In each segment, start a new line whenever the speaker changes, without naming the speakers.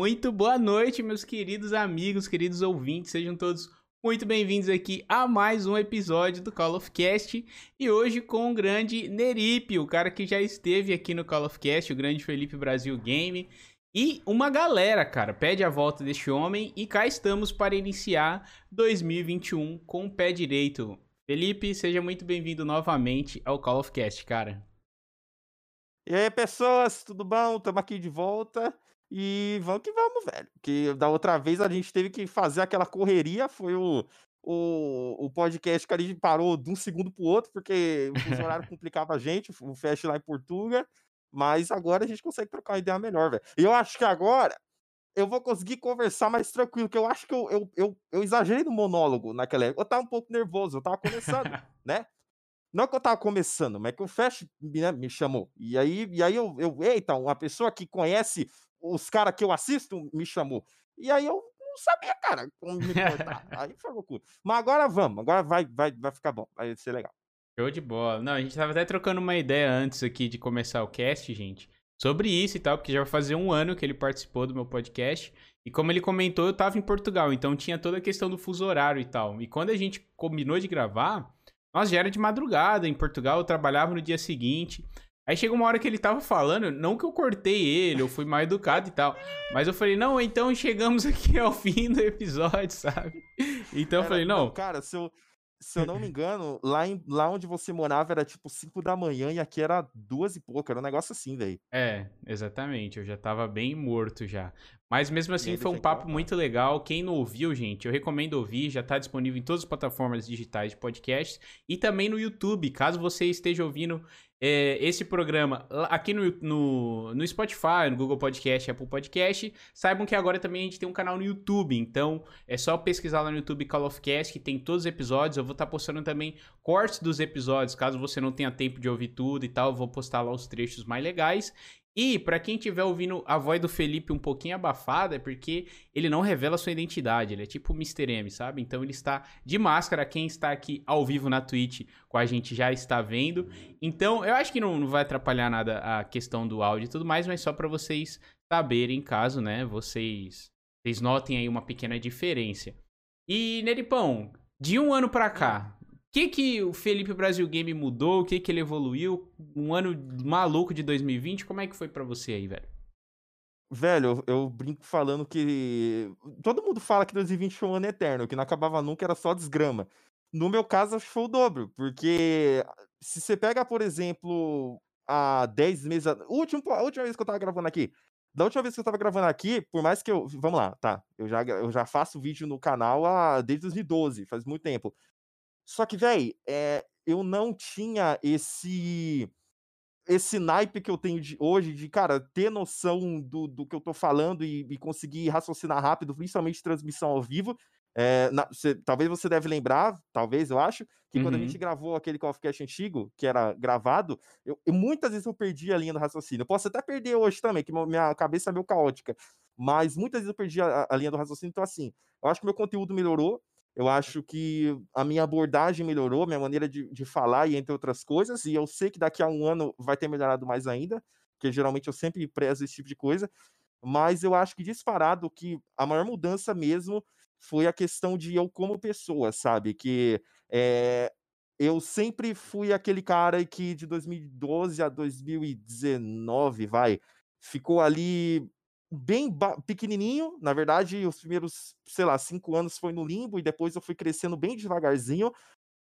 Muito boa noite, meus queridos amigos, queridos ouvintes, sejam todos muito bem-vindos aqui a mais um episódio do Call of Cast e hoje com o grande Neripe, o cara que já esteve aqui no Call of Cast, o grande Felipe Brasil Game e uma galera, cara, pede a volta deste homem e cá estamos para iniciar 2021 com o pé direito. Felipe, seja muito bem-vindo novamente ao Call of Cast, cara.
E aí, pessoas, tudo bom? Estamos aqui de volta. E vamos que vamos, velho. Que da outra vez a gente teve que fazer aquela correria, foi o, o, o podcast que a gente parou de um segundo pro outro, porque o horário complicava a gente, o fest lá em Portugal. Mas agora a gente consegue trocar uma ideia melhor, velho. E eu acho que agora eu vou conseguir conversar mais tranquilo, que eu acho que eu, eu, eu, eu exagerei no monólogo naquela época. Eu tava um pouco nervoso, eu tava começando, né? Não é que eu tava começando, mas é que o Fast né, me chamou. E aí, e aí eu, eu, eita, uma pessoa que conhece os caras que eu assisto me chamou. E aí eu não sabia, cara, como me portar. aí foi loucura. Mas agora vamos, agora vai, vai, vai ficar bom, vai ser legal.
Show de bola. Não, a gente tava até trocando uma ideia antes aqui de começar o cast, gente, sobre isso e tal, porque já vai fazer um ano que ele participou do meu podcast. E como ele comentou, eu tava em Portugal, então tinha toda a questão do fuso horário e tal. E quando a gente combinou de gravar, nós já era de madrugada em Portugal, eu trabalhava no dia seguinte. Aí chegou uma hora que ele tava falando, não que eu cortei ele, eu fui mal educado e tal, mas eu falei, não, então chegamos aqui ao fim do episódio, sabe? Então eu falei, não. não
cara, se eu, se eu não me engano, lá, em, lá onde você morava era tipo 5 da manhã e aqui era duas e pouco, era um negócio assim, velho.
É, exatamente, eu já tava bem morto já. Mas mesmo assim foi um papo muito legal. Quem não ouviu, gente, eu recomendo ouvir, já tá disponível em todas as plataformas digitais de podcast e também no YouTube, caso você esteja ouvindo é, esse programa aqui no, no, no, Spotify, no Google Podcast, Apple Podcast. Saibam que agora também a gente tem um canal no YouTube, então é só pesquisar lá no YouTube Call of Cast, que tem todos os episódios. Eu vou estar tá postando também cortes dos episódios, caso você não tenha tempo de ouvir tudo e tal. Eu vou postar lá os trechos mais legais. E para quem estiver ouvindo a voz do Felipe um pouquinho abafada, é porque ele não revela sua identidade, ele é tipo Mr. M, sabe? Então ele está de máscara, quem está aqui ao vivo na Twitch com a gente já está vendo. Então eu acho que não, não vai atrapalhar nada a questão do áudio e tudo mais, mas só para vocês saberem, caso, né, vocês, vocês notem aí uma pequena diferença. E Neripão, de um ano para cá, que que o Felipe Brasil Game mudou? O que que ele evoluiu? Um ano maluco de 2020, como é que foi para você aí, velho?
Velho, eu, eu, brinco falando que todo mundo fala que 2020 foi um ano eterno, que não acabava nunca, era só desgrama. No meu caso, foi o dobro, porque se você pega, por exemplo, há 10 meses, a última, a última vez que eu tava gravando aqui, da última vez que eu tava gravando aqui, por mais que eu, vamos lá, tá, eu já, eu já faço vídeo no canal há, desde 2012, faz muito tempo. Só que, velho, é, eu não tinha esse esse naipe que eu tenho de, hoje de, cara, ter noção do, do que eu tô falando e, e conseguir raciocinar rápido, principalmente transmissão ao vivo. É, na, cê, talvez você deve lembrar, talvez eu acho, que uhum. quando a gente uhum. gravou aquele Call of Cast antigo, que era gravado, eu, eu, muitas vezes eu perdi a linha do raciocínio. Eu posso até perder hoje também, que minha cabeça é meio caótica, mas muitas vezes eu perdi a, a linha do raciocínio. Então, assim, eu acho que meu conteúdo melhorou, eu acho que a minha abordagem melhorou, minha maneira de, de falar e entre outras coisas, e eu sei que daqui a um ano vai ter melhorado mais ainda, porque geralmente eu sempre prezo esse tipo de coisa, mas eu acho que disparado que a maior mudança mesmo foi a questão de eu como pessoa, sabe? Que é, eu sempre fui aquele cara que de 2012 a 2019, vai, ficou ali bem pequenininho, na verdade, os primeiros, sei lá, cinco anos foi no limbo e depois eu fui crescendo bem devagarzinho.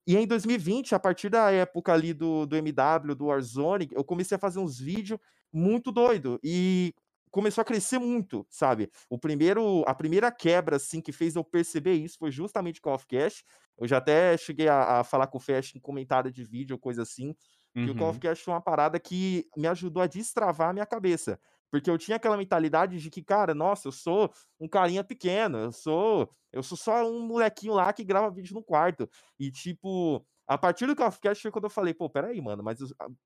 E em 2020, a partir da época ali do, do MW, do Warzone, eu comecei a fazer uns vídeos muito doido e começou a crescer muito, sabe? O primeiro, a primeira quebra assim que fez eu perceber isso foi justamente Call of Cash. Eu já até cheguei a, a falar com o Fast em comentário de vídeo, coisa assim, uhum. que o Call of Cash foi uma parada que me ajudou a destravar a minha cabeça. Porque eu tinha aquela mentalidade de que, cara, nossa, eu sou um carinha pequeno, eu sou, eu sou só um molequinho lá que grava vídeo no quarto. E tipo, a partir do Call of Cast foi quando eu falei, pô, peraí, mano, mas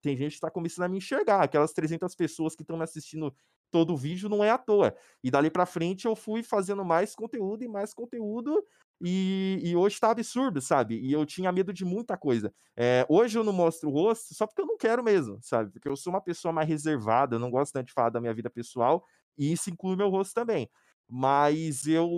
tem gente que tá começando a me enxergar, aquelas 300 pessoas que estão me assistindo todo o vídeo não é à toa. E dali para frente eu fui fazendo mais conteúdo e mais conteúdo e, e, hoje tá absurdo, sabe? E eu tinha medo de muita coisa. É, hoje eu não mostro o rosto só porque eu não quero mesmo, sabe? Porque eu sou uma pessoa mais reservada, eu não gosto tanto de falar da minha vida pessoal. E isso inclui meu rosto também. Mas eu,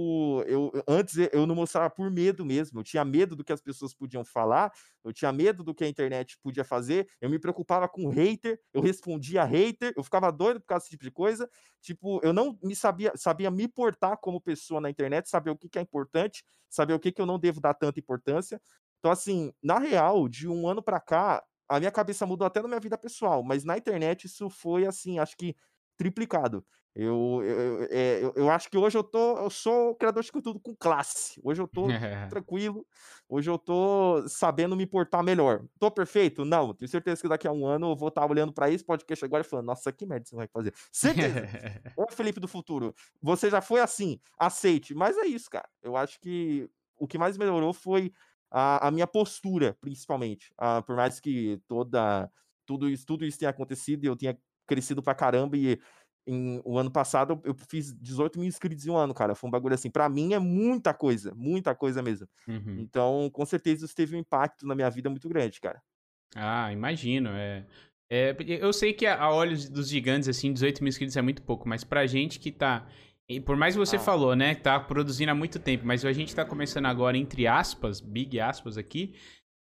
eu antes eu não mostrava por medo mesmo. Eu tinha medo do que as pessoas podiam falar, eu tinha medo do que a internet podia fazer. Eu me preocupava com hater, eu respondia hater, eu ficava doido por causa desse tipo de coisa. Tipo, eu não me sabia, sabia me portar como pessoa na internet, saber o que, que é importante, saber o que, que eu não devo dar tanta importância. Então, assim, na real, de um ano para cá, a minha cabeça mudou até na minha vida pessoal, mas na internet isso foi assim, acho que triplicado. Eu, eu, é, eu, eu, acho que hoje eu tô, eu sou criador de conteúdo com classe. Hoje eu tô tranquilo. Hoje eu tô sabendo me portar melhor. Tô perfeito? Não. Tenho certeza que daqui a um ano eu vou estar olhando para esse podcast agora e falando, nossa, que merda você vai fazer. Certeza. Ô, Felipe do futuro, você já foi assim, aceite. Mas é isso, cara. Eu acho que o que mais melhorou foi a, a minha postura, principalmente. Ah, por mais que toda tudo isso, tudo isso tenha acontecido e eu tenha crescido pra caramba e em, o ano passado eu fiz 18 mil inscritos em um ano, cara. Foi um bagulho assim. Para mim é muita coisa, muita coisa mesmo. Uhum. Então, com certeza isso teve um impacto na minha vida muito grande, cara.
Ah, imagino. É, é eu sei que a, olhos dos gigantes, assim, 18 mil inscritos é muito pouco, mas pra gente que tá. E por mais que você ah. falou, né? Tá produzindo há muito tempo, mas a gente tá começando agora, entre aspas, big aspas aqui.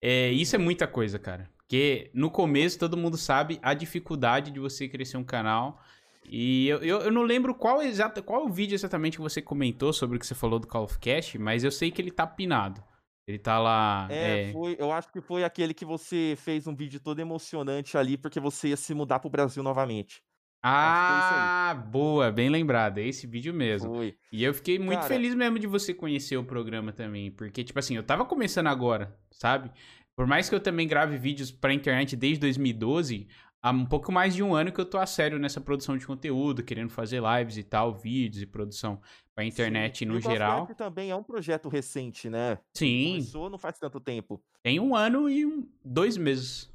É, isso é muita coisa, cara. Porque no começo todo mundo sabe a dificuldade de você crescer um canal. E eu, eu, eu, não lembro qual exato, qual o vídeo exatamente que você comentou sobre o que você falou do Call of Cash, mas eu sei que ele tá pinado. Ele tá lá.
É, é... Foi, eu acho que foi aquele que você fez um vídeo todo emocionante ali, porque você ia se mudar pro Brasil novamente.
Ah, boa, bem lembrado. É esse vídeo mesmo. Foi. E eu fiquei muito Cara... feliz mesmo de você conhecer o programa também. Porque, tipo assim, eu tava começando agora, sabe? Por mais que eu também grave vídeos pra internet desde 2012, há um pouco mais de um ano que eu tô a sério nessa produção de conteúdo, querendo fazer lives e tal, vídeos e produção pra internet Sim. no geral.
O também é um projeto recente, né?
Sim.
Começou não faz tanto tempo.
Tem um ano e um, dois meses.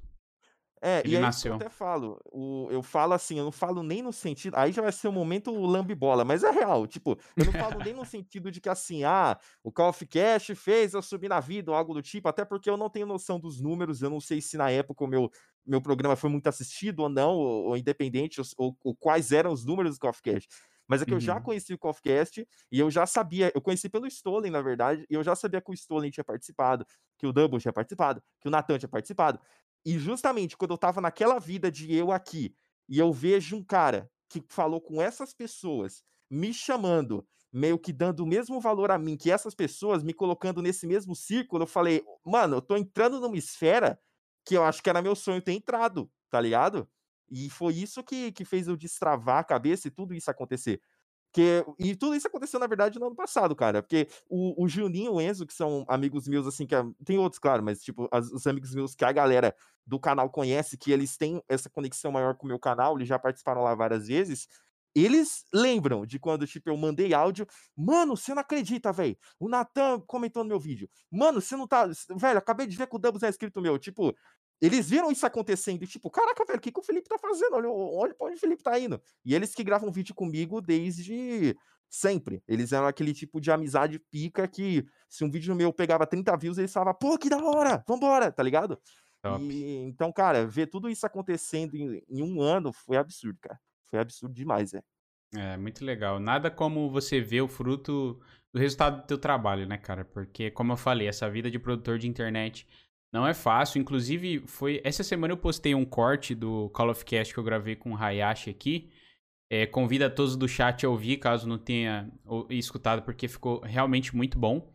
É, ele e aí nasceu. eu até falo, o, eu falo assim, eu não falo nem no sentido, aí já vai ser o um momento lambibola, mas é real, tipo, eu não falo nem no sentido de que assim, ah, o Call of Cash fez eu subir na vida ou algo do tipo, até porque eu não tenho noção dos números, eu não sei se na época o meu, meu programa foi muito assistido ou não, ou, ou independente, ou, ou, quais eram os números do Cash. Mas é que uhum. eu já uhum. conheci o Cast e eu já sabia, eu conheci pelo Stolen, na verdade, e eu já sabia que o Stolen tinha participado, que o Double tinha participado, que o Nathan tinha participado. E justamente quando eu tava naquela vida de eu aqui, e eu vejo um cara que falou com essas pessoas, me chamando, meio que dando o mesmo valor a mim que essas pessoas, me colocando nesse mesmo círculo, eu falei, mano, eu tô entrando numa esfera que eu acho que era meu sonho ter entrado, tá ligado? E foi isso que, que fez eu destravar a cabeça e tudo isso acontecer. Que, e tudo isso aconteceu, na verdade, no ano passado, cara. Porque o, o Juninho e o Enzo, que são amigos meus, assim, que tem outros, claro, mas, tipo, as, os amigos meus que a galera do canal conhece, que eles têm essa conexão maior com o meu canal, eles já participaram lá várias vezes. Eles lembram de quando, tipo, eu mandei áudio. Mano, você não acredita, velho. O Natan comentou no meu vídeo. Mano, você não tá. Velho, acabei de ver que o Doubles é inscrito meu. Tipo, eles viram isso acontecendo e, tipo, caraca, velho, o que, que o Felipe tá fazendo? Olha, olha pra onde o Felipe tá indo. E eles que gravam vídeo comigo desde sempre. Eles eram aquele tipo de amizade pica que, se um vídeo meu pegava 30 views, eles falavam, pô, que da hora, vambora, tá ligado? E, então, cara, ver tudo isso acontecendo em, em, um ano foi absurdo, cara. Foi absurdo demais, é.
É, muito legal. Nada como você ver o fruto do resultado do teu trabalho, né, cara? Porque, como eu falei, essa vida de produtor de internet não é fácil. Inclusive, foi essa semana eu postei um corte do Call of Cast que eu gravei com o Hayashi aqui. É, convido a todos do chat a ouvir, caso não tenha escutado, porque ficou realmente muito bom.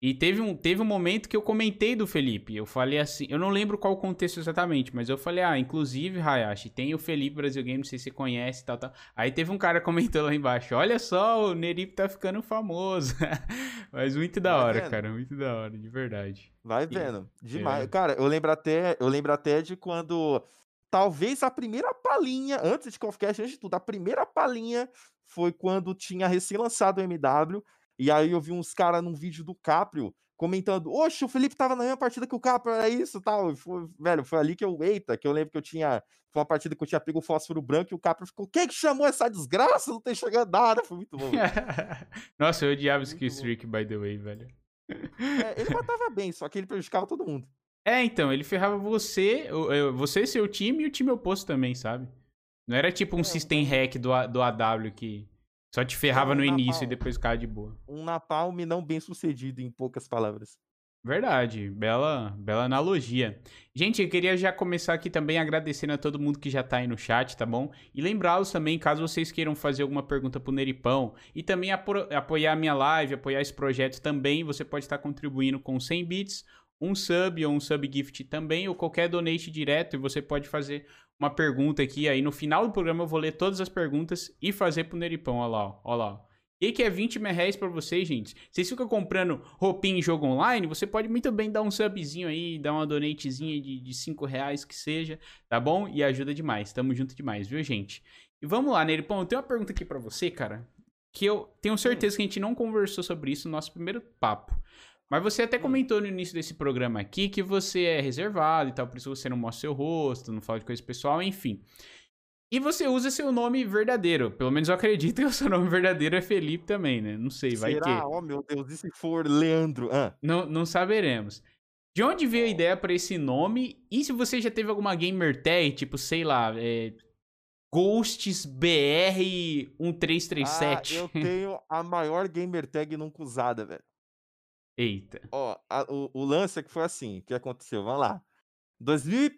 E teve um, teve um momento que eu comentei do Felipe. Eu falei assim, eu não lembro qual o contexto exatamente, mas eu falei, ah, inclusive, Hayashi, tem o Felipe Brasil Games, não sei se você conhece tal, tal. Aí teve um cara comentando lá embaixo, olha só, o Nerip tá ficando famoso. mas muito da hora, cara, muito da hora, de verdade.
Vai vendo, e, demais. É. Cara, eu lembro até, eu lembro até de quando talvez a primeira palhinha, antes de Confcast, antes de tudo, a primeira palhinha foi quando tinha recém-lançado o MW e aí eu vi uns caras num vídeo do Caprio comentando, oxe, o Felipe tava na mesma partida que o Caprio, era isso tal. Foi, velho, foi ali que eu, eita, que eu lembro que eu tinha, foi uma partida que eu tinha pego o fósforo branco e o Caprio ficou, quem que chamou essa desgraça? Não tem chegando nada, foi muito bom.
Nossa, eu odiava esse Streak, by the way, velho.
É, ele matava bem, só que ele prejudicava todo mundo.
É, então, ele ferrava você, você, seu time e o time oposto também, sabe? Não era tipo um é, system hack do, do AW que só te ferrava um no início e depois ficava de boa.
Um napalm não bem sucedido, em poucas palavras.
Verdade, bela, bela analogia. Gente, eu queria já começar aqui também agradecendo a todo mundo que já tá aí no chat, tá bom? E lembrá-los também, caso vocês queiram fazer alguma pergunta pro Neripão e também apo apoiar a minha live, apoiar esse projeto também, você pode estar contribuindo com 100 bits, um sub ou um sub gift também, ou qualquer donate direto, e você pode fazer uma pergunta aqui. Aí no final do programa eu vou ler todas as perguntas e fazer pro Neripão, ó lá, ó lá. E que é 20 reais pra vocês, gente. Vocês ficam comprando roupinha em jogo online, você pode muito bem dar um subzinho aí, dar uma donatezinha de, de 5 reais que seja, tá bom? E ajuda demais. Tamo junto demais, viu, gente? E vamos lá, Neripão, eu tenho uma pergunta aqui para você, cara. Que eu tenho certeza que a gente não conversou sobre isso no nosso primeiro papo. Mas você até comentou no início desse programa aqui que você é reservado e tal, por isso você não mostra seu rosto, não fala de coisa pessoal, enfim. E você usa seu nome verdadeiro. Pelo menos eu acredito que o seu nome verdadeiro é Felipe também, né? Não sei, vai
Será?
que.
Oh, meu Deus, e se for Leandro? Ah.
Não, não saberemos. De onde veio a ideia para esse nome? E se você já teve alguma gamer tag, tipo, sei lá, é... Ghosts BR 1337?
Ah, eu tenho a maior gamer tag nunca usada, velho.
Eita.
Ó, a, o, o lance é que foi assim, que aconteceu? Vamos lá. 2000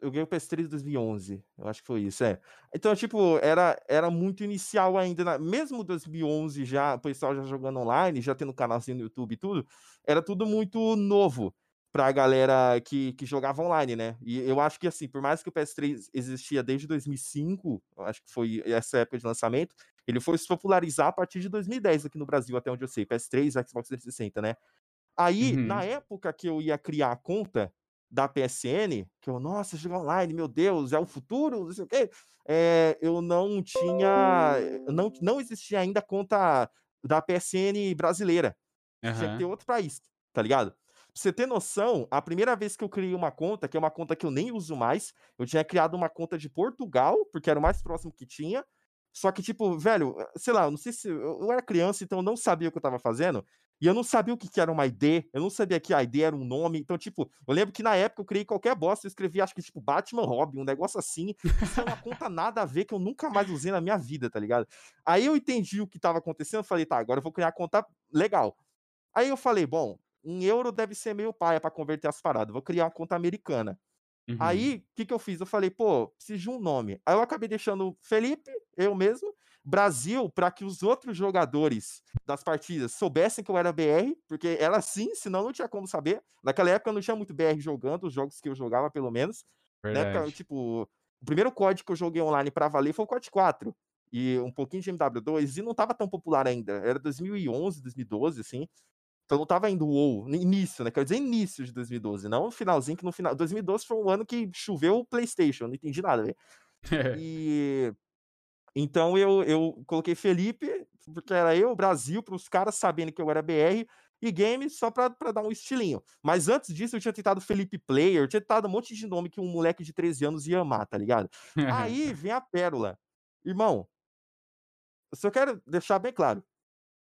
eu ganhei o PS3 em 2011, eu acho que foi isso, é. Então, tipo, era, era muito inicial ainda, na, mesmo 2011 já, o pessoal já jogando online, já tendo canalzinho no YouTube e tudo, era tudo muito novo pra galera que, que jogava online, né? E eu acho que, assim, por mais que o PS3 existia desde 2005, acho que foi essa época de lançamento, ele foi se popularizar a partir de 2010 aqui no Brasil, até onde eu sei, PS3, Xbox 360, né? Aí, uhum. na época que eu ia criar a conta, da PSN, que eu, nossa, jogar online, meu Deus, é o futuro, não sei o quê. É, eu não tinha, não, não existia ainda conta da PSN brasileira. Uhum. Tinha que ter outro país, tá ligado? Pra você ter noção, a primeira vez que eu criei uma conta, que é uma conta que eu nem uso mais, eu tinha criado uma conta de Portugal, porque era o mais próximo que tinha. Só que, tipo, velho, sei lá, não sei se. Eu era criança, então eu não sabia o que eu tava fazendo. E eu não sabia o que, que era uma ID, eu não sabia que a ID era um nome. Então, tipo, eu lembro que na época eu criei qualquer bosta, eu escrevi, acho que, tipo, Batman Robin, um negócio assim. Isso é uma conta nada a ver que eu nunca mais usei na minha vida, tá ligado? Aí eu entendi o que tava acontecendo, falei, tá, agora eu vou criar a conta legal. Aí eu falei, bom, em euro deve ser meio paia para converter as paradas, vou criar uma conta americana. Uhum. Aí, o que, que eu fiz? Eu falei, pô, preciso de um nome. Aí eu acabei deixando Felipe, eu mesmo, Brasil para que os outros jogadores das partidas soubessem que eu era BR, porque era assim, senão não tinha como saber. Naquela época não tinha muito BR jogando, os jogos que eu jogava, pelo menos. Verdade. Na época, tipo, o primeiro código que eu joguei online para valer foi o COD 4 e um pouquinho de MW2 e não tava tão popular ainda. Era 2011, 2012, assim. Então não tava indo WoW, início, né? Quer dizer, início de 2012, não finalzinho, que no final. 2012 foi um ano que choveu o PlayStation, não entendi nada, velho. e então eu, eu coloquei Felipe, porque era eu, Brasil, para os caras saberem que eu era BR, e game só para dar um estilinho. Mas antes disso eu tinha tentado Felipe Player, eu tinha tentado um monte de nome que um moleque de 13 anos ia amar, tá ligado? Aí vem a pérola. Irmão, eu só quero deixar bem claro.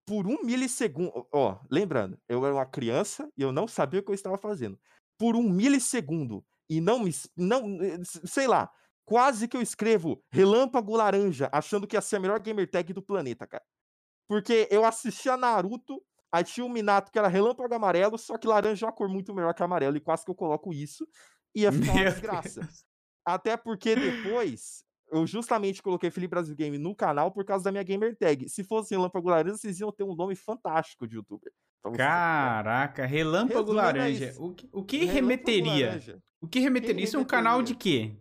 Por um milissegundo, ó, lembrando, eu era uma criança e eu não sabia o que eu estava fazendo. Por um milissegundo e não me, não, eh, sei lá, quase que eu escrevo Relâmpago Laranja, achando que ia ser a melhor gamer tag do planeta, cara. Porque eu assistia Naruto, aí tinha o Minato que era Relâmpago Amarelo, só que laranja é uma cor muito melhor que amarelo, e quase que eu coloco isso, e ia ficar uma desgraça. Até porque depois, eu justamente coloquei Felipe Brasil Game no canal por causa da minha gamer tag. Se fosse Relâmpago Laranja, vocês iam ter um nome fantástico de youtuber.
Caraca, Relâmpago Laranja. O que, o que remeteria? Laranja. O que remeteria? Isso é um canal de quê?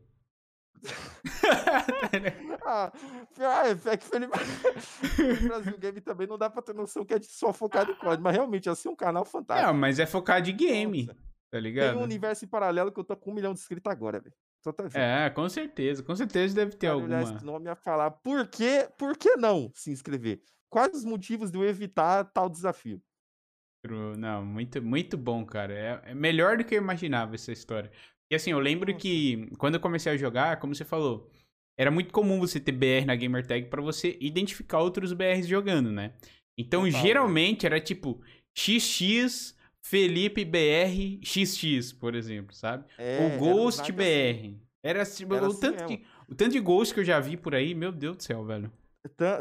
ah, é, é que Felipe... Brasil Game também não dá pra ter noção que é só focado em código, mas realmente assim um canal fantástico.
Não, mas é focado em game, Nossa. tá ligado?
Tem um universo em paralelo que eu tô com um milhão de inscritos agora, velho.
É, com certeza, com certeza deve ter alguma.
Esse nome a falar. Por que, por que não se inscrever? Quais os motivos de eu evitar tal desafio?
Não, muito, muito bom, cara. É, é melhor do que eu imaginava essa história. E assim, eu lembro que quando eu comecei a jogar, como você falou, era muito comum você ter BR na gamer tag para você identificar outros BRs jogando, né? Então, Total, geralmente era tipo XX Felipe BR XX, por exemplo, sabe? É, Ou Ghost BR. Assim. Era, tipo, era o assim tanto mesmo. que O tanto de gols que eu já vi por aí, meu Deus do céu, velho.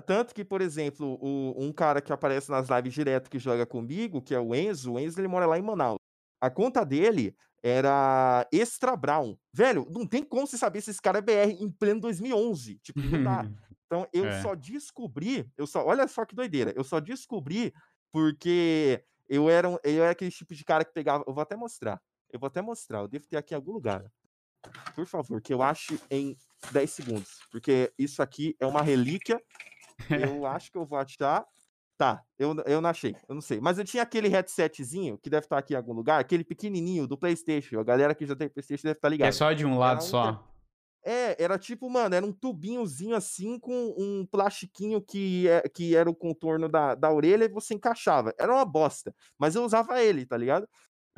Tanto que, por exemplo, o, um cara que aparece nas lives direto que joga comigo, que é o Enzo, o Enzo ele mora lá em Manaus. A conta dele era Extra Brown. Velho, não tem como você saber se esse cara é BR em pleno 2011. Tipo, não dá. Então eu é. só descobri, eu só, olha só que doideira, eu só descobri porque eu era, eu era aquele tipo de cara que pegava, eu vou até mostrar. Eu vou até mostrar, eu devo ter aqui em algum lugar. Por favor, que eu ache em 10 segundos. Porque isso aqui é uma relíquia. Eu acho que eu vou achar. Tá, eu, eu não achei, eu não sei. Mas eu tinha aquele headsetzinho, que deve estar aqui em algum lugar, aquele pequenininho do PlayStation. A galera que já tem PlayStation deve estar ligada.
É só de um lado só.
É, era tipo, mano, era um tubinhozinho assim com um plastiquinho que, é, que era o contorno da, da orelha e você encaixava. Era uma bosta, mas eu usava ele, tá ligado?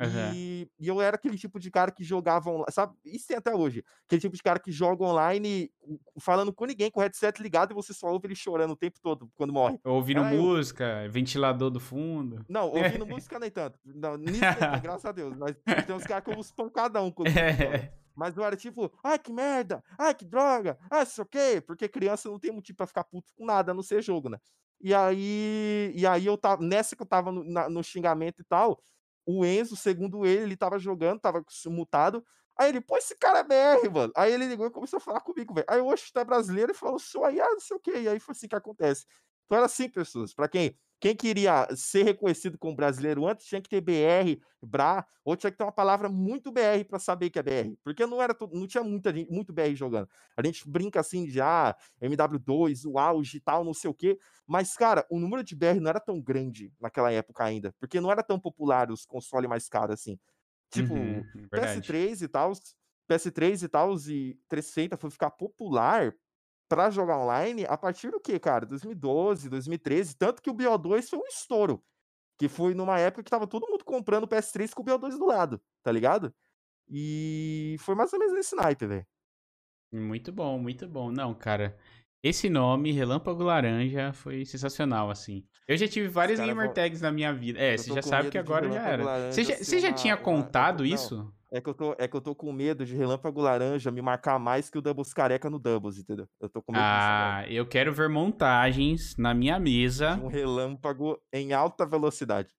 Uhum. E, e, eu era aquele tipo de cara que jogava online, sabe? Isso tem até hoje. Aquele tipo de cara que joga online falando com ninguém, com o headset ligado e você só ouve ele chorando o tempo todo quando morre.
Ouvindo era música, eu. ventilador do fundo.
Não, ouvindo música nem tanto. Não, nisso nem tanto, graças a Deus. Mas tem uns caras que eu uso pancadão quando é. Mas eu era tipo, ai que merda, ai que droga, ai isso o quê? Porque criança não tem motivo pra ficar puto com nada, a não ser jogo, né? E aí, e aí eu tava, nessa que eu tava no, na, no xingamento e tal, o Enzo, segundo ele, ele tava jogando, tava mutado. Aí ele, pô, esse cara é BR, mano. Aí ele ligou e começou a falar comigo, velho. Aí, oxe, tu é brasileiro? E falou, sou aí, ah, não sei o quê. E aí foi assim que acontece. Então era assim, pessoas. Pra quem quem queria ser reconhecido como brasileiro antes tinha que ter BR, BRA, ou tinha que ter uma palavra muito BR para saber que é BR, porque não era não tinha muita gente, muito BR jogando. A gente brinca assim de ah, MW2, o auge e tal, não sei o quê, mas cara, o número de BR não era tão grande naquela época ainda, porque não era tão popular os consoles mais caros assim. Tipo, uhum, PS3 e tal, PS3 e tal e 360 foi ficar popular para jogar online a partir do que, cara? 2012, 2013, tanto que o BO2 foi um estouro. Que foi numa época que tava todo mundo comprando PS3 com o BO2 do lado, tá ligado? E foi mais ou menos nesse naipe, velho.
Muito bom, muito bom. Não, cara, esse nome, Relâmpago Laranja, foi sensacional, assim. Eu já tive vários gamer tags na minha vida. É, você já sabe que agora já era. Você já, você já tinha contado uma... isso?
É que, eu tô, é que eu tô com medo de Relâmpago Laranja me marcar mais que o Doubles Careca no Doubles, entendeu? Eu tô com medo
Ah, disso, eu quero ver montagens na minha mesa.
Um relâmpago em alta velocidade.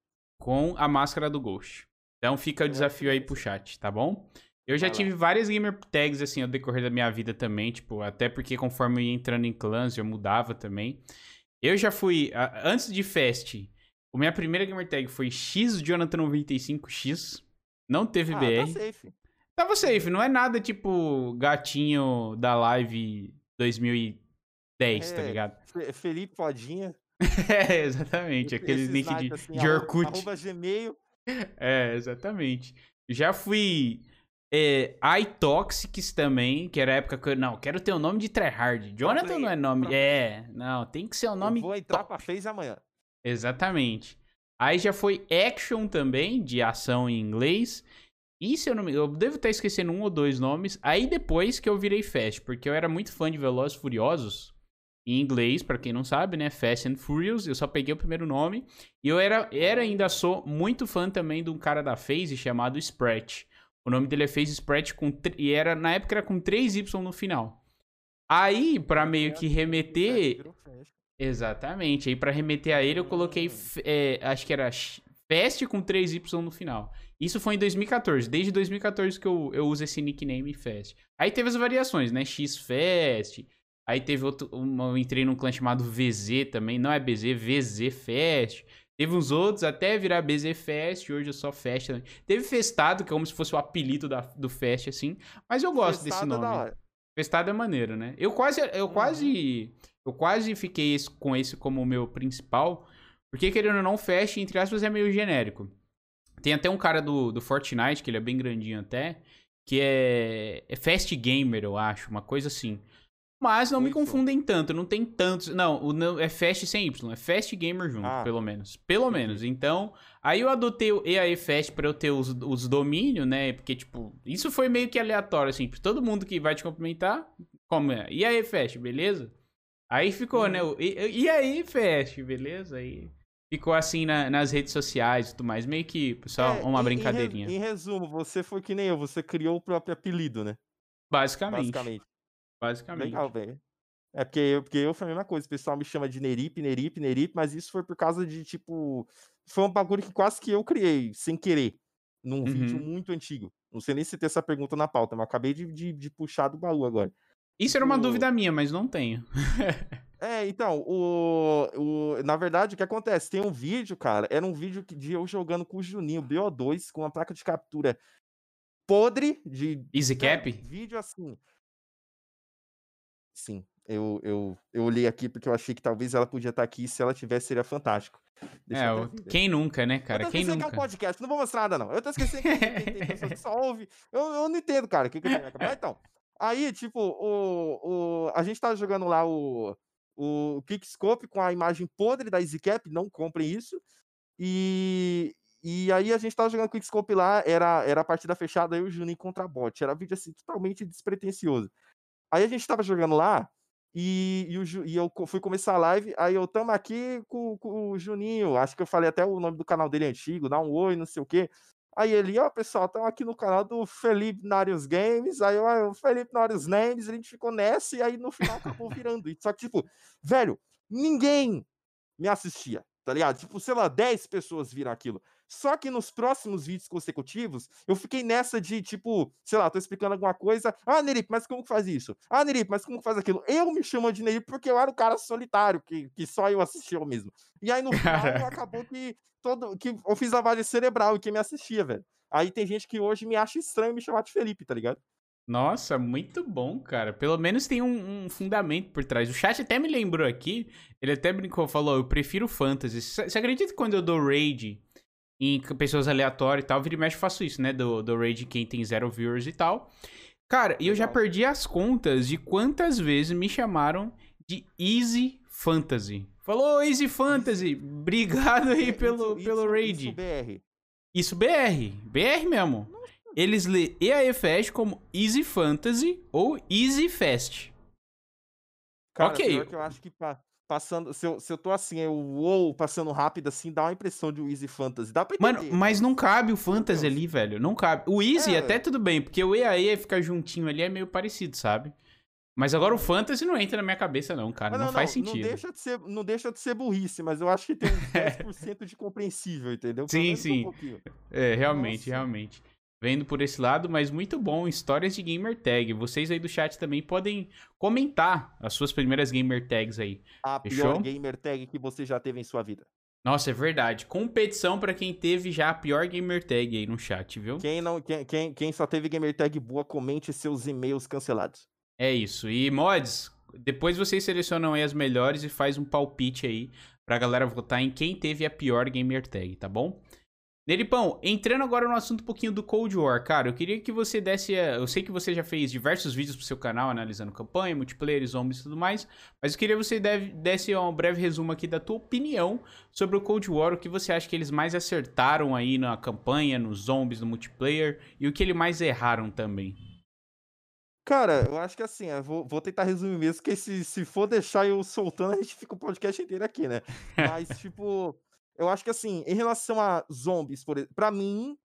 Com a máscara do Ghost. Então fica o desafio aí pro chat, tá bom? Eu já tive várias gamer tags, assim, ao decorrer da minha vida também, tipo, até porque conforme eu ia entrando em clãs, eu mudava também. Eu já fui, antes de Fest, a minha primeira gamer tag foi X Jonathan 95X. Não teve ah, BR. Tá safe. Tava safe, não é nada tipo gatinho da live 2010, tá é, tá ligado?
Felipe Podinha.
é, exatamente. Aquele nick de, assim, de Orkut.
Arroba Gmail.
É, exatamente. Já fui é, iToxics também, que era a época que eu. Não, quero ter o nome de Tryhard. Jonathan não é nome. É, não, tem que ser o nome. Eu
vou entrar top. pra Face amanhã.
Exatamente. Aí já foi Action também, de ação em inglês. E se eu não me eu devo estar esquecendo um ou dois nomes. Aí depois que eu virei Fast, porque eu era muito fã de Velozes Furiosos. Em inglês, para quem não sabe, né? Fast and Furious. Eu só peguei o primeiro nome. E eu era, era ainda sou muito fã também de um cara da FaZe chamado Sprat. O nome dele é FaZe Sprat com e era na época era com 3y no final. Aí, para meio que remeter Exatamente. Aí para remeter a ele eu coloquei, é, acho que era Fest com 3Y no final. Isso foi em 2014. Desde 2014 que eu, eu uso esse nickname Fest. Aí teve as variações, né? X Fest. Aí teve outro. Uma, eu entrei num clã chamado VZ também. Não é BZ, VZ Fest. Teve uns outros até virar BZ Fest. Hoje é só Fest também. Teve Festado, que é como se fosse o apelido da, do Fest, assim. Mas eu gosto Festado desse nome. Festado é maneiro, né? Eu quase. Eu uhum. quase eu quase fiquei esse, com esse como o meu principal, porque querendo ou não, Fast, entre aspas, é meio genérico. Tem até um cara do, do Fortnite, que ele é bem grandinho até, que é, é Fast Gamer, eu acho, uma coisa assim. Mas não Muito. me confundem tanto, não tem tantos. Não, o, é Fast sem Y, é Fast Gamer junto, ah. pelo menos. Pelo menos. Então, aí eu adotei o EAE Fast pra eu ter os, os domínios, né? Porque, tipo, isso foi meio que aleatório, assim. Todo mundo que vai te cumprimentar, como é? EAE Fast, beleza? Aí ficou, né? Uhum. E, e aí, Fest, beleza? Aí ficou assim na, nas redes sociais e tudo mais. Meio que, pessoal, é, uma em, brincadeirinha.
Em, resumo, você foi que nem eu, você criou o próprio apelido, né?
Basicamente. Basicamente. Basicamente.
Legal, velho. É porque eu, porque eu foi a mesma coisa. O pessoal me chama de Nerip, Nerip, Nerip, mas isso foi por causa de, tipo. Foi um bagulho que quase que eu criei, sem querer, num uhum. vídeo muito antigo. Não sei nem se tem essa pergunta na pauta, mas acabei de, de, de puxar do baú agora.
Isso era uma dúvida minha, mas não tenho.
é, então, o, o, na verdade, o que acontece? Tem um vídeo, cara, era um vídeo de eu jogando com o Juninho BO2 com uma placa de captura podre de.
Easy né, cap?
Vídeo assim. Sim, eu, eu, eu olhei aqui porque eu achei que talvez ela podia estar aqui. Se ela tivesse, seria fantástico.
Deixa é, quem nunca, né, cara? Quem nunca?
Que é um podcast, não vou mostrar nada, não. Eu tô esquecendo que tem, tem pessoas que só ouve. Eu, eu não entendo, cara, o que, que eu tenho Então, aí, tipo, o, o, a gente tava jogando lá o, o Kickscope com a imagem podre da EasyCap, não comprem isso. E, e aí a gente tava jogando Quickscope lá, era, era a partida fechada, eu e o Juninho contra bot. Era vídeo assim, totalmente despretensioso. Aí a gente tava jogando lá, e, e, o, e, eu fui começar a live, aí eu tamo aqui com, com, o Juninho, acho que eu falei até o nome do canal dele antigo, dá um oi, não sei o quê. Aí ele, ó, oh, pessoal, estamos aqui no canal do Felipe Narius Games, aí o Felipe Narius Games, a gente ficou nessa, e aí no final acabou virando. Só que, tipo, velho, ninguém me assistia, tá ligado? Tipo, sei lá, 10 pessoas viram aquilo. Só que nos próximos vídeos consecutivos, eu fiquei nessa de, tipo, sei lá, tô explicando alguma coisa. Ah, Nerip, mas como que faz isso? Ah, Nerip, mas como que faz aquilo? Eu me chamo de Nerip porque eu era o cara solitário, que, que só eu assistia eu mesmo. E aí no final acabou que, todo, que eu fiz lavagem cerebral e quem me assistia, velho. Aí tem gente que hoje me acha estranho me chamar de Felipe, tá ligado?
Nossa, muito bom, cara. Pelo menos tem um, um, fundamento por trás. O chat até me lembrou aqui, ele até brincou, falou, eu prefiro fantasy. Você acredita que quando eu dou raid em pessoas aleatórias e tal. Vira e mexe, faço isso, né? Do, do raid quem tem zero viewers e tal. Cara, e eu já perdi as contas de quantas vezes me chamaram de Easy Fantasy. Falou Easy Fantasy, obrigado aí pelo, isso, pelo raid. Isso BR. Isso BR, BR mesmo. Eles lê EAFest como Easy Fantasy ou Easy Fast.
Cara, ok. eu acho que pra, passando. Se eu, se eu tô assim, eu uou, passando rápido assim, dá uma impressão de Easy Fantasy. Dá pra
entender. Mano, mas não cabe o Fantasy ali, velho. Não cabe. O Easy é. até tudo bem, porque o EAE ficar juntinho ali é meio parecido, sabe? Mas agora o Fantasy não entra na minha cabeça, não, cara. Não, não, faz sentido.
Não deixa, de ser, não deixa de ser burrice, mas eu acho que tem uns 10% de compreensível, entendeu?
sim, sim. Um é, realmente, Nossa. realmente vendo por esse lado, mas muito bom. Histórias de gamer tag. Vocês aí do chat também podem comentar as suas primeiras gamer tags aí.
A Fechou? pior gamer tag que você já teve em sua vida.
Nossa, é verdade. Competição para quem teve já a pior gamer tag aí no chat, viu?
Quem não, quem, quem, quem só teve gamer tag boa, comente seus e-mails cancelados.
É isso. E mods, depois vocês selecionam aí as melhores e faz um palpite aí pra galera votar em quem teve a pior gamer tag, tá bom? Neripão, entrando agora no assunto um pouquinho do Cold War, cara, eu queria que você desse. Eu sei que você já fez diversos vídeos pro seu canal analisando campanha, multiplayer, zombies e tudo mais, mas eu queria que você desse um breve resumo aqui da tua opinião sobre o Cold War, o que você acha que eles mais acertaram aí na campanha, nos zombies, no multiplayer, e o que eles mais erraram também.
Cara, eu acho que assim, vou, vou tentar resumir mesmo, porque se, se for deixar eu soltando, a gente fica o podcast inteiro aqui, né? Mas, tipo. Eu acho que assim, em relação a zombies, por para mim,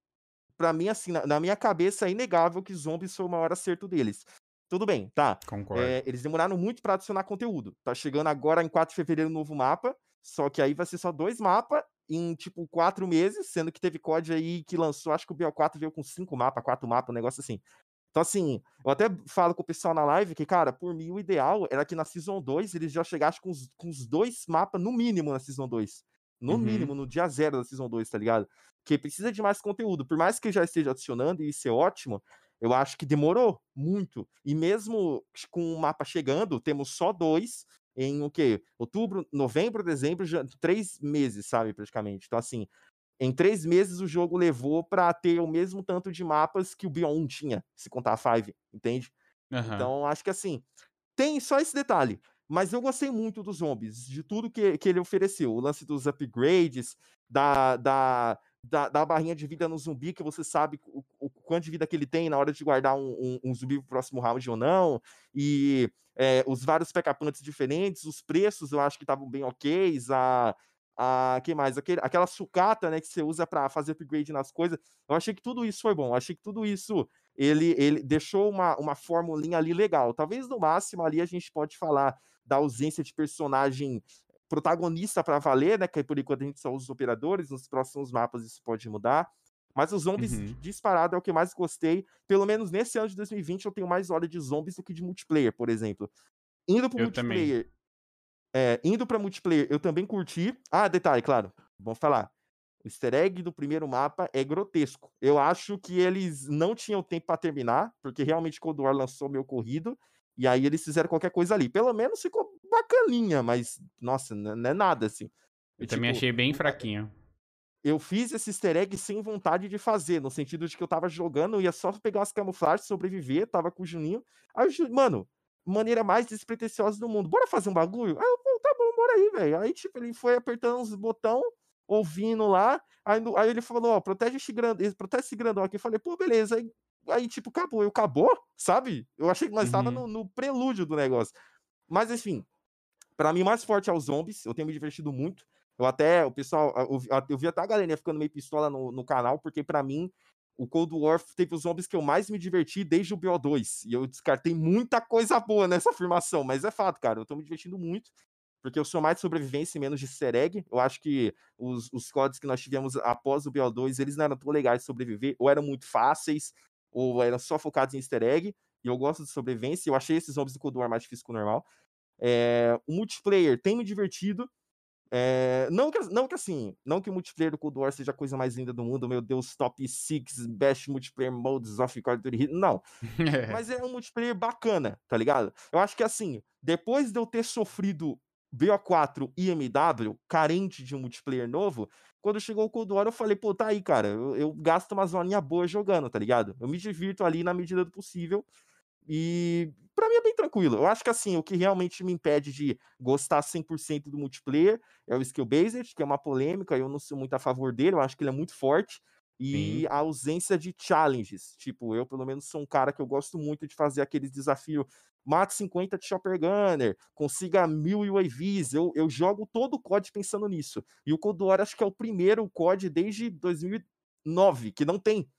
para mim assim, na, na, minha cabeça é inegável que zombies foi o maior acerto deles. Tudo bem, tá?
Concordo.
É, eles demoraram muito para adicionar conteúdo. Tá chegando agora em 4 de fevereiro um novo mapa, só que aí vai ser só dois mapas em tipo quatro meses, sendo que teve COD aí que lançou, acho que o BO4 veio com cinco mapas, quatro mapas, um negócio assim. Então, assim, eu até falo com o pessoal na live que, cara, por mim o ideal era que na Season 2 eles já chegassem com os, com os dois mapas no mínimo na Season 2. No uhum. mínimo, no dia zero da Season 2, tá ligado? Que precisa de mais conteúdo. Por mais que já esteja adicionando, e isso é ótimo, eu acho que demorou muito. E mesmo com o mapa chegando, temos só dois em o quê? Outubro, novembro, dezembro, já, três meses, sabe, praticamente. Então, assim, em três meses o jogo levou para ter o mesmo tanto de mapas que o Beyond 1 tinha, se contar a Five, entende? Uhum. Então, acho que assim, tem só esse detalhe. Mas eu gostei muito dos zombies, de tudo que, que ele ofereceu. O lance dos upgrades, da, da, da, da, barrinha de vida no zumbi, que você sabe o, o, quanto de vida que ele tem na hora de guardar um, um, um zumbi pro próximo round ou não. E é, os vários pack diferentes, os preços eu acho que estavam bem ok. A, a que mais? Aquele, aquela sucata né, que você usa para fazer upgrade nas coisas. Eu achei que tudo isso foi bom. Eu achei que tudo isso ele, ele deixou uma, uma formulinha ali legal. Talvez no máximo ali a gente pode falar da ausência de personagem protagonista para valer, né? Que por enquanto a gente só usa os operadores, nos próximos mapas isso pode mudar. Mas os zombies uhum. disparado é o que mais gostei. Pelo menos nesse ano de 2020 eu tenho mais hora de zombies do que de multiplayer, por exemplo. Indo pro eu multiplayer. É, indo para multiplayer, eu também curti. Ah, detalhe, claro, vamos falar. O easter egg do primeiro mapa é grotesco. Eu acho que eles não tinham tempo para terminar, porque realmente Cold War lançou meu corrido. E aí eles fizeram qualquer coisa ali. Pelo menos ficou bacaninha, mas, nossa, não é nada assim.
Eu, eu também tipo, achei bem fraquinho.
Eu fiz esse easter egg sem vontade de fazer, no sentido de que eu tava jogando, eu ia só pegar umas camuflagens, sobreviver, tava com o Juninho. Aí mano, maneira mais despretensiosa do mundo. Bora fazer um bagulho? Aí eu, tá bom, bora aí, velho. Aí, tipo, ele foi apertando uns botão, ouvindo lá. Aí, aí ele falou, ó, protege esse grandão, protege esse grandão aqui. Eu falei, pô, beleza. Aí aí, tipo, acabou. Eu acabou, sabe? Eu achei que nós estávamos uhum. no, no, prelúdio do negócio. Mas, enfim, para mim, mais forte é os zombies. Eu tenho me divertido muito. Eu até, o pessoal, eu, eu vi até a galerinha ficando meio pistola no, no canal, porque para mim, o Cold War teve os zombies que eu mais me diverti desde o BO2. E eu descartei muita coisa boa nessa afirmação, mas é fato, cara. Eu tô me divertindo muito porque eu sou mais de sobrevivência e menos de easter egg. Eu acho que os, os códigos que nós tivemos após o BO2, eles não eram tão legais de sobreviver, ou eram muito fáceis, ou eram só focados em easter egg, e eu gosto de sobrevivência, eu achei esses zombies do Cold War mais difícil que o normal. É, o multiplayer tem me divertido, é, não, que, não que assim, não que o multiplayer do Cold War seja a coisa mais linda do mundo, meu Deus, top 6 best multiplayer modes of Call of Duty, não. Mas é um multiplayer bacana, tá ligado? Eu acho que assim, depois de eu ter sofrido BO4 e MW, carente de um multiplayer novo, quando chegou o Cold War, eu falei, pô, tá aí, cara, eu, eu gasto uma zoninha boa jogando, tá ligado? Eu me divirto ali na medida do possível. E para mim é bem tranquilo. Eu acho que assim, o que realmente me impede de gostar 100% do multiplayer é o skill based, que é uma polêmica, eu não sou muito a favor dele, eu acho que ele é muito forte. E Sim. a ausência de challenges. Tipo, eu pelo menos sou um cara que eu gosto muito de fazer aqueles desafios mate 50 de Chopper Gunner, consiga mil UAVs. Eu, eu jogo todo o COD pensando nisso. E o Cold War acho que é o primeiro COD desde 2009 que não tem.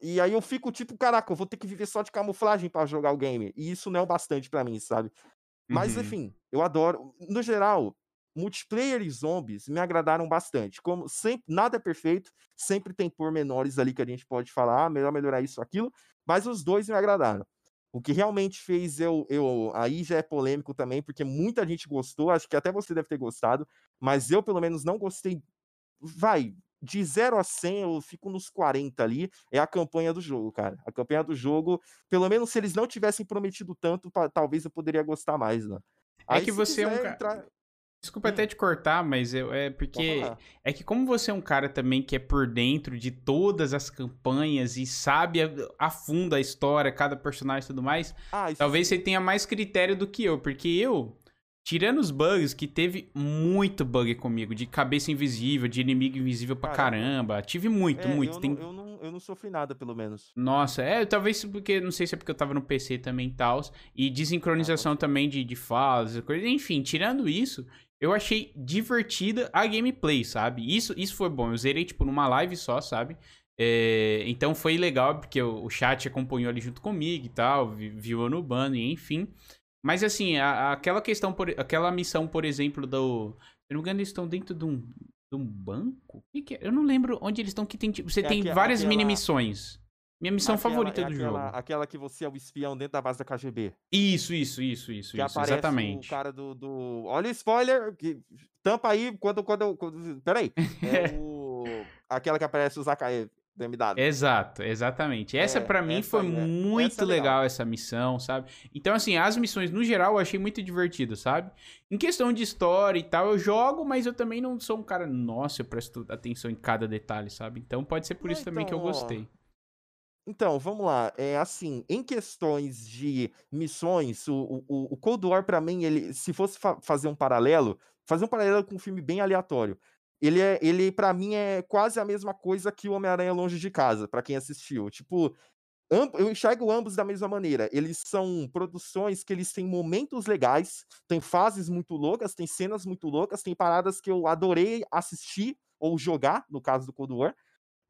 E aí eu fico tipo, caraca, eu vou ter que viver só de camuflagem para jogar o game. E isso não é o bastante para mim, sabe? Mas uhum. enfim, eu adoro. No geral, multiplayer e zombies me agradaram bastante. Como sempre, nada é perfeito, sempre tem pormenores ali que a gente pode falar, ah, melhor melhorar isso, aquilo, mas os dois me agradaram. O que realmente fez eu, eu. Aí já é polêmico também, porque muita gente gostou, acho que até você deve ter gostado, mas eu, pelo menos, não gostei. Vai, de 0 a 100, eu fico nos 40 ali. É a campanha do jogo, cara. A campanha do jogo, pelo menos se eles não tivessem prometido tanto, pra, talvez eu poderia gostar mais, né?
É que você é um cara. Entrar... Desculpa até te cortar, mas eu, é porque é que como você é um cara também que é por dentro de todas as campanhas e sabe a, a fundo a história, cada personagem e tudo mais, ah, talvez sim. você tenha mais critério do que eu, porque eu, tirando os bugs, que teve muito bug comigo, de cabeça invisível, de inimigo invisível pra caramba, caramba tive muito, é, muito.
Eu,
Tem...
não, eu, não, eu não sofri nada, pelo menos.
Nossa, é, talvez porque, não sei se é porque eu tava no PC também e tal, e desincronização ah, também de, de falas, coisa, enfim, tirando isso, eu achei divertida a gameplay, sabe? Isso, isso foi bom. Eu zerei, tipo, numa live só, sabe? É, então foi legal, porque o, o, chat acompanhou ali junto comigo e tal, viu eu no ban, enfim. Mas assim, a, aquela questão, por, aquela missão, por exemplo, do. Se não me engano, eles estão dentro de um, de um banco? Que que é? Eu não lembro onde eles estão, que tem, tipo, você é tem aqui, várias aquela... mini missões. Minha missão aquela, favorita é do
aquela,
jogo.
Aquela que você é o espião dentro da base da KGB.
Isso, isso, isso, isso, que isso exatamente.
o cara do, do... Olha o spoiler, que... tampa aí quando... quando, quando... Peraí. É o... Aquela que aparece os AKE do MW.
Exato, exatamente. Essa é, para mim essa, foi é, muito essa é legal. legal essa missão, sabe? Então assim, as missões no geral eu achei muito divertido, sabe? Em questão de história e tal, eu jogo, mas eu também não sou um cara, nossa, eu presto atenção em cada detalhe, sabe? Então pode ser por isso então, também que eu então, gostei.
Então, vamos lá. É assim, em questões de missões, o, o, o Cold War, para mim, ele, se fosse fa fazer um paralelo, fazer um paralelo com um filme bem aleatório. Ele, é, ele para mim, é quase a mesma coisa que o Homem-Aranha Longe de Casa, para quem assistiu. Tipo, eu enxergo ambos da mesma maneira. Eles são produções que eles têm momentos legais, tem fases muito loucas, tem cenas muito loucas, tem paradas que eu adorei assistir ou jogar, no caso do Cold War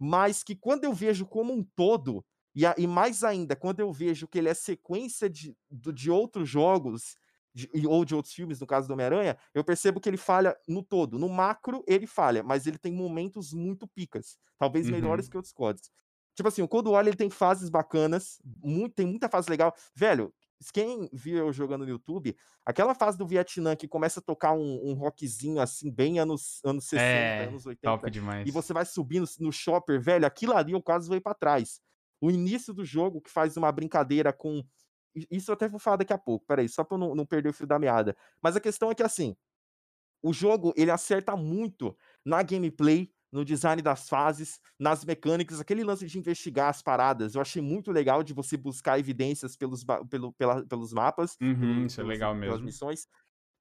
mas que quando eu vejo como um todo, E, a, e mais ainda, quando eu vejo que ele é sequência de, de outros jogos, de, ou de outros filmes, no caso do Homem-Aranha, eu percebo que ele falha no todo. No macro, ele falha, mas ele tem momentos muito picas, talvez uhum. melhores que outros códigos. Tipo assim, o Cold War ele tem fases bacanas, muito, tem muita fase legal. Velho, quem viu eu jogando no YouTube, aquela fase do Vietnã que começa a tocar um, um rockzinho assim, bem anos, anos 60, é, anos 80.
Top demais.
E você vai subindo no shopper, velho, aquilo ali eu quase veio para trás. O início do jogo que faz uma brincadeira com. Isso eu até vou falar daqui a pouco, peraí, só pra eu não, não perder o fio da meada. Mas a questão é que assim, o jogo ele acerta muito na gameplay, no design das fases, nas mecânicas, aquele lance de investigar as paradas. Eu achei muito legal de você buscar evidências pelos, pelo, pela, pelos mapas.
Uhum,
pelo,
isso é legal mesmo. Pelas
missões.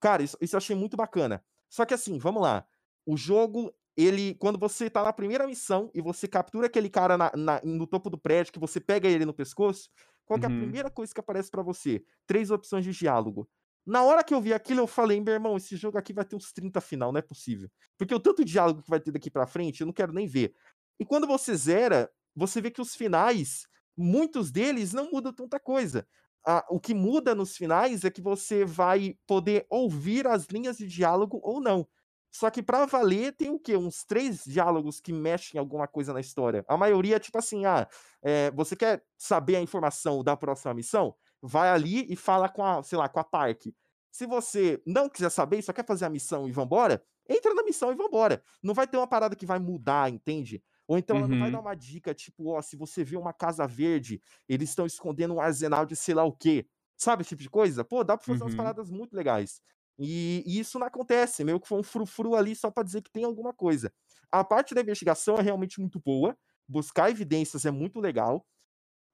Cara, isso, isso eu achei muito bacana. Só que assim, vamos lá. O jogo, ele, quando você tá na primeira missão e você captura aquele cara na, na, no topo do prédio, que você pega ele no pescoço, qual é a uhum. primeira coisa que aparece para você? Três opções de diálogo. Na hora que eu vi aquilo, eu falei, meu irmão, esse jogo aqui vai ter uns 30 final, não é possível. Porque o tanto de diálogo que vai ter daqui pra frente, eu não quero nem ver. E quando você zera, você vê que os finais, muitos deles não mudam tanta coisa. Ah, o que muda nos finais é que você vai poder ouvir as linhas de diálogo ou não. Só que para valer tem o quê? Uns três diálogos que mexem alguma coisa na história. A maioria é tipo assim, ah, é, você quer saber a informação da próxima missão? Vai ali e fala com a, sei lá, com a Park. Se você não quiser saber e só quer fazer a missão e vambora, entra na missão e vambora. Não vai ter uma parada que vai mudar, entende? Ou então uhum. ela não vai dar uhum. uma dica, tipo, ó, se você vê uma casa verde, eles estão escondendo um arsenal de sei lá o quê. Sabe esse tipo de coisa? Pô, dá pra fazer uhum. umas paradas muito legais. E, e, isso não acontece, meio que foi um frufru ali só para dizer que tem alguma coisa. A parte da investigação é realmente muito boa, buscar evidências é muito legal.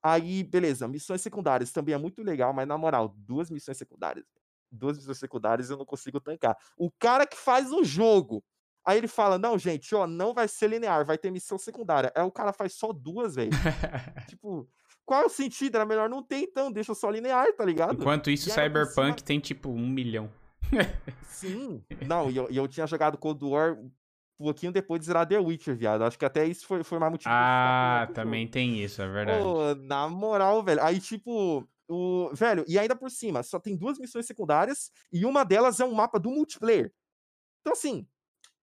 Aí, beleza, missões secundárias também é muito legal, mas na moral, duas missões secundárias. Duas missões secundárias eu não consigo tancar. O cara que faz o jogo, aí ele fala: Não, gente, ó, não vai ser linear, vai ter missão secundária. Aí o cara faz só duas, velho. tipo, qual é o sentido? Era melhor não ter, então, deixa só linear, tá ligado?
Enquanto isso, Cyberpunk tem tipo um milhão.
Sim, não, e eu, eu tinha jogado Cold War pouquinho depois de zerar The Witcher, viado. Acho que até isso foi, foi mais motivo.
Ah, também tem isso, é verdade.
Pô, na moral, velho. Aí, tipo, o. Velho, e ainda por cima, só tem duas missões secundárias e uma delas é um mapa do multiplayer. Então, assim,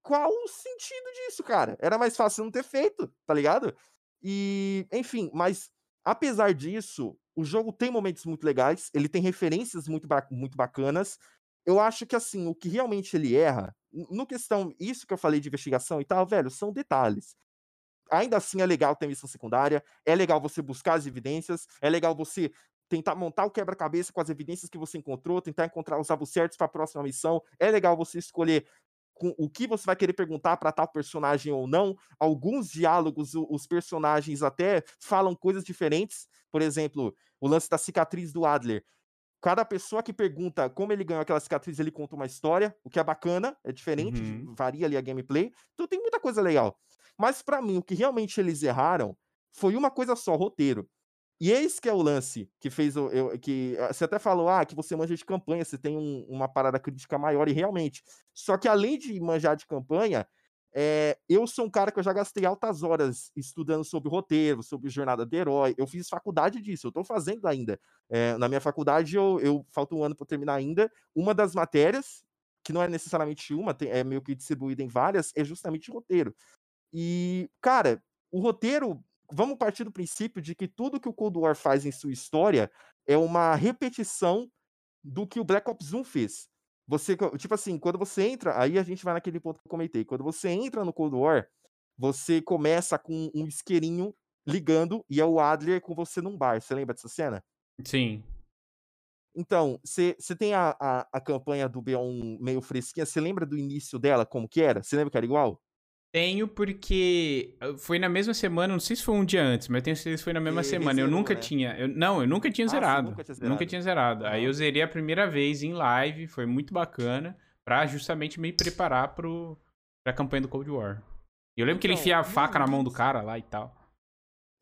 qual o sentido disso, cara? Era mais fácil não ter feito, tá ligado? E, enfim, mas apesar disso, o jogo tem momentos muito legais, ele tem referências muito, muito bacanas. Eu acho que, assim, o que realmente ele erra no questão, isso que eu falei de investigação e tal, velho, são detalhes. Ainda assim é legal ter missão secundária, é legal você buscar as evidências, é legal você tentar montar o quebra-cabeça com as evidências que você encontrou, tentar encontrar os alvos certos para a próxima missão. É legal você escolher com o que você vai querer perguntar para tal personagem ou não. Alguns diálogos, os personagens até falam coisas diferentes. Por exemplo, o lance da cicatriz do Adler. Cada pessoa que pergunta como ele ganhou aquela cicatriz, ele conta uma história, o que é bacana, é diferente, uhum. varia ali a gameplay. Então tem muita coisa legal. Mas para mim, o que realmente eles erraram foi uma coisa só, roteiro. E esse que é o lance que fez o. Eu, que ah, Você até falou, ah, que você manja de campanha, você tem um, uma parada crítica maior, e realmente. Só que além de manjar de campanha, é, eu sou um cara que eu já gastei altas horas estudando sobre roteiro, sobre jornada do herói. Eu fiz faculdade disso, eu estou fazendo ainda. É, na minha faculdade, eu, eu falta um ano para terminar ainda. Uma das matérias, que não é necessariamente uma, tem, é meio que distribuída em várias, é justamente roteiro. E, cara, o roteiro, vamos partir do princípio de que tudo que o Cold War faz em sua história é uma repetição do que o Black Ops 1 fez. Você, tipo assim, quando você entra, aí a gente vai naquele ponto que eu comentei. Quando você entra no Cold War, você começa com um isqueirinho ligando e é o Adler com você num bar. Você lembra dessa cena?
Sim.
Então, você tem a, a, a, campanha do B1 meio fresquinha. Você lembra do início dela, como que era? Você lembra que era igual?
Tenho porque ah, foi na mesma semana, não sei se foi um dia antes, mas tenho certeza que foi na mesma e semana. Zerou, eu nunca né? tinha. Eu, não, eu nunca tinha, ah, zerado. Nunca tinha zerado. Nunca tinha zerado. Aí eu zerei a primeira vez em live, foi muito bacana, pra justamente me preparar pro, pra campanha do Cold War. E eu lembro então, que ele então, enfia a faca na mão do cara lá e tal.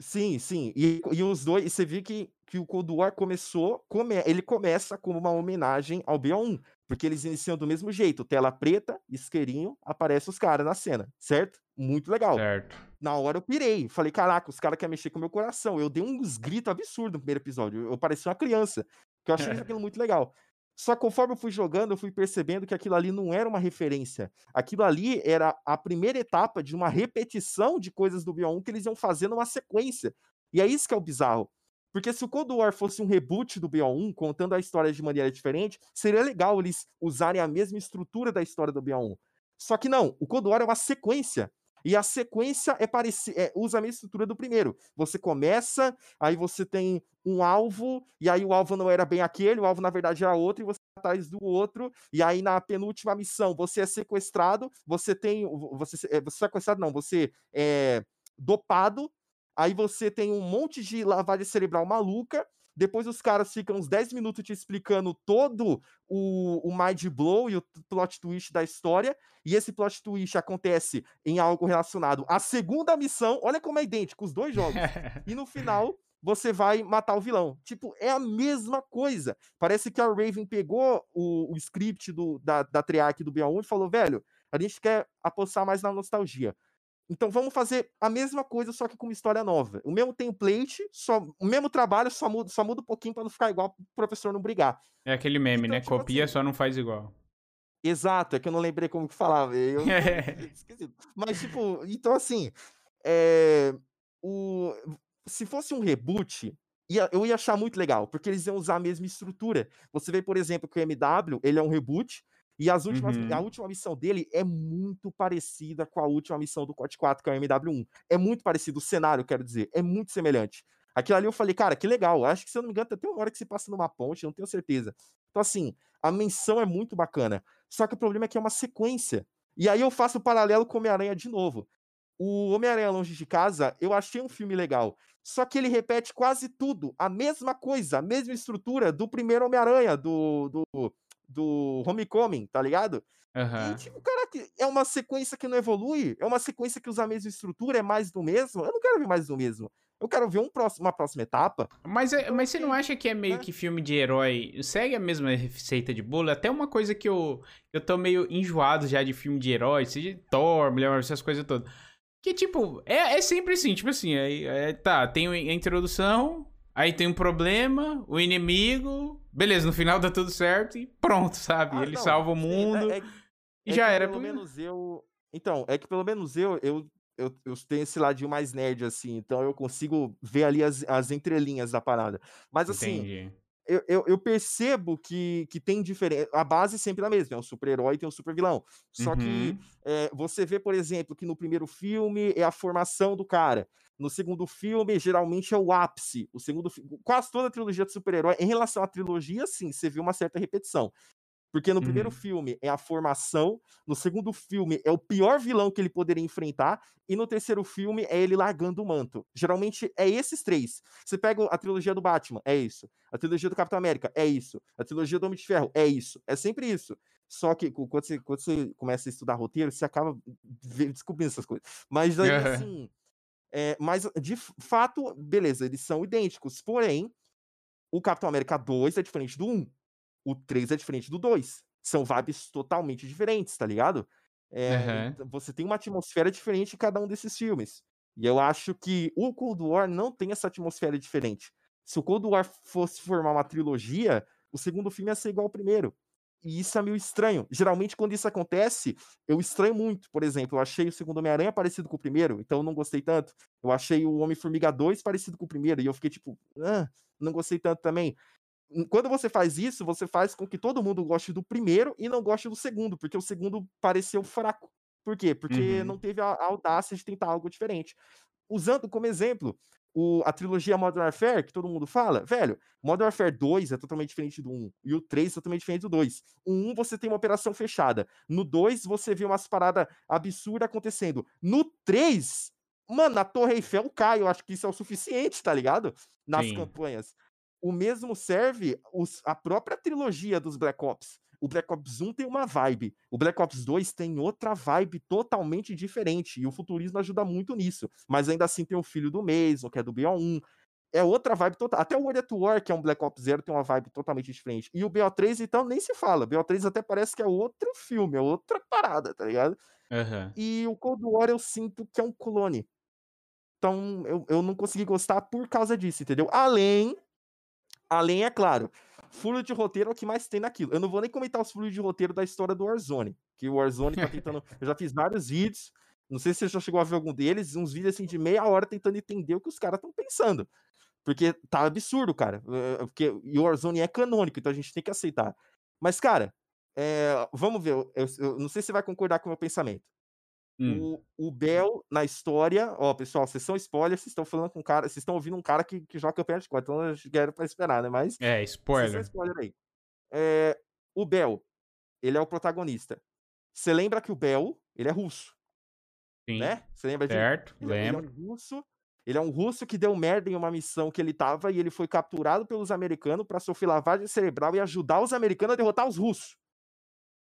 Sim, sim. E, e os dois, e você viu que, que o Cold War começou, come, ele começa como uma homenagem ao BO1, porque eles iniciam do mesmo jeito, tela preta, isqueirinho, aparece os caras na cena, certo? Muito legal.
Certo.
Na hora eu pirei, falei, caraca, os caras querem mexer com o meu coração. Eu dei uns gritos absurdos no primeiro episódio, eu parecia uma criança, que eu achei aquilo muito legal. Só que conforme eu fui jogando, eu fui percebendo que aquilo ali não era uma referência. Aquilo ali era a primeira etapa de uma repetição de coisas do BO1 que eles iam fazer numa sequência. E é isso que é o bizarro. Porque se o Cold War fosse um reboot do BO1, contando a história de maneira diferente, seria legal eles usarem a mesma estrutura da história do BO1. Só que não, o Cold War é uma sequência. E a sequência é parecida, é, usa a mesma estrutura do primeiro. Você começa, aí você tem um alvo, e aí o alvo não era bem aquele, o alvo na verdade era outro, e você tá atrás do outro, e aí na penúltima missão você é sequestrado, você tem. Você, é, você é sequestrado, não, você é dopado, aí você tem um monte de lavagem cerebral maluca, depois os caras ficam uns 10 minutos te explicando todo o, o mind blow e o plot twist da história. E esse plot twist acontece em algo relacionado à segunda missão. Olha como é idêntico os dois jogos. e no final, você vai matar o vilão. Tipo, é a mesma coisa. Parece que a Raven pegou o, o script do, da, da Triarch do BO1 e falou: velho, a gente quer apostar mais na nostalgia. Então vamos fazer a mesma coisa, só que com uma história nova. O mesmo template, só, o mesmo trabalho, só muda, só muda um pouquinho para não ficar igual o professor não brigar.
É aquele meme, então, né? Tipo Copia, assim, só não faz igual.
Exato, é que eu não lembrei como que falava. Eu, Mas, tipo, então assim, é, o, se fosse um reboot, ia, eu ia achar muito legal, porque eles iam usar a mesma estrutura. Você vê, por exemplo, que o MW, ele é um reboot, e as últimas, uhum. a última missão dele é muito parecida com a última missão do COD 4, que é o MW1. É muito parecido, o cenário, quero dizer, é muito semelhante. Aquilo ali eu falei, cara, que legal. Acho que, se eu não me engano, tem uma hora que se passa numa ponte, não tenho certeza. Então, assim, a menção é muito bacana. Só que o problema é que é uma sequência. E aí eu faço o paralelo com Homem-Aranha de novo. O Homem-Aranha Longe de Casa, eu achei um filme legal. Só que ele repete quase tudo, a mesma coisa, a mesma estrutura do primeiro Homem-Aranha, do, do, do Homecoming, tá ligado?
Uhum.
E, tipo, cara, é uma sequência que não evolui, é uma sequência que usa a mesma estrutura, é mais do mesmo. Eu não quero ver mais do mesmo. Eu quero ver um próximo, uma próxima etapa.
Mas, é, mas você não acha que é meio é. que filme de herói segue a mesma receita de bolo? Até uma coisa que eu, eu tô meio enjoado já de filme de herói, seja Thor, Mulher essas coisas todas. Que, tipo, é, é sempre assim, tipo assim, é, é, tá, tem a introdução, aí tem um problema, o inimigo, beleza, no final dá tudo certo e pronto, sabe? Ah, Ele não, salva o mundo é, é, e já era.
Pelo menos eu... Então, é que pelo menos eu, eu, eu, eu tenho esse ladinho mais nerd, assim, então eu consigo ver ali as, as entrelinhas da parada. Mas, assim, Entendi eu, eu, eu, percebo que, que tem diferença. A base sempre é a mesma, é um super-herói e tem um super-vilão. Só uhum. que é, você vê, por exemplo, que no primeiro filme é a formação do cara. No segundo filme, geralmente é o ápice. O segundo quase toda a trilogia de super-herói, em relação à trilogia, sim, você vê uma certa repetição. Porque no uhum. primeiro filme é a formação, no segundo filme é o pior vilão que ele poderia enfrentar, e no terceiro filme é ele largando o manto. Geralmente é esses três. Você pega a trilogia do Batman, é isso. A trilogia do Capitão América, é isso. A trilogia do Homem de Ferro, é isso. É sempre isso. Só que quando você, quando você começa a estudar roteiro, você acaba descobrindo essas coisas. Mas aí, uhum. assim. É, mas, de fato, beleza, eles são idênticos. Porém, o Capitão América 2 é diferente do 1 o 3 é diferente do 2. São vibes totalmente diferentes, tá ligado? É, uhum. Você tem uma atmosfera diferente em cada um desses filmes. E eu acho que o Cold War não tem essa atmosfera diferente. Se o Cold War fosse formar uma trilogia, o segundo filme ia ser igual ao primeiro. E isso é meio estranho. Geralmente, quando isso acontece, eu estranho muito. Por exemplo, eu achei o segundo Homem-Aranha parecido com o primeiro, então eu não gostei tanto. Eu achei o Homem-Formiga 2 parecido com o primeiro, e eu fiquei tipo, ah, não gostei tanto também quando você faz isso, você faz com que todo mundo goste do primeiro e não goste do segundo, porque o segundo pareceu fraco. Por quê? Porque uhum. não teve a, a, audácia de tentar algo diferente. Usando como exemplo o, a trilogia Modern Warfare, que todo mundo fala, velho, Modern Warfare 2 é totalmente diferente do 1, e o 3 é totalmente diferente do 2. O 1 você tem uma operação fechada, no 2 você vê umas paradas absurdas acontecendo. No 3, mano, a Torre Eiffel cai, eu acho que isso é o suficiente, tá ligado? Nas Sim. campanhas o mesmo serve os, a própria trilogia dos Black Ops. O Black Ops 1 tem uma vibe, o Black Ops 2 tem outra vibe totalmente diferente, e o futurismo ajuda muito nisso. Mas ainda assim tem o filho do Mason, que é do BO1, é outra vibe total. Até o World at War, que é um Black Ops Zero, tem uma vibe totalmente diferente. E o BO3, então, nem se fala. BO3 até parece que é outro filme, é outra parada, tá ligado?
Uhum.
E o Cold War eu sinto que é um clone. Então, eu, eu não consegui gostar por causa disso, entendeu? Além, além, é claro, furo de roteiro é o que mais tem naquilo. Eu não vou nem comentar os furos de roteiro da história do Warzone, que o Warzone tá tentando... eu já fiz vários vídeos, não sei se você já chegou a ver algum deles, uns vídeos assim de meia hora tentando entender o que os caras estão pensando. Porque tá absurdo, cara. Eh, eh, porque o Warzone é canônico, então a gente tem que aceitar. Mas, cara, é, vamos ver. Eu, eu, não sei se você vai concordar com o meu pensamento. Hum. O, o Bel, na história, ó, pessoal, vocês são spoilers, vocês estão falando com um cara, vocês estão ouvindo um cara que, que joga campeão de quatro, então eu quero pra esperar, né? Mas.
É, spoiler.
spoiler aí. É, o Bel, ele é o protagonista. Você lembra que o Bel, ele é russo.
Sim.
Né? Você lembra?
Certo,
ele,
lembro.
Ele é um russo ele é um russo que deu merda em uma missão que ele tava e ele foi capturado pelos americanos para sofrer lavagem cerebral e ajudar os americanos a derrotar os russos.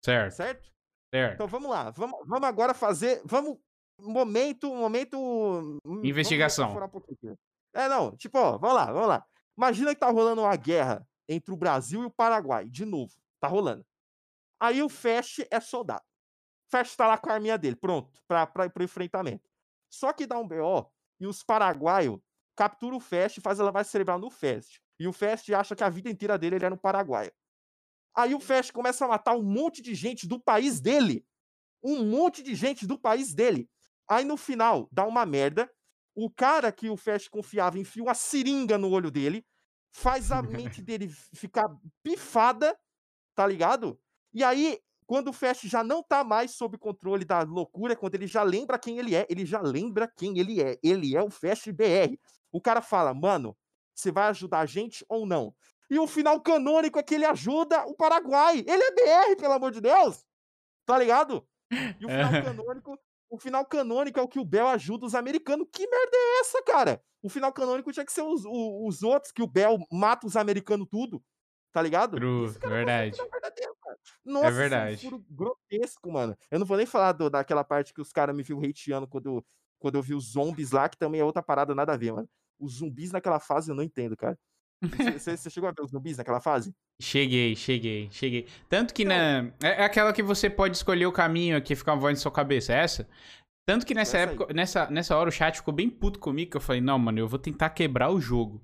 Certo.
Certo?
Certo.
Então vamos lá, vamos, vamos agora fazer, vamos momento, momento
hum, investigação.
Um é, não, tipo, ó, vamos lá, vamos lá. Imagina que tá rolando uma guerra entre o Brasil e o Paraguai, de novo. Tá rolando. Aí o Fast é soldado. Fast tá lá com a arminha dele, pronto, pra, pra, pro enfrentamento. Só que dá um BO e os paraguaios capturam o Fest e fazem lavagem cerebral no Fest. E o Fest acha que a vida inteira dele ele é no Paraguai. Aí o Fest começa a matar um monte de gente do país dele. Um monte de gente do país dele. Aí no final dá uma merda. O cara que o Fest confiava enfia uma seringa no olho dele, faz a mente dele ficar pifada, tá ligado? E aí quando o Fast já não tá mais sob controle da loucura, quando ele já lembra quem ele é, ele já lembra quem ele é. Ele é o Fast BR. O cara fala, mano, você vai ajudar a gente ou não? E o final canônico é que ele ajuda o Paraguai. Ele é BR, pelo amor de Deus! Tá ligado? E o final canônico, o final canônico é o que o Bel ajuda os americanos. Que merda é essa, cara? O final canônico tinha que ser os, os, os outros, que o Bel mata os americanos tudo. Tá ligado?
True, verdade.
Nossa,
é verdade.
É um grotesco, mano. Eu não vou nem falar do, daquela parte que os caras me viu hateando quando, quando eu vi os zombies lá, que também é outra parada, nada a ver, mano. Os zumbis naquela fase eu não entendo, cara. Você, você chegou a ver os zumbis naquela fase?
Cheguei, cheguei, cheguei. Tanto que então, na. É, é aquela que você pode escolher o caminho que fica uma voz na sua cabeça, é essa? Tanto que nessa época, nessa, nessa hora o chat ficou bem puto comigo, que eu falei, não, mano, eu vou tentar quebrar o jogo.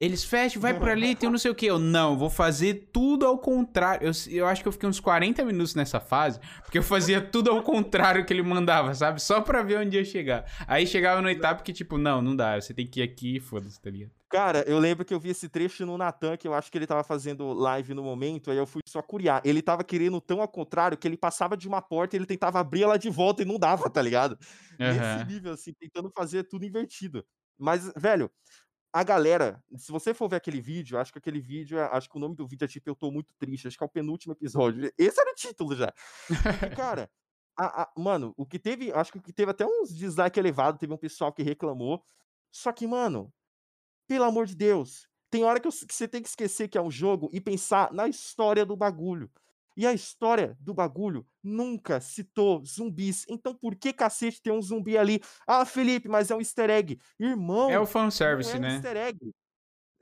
Eles fecham, vai por ali, tem um não sei o que. Eu, não, vou fazer tudo ao contrário. Eu, eu acho que eu fiquei uns 40 minutos nessa fase, porque eu fazia tudo ao contrário que ele mandava, sabe? Só pra ver onde ia chegar. Aí chegava no etapa que, tipo, não, não dá, você tem que ir aqui e foda-se, tá ligado?
Cara, eu lembro que eu vi esse trecho no Natan, que eu acho que ele tava fazendo live no momento, aí eu fui só curiar. Ele tava querendo tão ao contrário que ele passava de uma porta e ele tentava abrir ela de volta e não dava, tá ligado? Uhum. Nesse nível, assim, tentando fazer tudo invertido. Mas, velho, a galera, se você for ver aquele vídeo, acho que aquele vídeo, é, acho que o nome do vídeo é tipo Eu Tô Muito Triste, acho que é o penúltimo episódio. Esse era o título já. E, cara, a, a, mano, o que teve, acho que o que teve até uns dislike elevado, teve um pessoal que reclamou. Só que, mano, pelo amor de Deus, tem hora que, eu, que você tem que esquecer que é um jogo e pensar na história do bagulho. E a história do bagulho nunca citou zumbis. Então por que cacete tem um zumbi ali? Ah, Felipe, mas é um easter egg. Irmão.
É o fanservice,
é um
né?
Easter egg.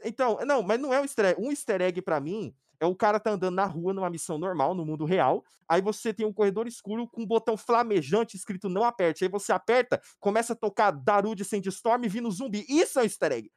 Então, não, mas não é um easter egg. Um easter egg pra mim é o cara tá andando na rua numa missão normal, no mundo real. Aí você tem um corredor escuro com um botão flamejante escrito não aperte. Aí você aperta, começa a tocar Darude Sandstorm e vindo zumbi. Isso é um easter egg.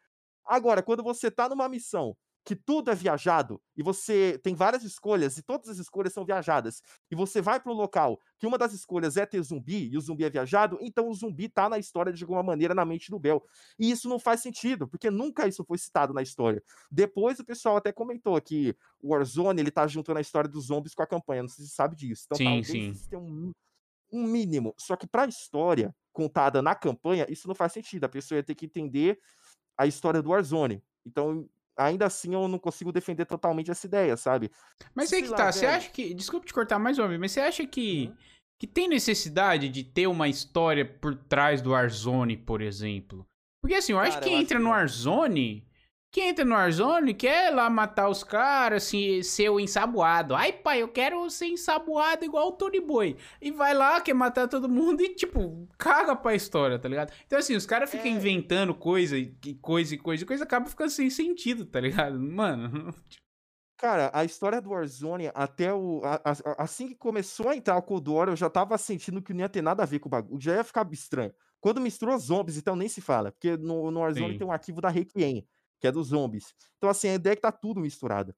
Agora, quando você tá numa missão que tudo é viajado e você tem várias escolhas e todas as escolhas são viajadas e você vai para um local que uma das escolhas é ter zumbi e o zumbi é viajado, então o zumbi tá na história de alguma maneira na mente do Bel. E isso não faz sentido, porque nunca isso foi citado na história. Depois o pessoal até comentou que o Warzone ele tá juntando a história dos zombies com a campanha, não sei se você sabe disso. Então
sim,
talvez
sim.
tenha um, um mínimo. Só que para a história contada na campanha, isso não faz sentido. A pessoa ia ter que entender a história do Warzone. Então, ainda assim eu não consigo defender totalmente essa ideia, sabe?
Mas aí que lá, tá, você acha que. Desculpa te cortar mais uma vez, mas você acha que. Uhum. Que tem necessidade de ter uma história por trás do Warzone, por exemplo? Porque assim, eu acho Cara, que eu entra acho no Warzone. Que entra no Warzone quer lá matar os caras, assim, ser o ensaboado. Ai, pai, eu quero ser ensaboado igual o Tony Boy. E vai lá, quer matar todo mundo e, tipo, caga pra história, tá ligado? Então, assim, os caras ficam é... inventando coisa e coisa e coisa e coisa, acaba ficando sem sentido, tá ligado? Mano.
Cara, a história do Warzone, até o. A, a, assim que começou a entrar o Cold War, eu já tava sentindo que não ia ter nada a ver com o bagulho. Já ia ficar estranho. Quando misturou zombies, então nem se fala. Porque no, no Warzone Sim. tem um arquivo da Requiem que é dos zombies. Então, assim, a ideia é que tá tudo misturado.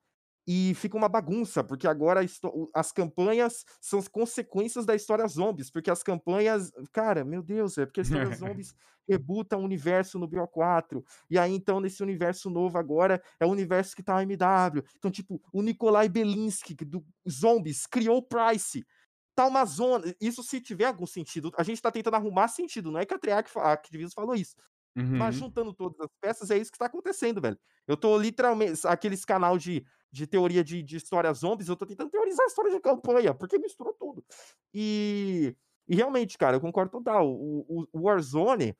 E fica uma bagunça, porque agora as campanhas são as consequências da história zombies, porque as campanhas, cara, meu Deus, é porque a história zombies rebuta um universo no BO4, e aí então nesse universo novo agora é o universo que tá o MW. Então, tipo, o Nikolai Belinsky do Zombies criou o Price. Tá uma zona, isso se tiver algum sentido, a gente tá tentando arrumar sentido, não é que a Treyarch, a Activision falou isso, Uhum. Mas juntando todas as peças, é isso que está acontecendo, velho. Eu tô literalmente. Aqueles canal de, de teoria de, de histórias zombies, eu tô tentando teorizar a história de campanha, porque misturou tudo. E, e realmente, cara, eu concordo total. O, o, o Warzone,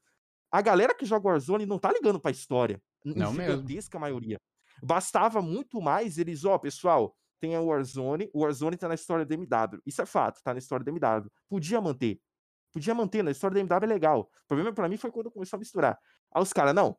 a galera que joga Warzone não tá ligando pra história.
Não
gigantesca mesmo. maioria. Bastava muito mais eles, ó, pessoal, tem a Warzone, o Warzone tá na história do MW. Isso é fato, tá na história do MW. Podia manter. Podia manter, na história da MW é legal. O problema para mim foi quando começou a misturar. Aí os caras, não.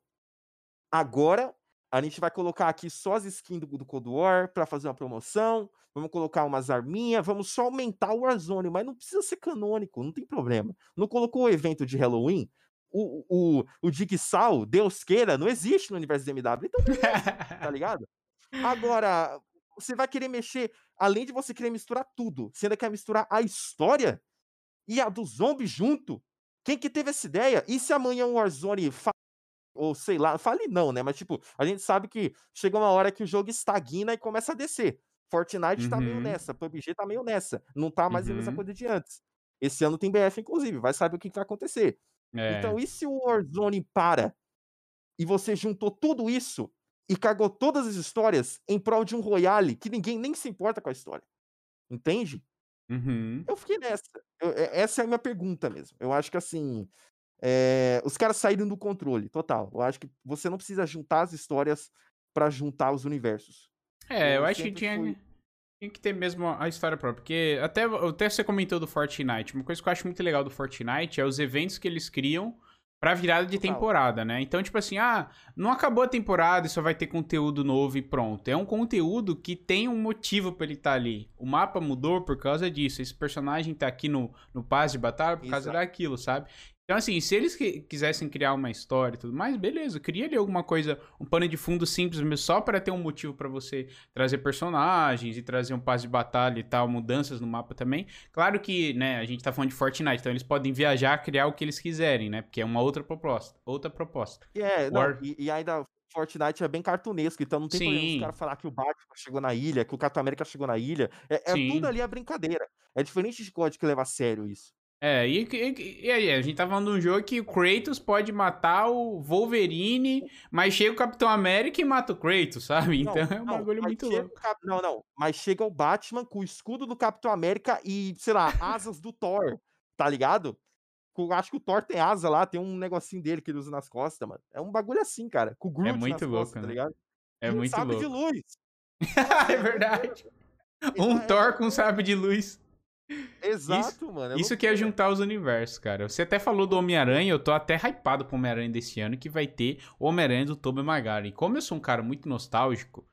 Agora a gente vai colocar aqui só as skins do, do Cold War para fazer uma promoção. Vamos colocar umas arminhas, vamos só aumentar o Warzone, mas não precisa ser canônico, não tem problema. Não colocou o evento de Halloween? O, o, o Digsal, Deus queira, não existe no universo da MW. Então, tá ligado? Agora, você vai querer mexer, além de você querer misturar tudo, você ainda quer misturar a história? E a do zombie junto. Quem que teve essa ideia? E se amanhã o Warzone fale, ou sei lá, fale não, né? Mas tipo, a gente sabe que chega uma hora que o jogo estagna e começa a descer. Fortnite uhum. tá meio uhum. nessa, PUBG tá meio nessa, não tá mais uhum. a mesma uhum. coisa de antes. Esse ano tem BF, inclusive, vai saber o que, que vai acontecer. É. Então, e se o Warzone para e você juntou tudo isso e cagou todas as histórias em prol de um Royale que ninguém nem se importa com a história? Entende?
Uhum.
Eu fiquei nessa. Eu, essa é a minha pergunta mesmo. Eu acho que assim. É, os caras saíram do controle, total. Eu acho que você não precisa juntar as histórias para juntar os universos.
É, eu, eu acho que tinha, fui... tinha que ter mesmo a história própria. Porque até, até você comentou do Fortnite. Uma coisa que eu acho muito legal do Fortnite é os eventos que eles criam pra virada de temporada, né? Então, tipo assim, ah, não acabou a temporada e só vai ter conteúdo novo e pronto. É um conteúdo que tem um motivo para ele estar tá ali. O mapa mudou por causa disso. Esse personagem tá aqui no, no passe de batalha por causa Exato. daquilo, sabe? Então, assim, se eles quisessem criar uma história e tudo mais, beleza, cria ali alguma coisa, um pano de fundo simples mesmo, só para ter um motivo para você trazer personagens e trazer um passe de batalha e tal, mudanças no mapa também. Claro que, né, a gente tá falando de Fortnite, então eles podem viajar, criar o que eles quiserem, né, porque é uma outra proposta. Outra proposta.
É, War... não, e, e, ainda Fortnite é bem cartunesco, então não tem Sim. problema os caras falar que o Batman chegou na ilha, que o Capitão América chegou na ilha. É, é tudo ali a brincadeira. É diferente de código que leva a sério isso.
É, e, e, e, aí, a gente tá falando de um jogo que o Kratos pode matar o Wolverine, mas chega o Capitão América e mata o Kratos, sabe? Então não, é um não, bagulho muito louco.
Cap... Não, não, mas chega o Batman com o escudo do Capitão América e, sei lá, asas do Thor, tá ligado? Acho que o Thor tem asa lá, tem um negocinho dele que ele usa nas costas, mano. É um bagulho assim, cara. Com o
Groot é muito louco, costas, tá né? tá ligado? É e muito
um
louco.
de luz.
é verdade. Um é, Thor com um sabre de luz.
Exato,
isso,
mano. É
isso que é juntar os universos, cara. Você até falou do Homem-Aranha, eu tô até hypado pro Homem-Aranha desse ano, que vai ter o Homem-Aranha do Tobey Maguire. E como eu sou um cara muito nostálgico,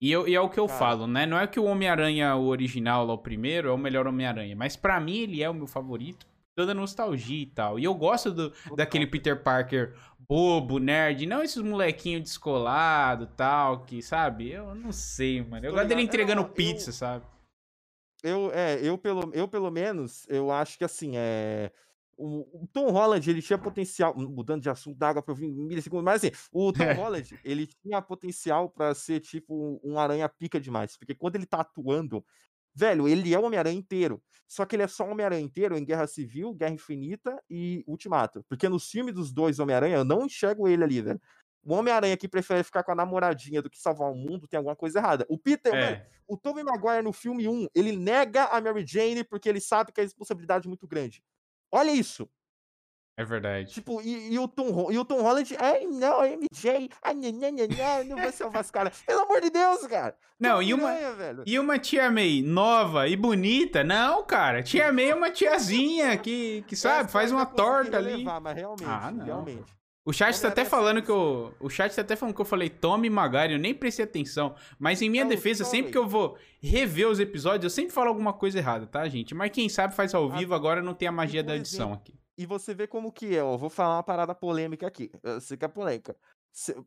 e, eu, e é o que eu cara. falo, né? Não é que o Homem-Aranha, o original, lá, o primeiro, é o melhor Homem-Aranha, mas para mim ele é o meu favorito, toda nostalgia e tal. E eu gosto do, daquele Peter Parker bobo, nerd, não esses molequinhos descolado tal, que, sabe? Eu não sei, mano. Eu gosto dele entregando pizza, eu... sabe?
Eu, é, eu, pelo, eu pelo menos, eu acho que assim, é. O, o Tom Holland, ele tinha potencial. Mudando de assunto, dá água pra eu vir em milissegundos, mas assim, o Tom Holland, ele tinha potencial para ser tipo um aranha pica demais. Porque quando ele tá atuando, velho, ele é o Homem-Aranha inteiro. Só que ele é só o Homem-Aranha inteiro em Guerra Civil, Guerra Infinita e Ultimato. Porque nos filmes dos dois Homem-Aranha, eu não enxergo ele ali, velho. O Homem-Aranha que prefere ficar com a namoradinha do que salvar o mundo tem alguma coisa errada. O Peter, é. o Tobey Maguire no filme 1, ele nega a Mary Jane porque ele sabe que a responsabilidade é muito grande. Olha isso.
É verdade.
Tipo, e, e, o, Tom, e o Tom Holland, ai não, MJ, ai, não, não, não, não vou salvar os caras. Pelo amor de Deus, cara.
Não, e uma, velho. e uma tia May nova e bonita? Não, cara. Tia May é uma tiazinha que, que sabe, faz uma torta ali.
Levar, mas realmente, ah, não. realmente.
O chat tá até falando que eu. O chat tá até falando que eu falei Tommy Magari, eu nem prestei atenção. Mas em minha não, defesa, sempre que eu vou rever os episódios, eu sempre falo alguma coisa errada, tá, gente? Mas quem sabe faz ao vivo, agora não tem a magia da edição aqui.
E você vê como que é, ó. Vou falar uma parada polêmica aqui. Eu sei que é polêmica.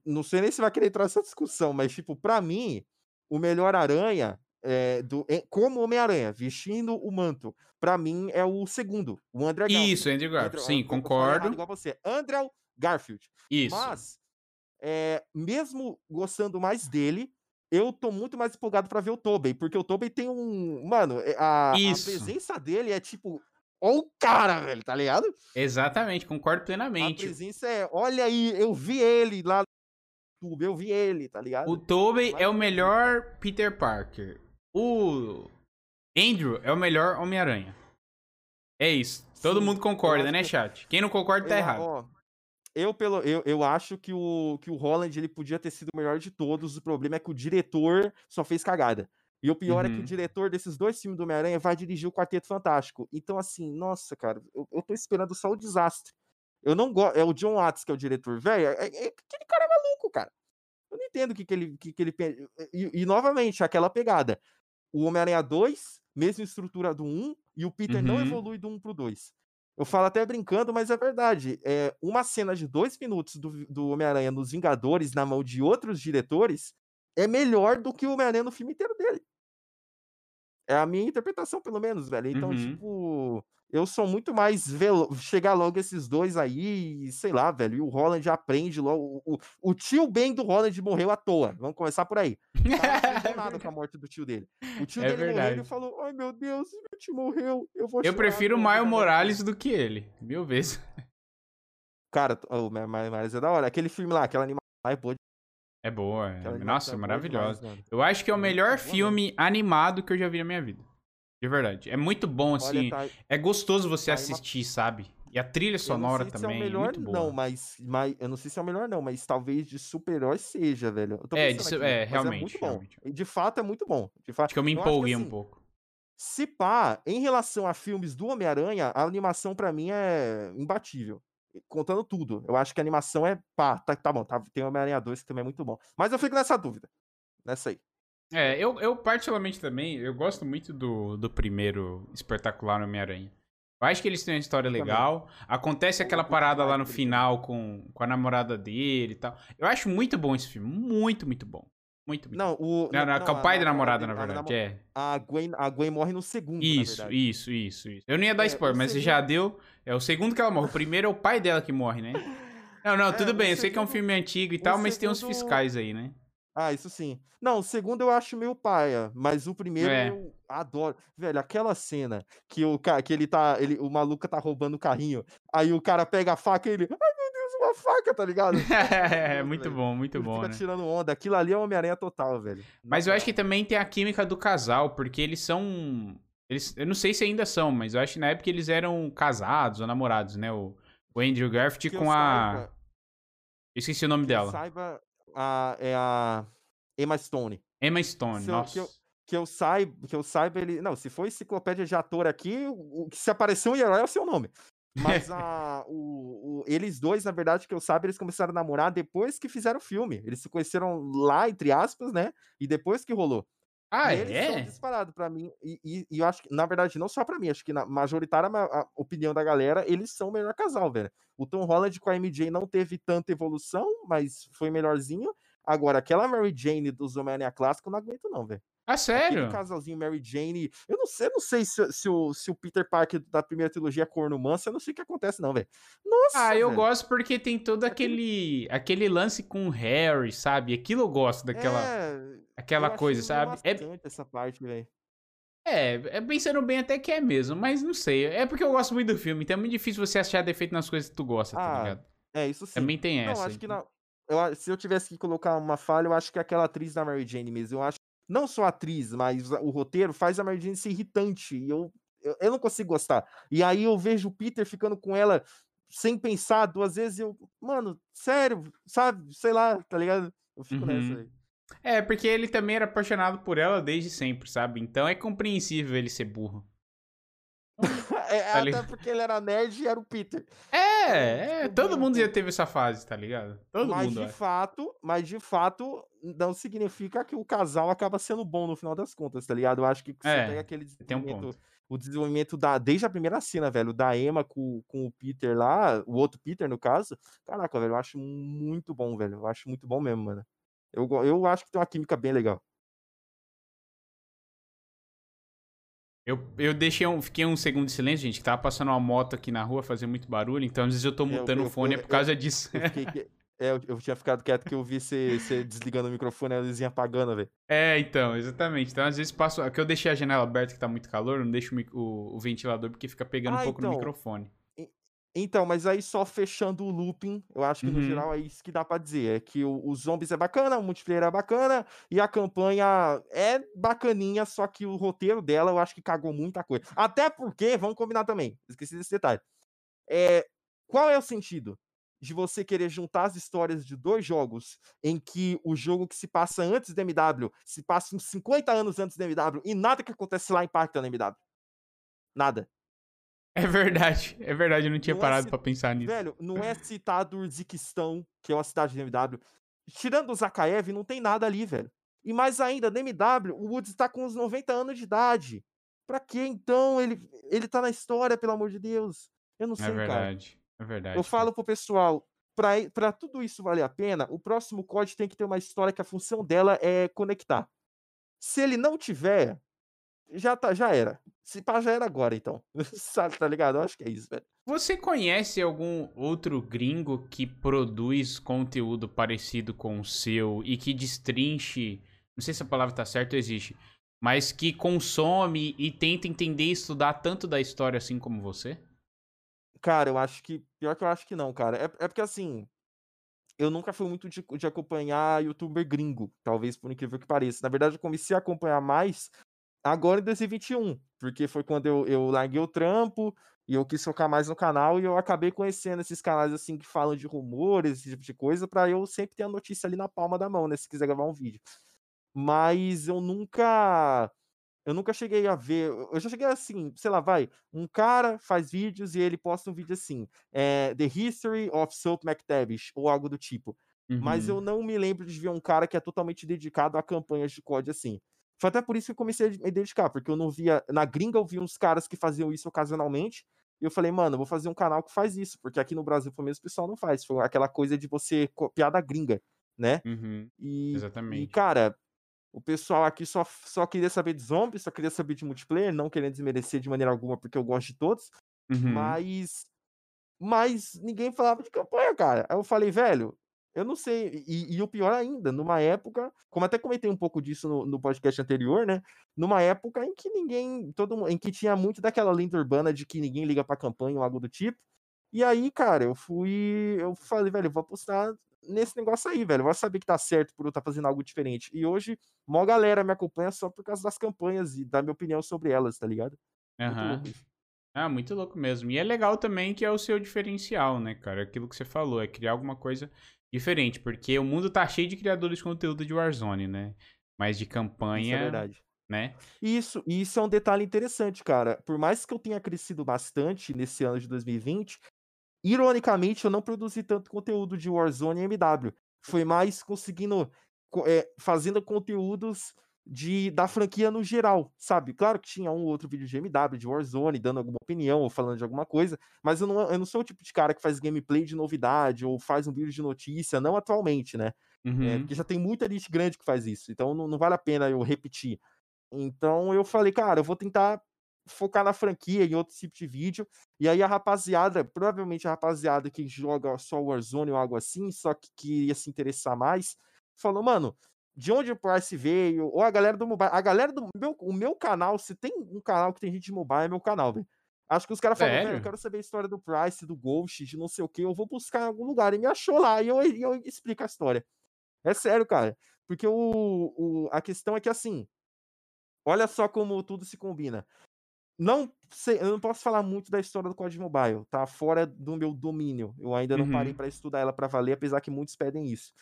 Não sei nem se vai querer entrar nessa discussão, mas, tipo, pra mim, o melhor aranha é, do, é, como Homem-Aranha, vestindo o manto, pra mim é o segundo, o André
Garfield. Isso, Andrew Garfield. Sim, concordo.
Igual você. Andrew Garfield.
Isso.
Mas, é, mesmo gostando mais dele, eu tô muito mais empolgado para ver o Tobey, porque o Tobey tem um. Mano, a, a, presença dele é tipo. Olha o cara, velho, tá ligado?
Exatamente, concordo plenamente.
A presença é, olha aí, eu vi ele lá no YouTube, eu vi ele, tá ligado?
O Tobey é o melhor Peter Parker. O Andrew é o melhor Homem-Aranha. É isso. Todo Sim, mundo concorda, né, chat? Quem não concorda tá errado. Ó,
eu, pelo, eu, eu acho que o, que o Holland ele podia ter sido o melhor de todos. O problema é que o diretor só fez cagada. E o pior uhum. é que o uhum. diretor desses dois filmes do Homem-Aranha vai dirigir o Quarteto Fantástico. Então, assim, nossa, cara, eu, eu tô esperando só o desastre. Eu não gosto. É o John Watts que é o diretor, velho. É, é, aquele cara é maluco, cara. Eu não entendo o que, que ele. Que, que ele e, e, novamente, aquela pegada. O Homem-Aranha 2, mesma estrutura do 1, e o Peter uhum. não evolui do 1 pro 2. Eu falo até brincando, mas é verdade. É, uma cena de dois minutos do, do Homem-Aranha nos Vingadores na mão de outros diretores é melhor do que o Homem-Aranha no filme inteiro dele. É a minha interpretação, pelo menos, velho. Então, uhum. tipo, eu sou muito mais velo... chegar logo esses dois aí, sei lá, velho. E o Holland aprende logo. O, o, tio Ben do Holland morreu à toa. Vamos começar por aí. Não nada com a morte do tio dele. O tio é dele verdade. morreu e falou: Ai meu Deus, meu tio morreu. Eu vou
Eu prefiro o Maio Morales do que ele. Mil vezes.
Cara, o Maio Morales é da hora. Aquele filme lá, aquela animação é boa
é boa, é. Nossa, é maravilhosa. eu acho que é o melhor filme animado que eu já vi na minha vida. De verdade. É muito bom, assim. Olha, tá... É gostoso você tá assistir, uma... sabe? E a trilha sonora também. Se é o melhor,
não, mas, mas. Eu não sei se é o melhor, não, mas talvez de super-herói seja, velho.
é, de, aqui, é, realmente. É muito
realmente. bom. De fato, é muito bom. De fato,
acho que eu me empolguei assim, um pouco.
Se pá, em relação a filmes do Homem-Aranha, a animação para mim é imbatível contando tudo. Eu acho que a animação é pá, tá, tá bom, tá, tem Homem-Aranha 2 que também é muito bom. Mas eu fico nessa dúvida. Nessa aí.
É, eu, eu particularmente também, eu gosto muito do, do primeiro espetacular Homem-Aranha. Eu acho que eles têm uma história legal. Acontece aquela parada lá no final com, com a namorada dele e tal. Eu acho muito bom esse filme. Muito, muito bom. Muito, muito.
Não, o.
Não, não, não, o pai da namorada, na verdade. É.
A Gwen, a Gwen morre no segundo.
Isso, isso, isso, isso. Eu não ia dar é, spoiler, mas você já deu. É o segundo que ela morre. O primeiro é o pai dela que morre, né? Não, não, é, tudo bem. Eu sei que é um filme antigo e tal, mas tem uns fiscais aí, né?
Ah, isso sim. Não, o segundo eu acho meio paia, mas o primeiro é. eu adoro. Velho, aquela cena que o cara, que ele tá, ele, o maluco tá roubando o carrinho, aí o cara pega a faca e ele, ai meu Deus, uma faca, tá ligado?
é, muito velho. bom, muito
ele
bom,
fica
né?
tirando onda. Aquilo ali é Homem-Aranha total, velho.
Mas eu acho que também tem a química do casal, porque eles são eles, eu não sei se ainda são, mas eu acho que na época eles eram casados ou namorados, né? O, o Andrew Garfield com a. Saiba, eu esqueci o nome dela.
Saiba, a, é a Emma Stone.
Emma Stone, se nossa.
Eu, que, eu, que eu saiba, que eu saiba, ele. Não, se for enciclopédia de ator aqui, o, se apareceu um herói é o seu nome. Mas a, o, o, eles dois, na verdade, que eu saiba, eles começaram a namorar depois que fizeram o filme. Eles se conheceram lá, entre aspas, né? E depois que rolou.
Ah, eles é?
são disparados para mim. E, e, e, eu acho que, na verdade, não só para mim, acho que na majoritária a opinião da galera, eles são o melhor casal, velho. O Tom Holland com a MJ não teve tanta evolução, mas foi melhorzinho. Agora, aquela Mary Jane dos Homem-Aranha clássico, eu não aguento, não, velho.
Ah, sério?
Aquele casalzinho Mary Jane. Eu não sei, eu não sei se, se, o, se o Peter Parker da primeira trilogia é corno manso, eu não sei o que acontece, não, velho.
Nossa! Ah, eu véio. gosto porque tem todo aquele, aquele lance com o Harry, sabe? Aquilo eu gosto daquela. É, aquela coisa, sabe?
É essa parte, velho.
É, é, pensando bem até que é mesmo, mas não sei. É porque eu gosto muito do filme, então é muito difícil você achar defeito nas coisas que tu gosta, tá ah, tá ligado?
É, isso sim.
Também tem
não,
essa.
Acho que não, eu, se eu tivesse que colocar uma falha, eu acho que é aquela atriz da Mary Jane mesmo. Eu acho não só a atriz, mas o roteiro faz a Mary Jane ser irritante. E eu, eu, eu, não consigo gostar. E aí eu vejo o Peter ficando com ela sem pensar duas vezes, eu, mano, sério, sabe? Sei lá, tá ligado? Eu fico uhum. nessa aí.
É, porque ele também era apaixonado por ela desde sempre, sabe? Então é compreensível ele ser burro.
é, tá até porque ele era nerd e era o Peter.
É, é todo mundo já teve essa fase, tá ligado? Todo
mas
mundo.
De fato, mas de fato, não significa que o casal acaba sendo bom no final das contas, tá ligado? Eu acho que você é, tem aquele desenvolvimento, tem um o desenvolvimento da, desde a primeira cena, velho, da Emma com, com o Peter lá, o outro Peter, no caso. Caraca, velho, eu acho muito bom, velho. Eu acho muito bom mesmo, mano. Eu, eu acho que tem uma química bem legal.
Eu, eu deixei um, fiquei um segundo de silêncio, gente, que tava passando uma moto aqui na rua, fazendo muito barulho, então às vezes eu tô mutando o fone, eu, é por causa disso.
Fiquei, é, eu, eu, tinha ficado quieto que eu vi você, você desligando o microfone e a luzinha apagando, velho.
É, então, exatamente. Então às vezes passo. É que eu deixei a janela aberta que tá muito calor, não deixo o, o, o ventilador porque fica pegando ah, um pouco então, no microfone.
Então, mas aí só fechando o looping, eu acho que no uhum. geral é isso que dá para dizer. É que o, os zombies é bacana, o multiplayer é bacana, e a campanha é bacaninha, só que o roteiro dela eu acho que cagou muita coisa. Até porque, vamos combinar também, esqueci desse detalhe. É, qual é o sentido de você querer juntar as histórias de dois jogos em que o jogo que se passa antes do MW se passa uns 50 anos antes do MW e nada que acontece lá impacta no MW? Nada.
É verdade, é verdade, eu não tinha não é parado é, para pensar nisso.
Velho, não é citado Urziquistão, que é uma cidade de MW. Tirando o Zakaev, não tem nada ali, velho. E mais ainda, no MW, o Woods está com uns 90 anos de idade. Pra que então ele, ele tá na história, pelo amor de Deus? Eu não é sei,
é verdade,
cara.
É verdade.
Eu falo pro pessoal, pra, pra tudo isso valer a pena, o próximo código tem que ter uma história que a função dela é conectar. Se ele não tiver, já, tá, já era. Se pá, já era agora, então. Sabe, tá ligado? Eu acho que é isso, velho.
Você conhece algum outro gringo que produz conteúdo parecido com o seu e que destrinche. Não sei se a palavra tá certa ou existe. Mas que consome e tenta entender e estudar tanto da história assim como você?
Cara, eu acho que. Pior que eu acho que não, cara. É, é porque assim. Eu nunca fui muito de, de acompanhar youtuber gringo, talvez por incrível que pareça. Na verdade, eu comecei a acompanhar mais agora em 2021, porque foi quando eu, eu larguei o trampo e eu quis focar mais no canal e eu acabei conhecendo esses canais assim que falam de rumores, esse tipo de coisa, para eu sempre ter a notícia ali na palma da mão, né, se quiser gravar um vídeo. Mas eu nunca eu nunca cheguei a ver, eu já cheguei assim, sei lá, vai, um cara faz vídeos e ele posta um vídeo assim, é, The History of Soap McTavish, ou algo do tipo. Uhum. Mas eu uhum. não me lembro de ver um cara que é totalmente dedicado a campanhas de COD assim. Foi até por isso que eu comecei a me dedicar, porque eu não via. Na gringa eu vi uns caras que faziam isso ocasionalmente. E eu falei, mano, eu vou fazer um canal que faz isso, porque aqui no Brasil, pelo menos, o pessoal não faz. Foi aquela coisa de você copiar da gringa, né?
Uhum,
e,
exatamente.
E, cara, o pessoal aqui só, só queria saber de zombies, só queria saber de multiplayer, não querendo desmerecer de maneira alguma, porque eu gosto de todos. Uhum. Mas. Mas ninguém falava de campanha, cara. Aí eu falei, velho, eu não sei. E, e, o pior ainda, numa época, como até comentei um pouco disso no, no, podcast anterior, né? Numa época em que ninguém. todo Em que tinha muito daquela lenda urbana de que ninguém liga pra campanha ou algo do tipo. E aí, cara, eu fui. Eu falei, velho, eu vou apostar nesse negócio aí, velho. Eu vou saber que tá certo por eu estar tá fazendo algo diferente. E hoje, mó galera me acompanha só por causa das campanhas e da minha opinião sobre elas, tá ligado?
Aham. Uhum. Ah, muito louco mesmo. E é legal também que é o seu diferencial, né, cara? Aquilo que você falou, é criar alguma coisa diferente, porque o mundo tá cheio de criadores de conteúdo de Warzone, né? Mas de campanha. Isso é
verdade.
Né?
Isso, isso é um detalhe interessante, cara. Por mais que eu tenha crescido bastante nesse ano de 2020, ironicamente eu não produzi tanto conteúdo de Warzone e MW. Foi mais conseguindo, é, fazendo conteúdos de da franquia no geral, sabe? Claro que tinha um ou outro vídeo de MW, de Warzone, dando alguma opinião ou falando de alguma coisa, mas eu não, eu não sou o tipo de cara que faz gameplay de novidade ou faz um vídeo de notícia, não atualmente, né? É, uhum. É, porque já tem muita gente grande que faz isso, então não, não vale a pena eu repetir. Então eu falei, cara, eu vou tentar focar na franquia, em outro tipo de vídeo. E aí a rapaziada, provavelmente a rapaziada que joga só Warzone ou algo assim, só que queria se interessar mais, falou, mano, de onde o Price veio, ou a galera do mobile. A galera do meu, o meu canal, se tem um canal que tem gente de mobile, é meu canal, velho. Acho que os caras falam, velho, eu quero saber a história do Price, do Ghost, de não sei o que, eu vou buscar em algum lugar. E me achou lá, e eu, eu explico a história. É sério, cara. Porque o, o, a questão é que, assim, olha só como tudo se combina. Não sei, eu não posso falar muito da história do COD Mobile, tá fora do meu domínio. Eu ainda não uhum. parei para estudar ela para valer, apesar que muitos pedem isso.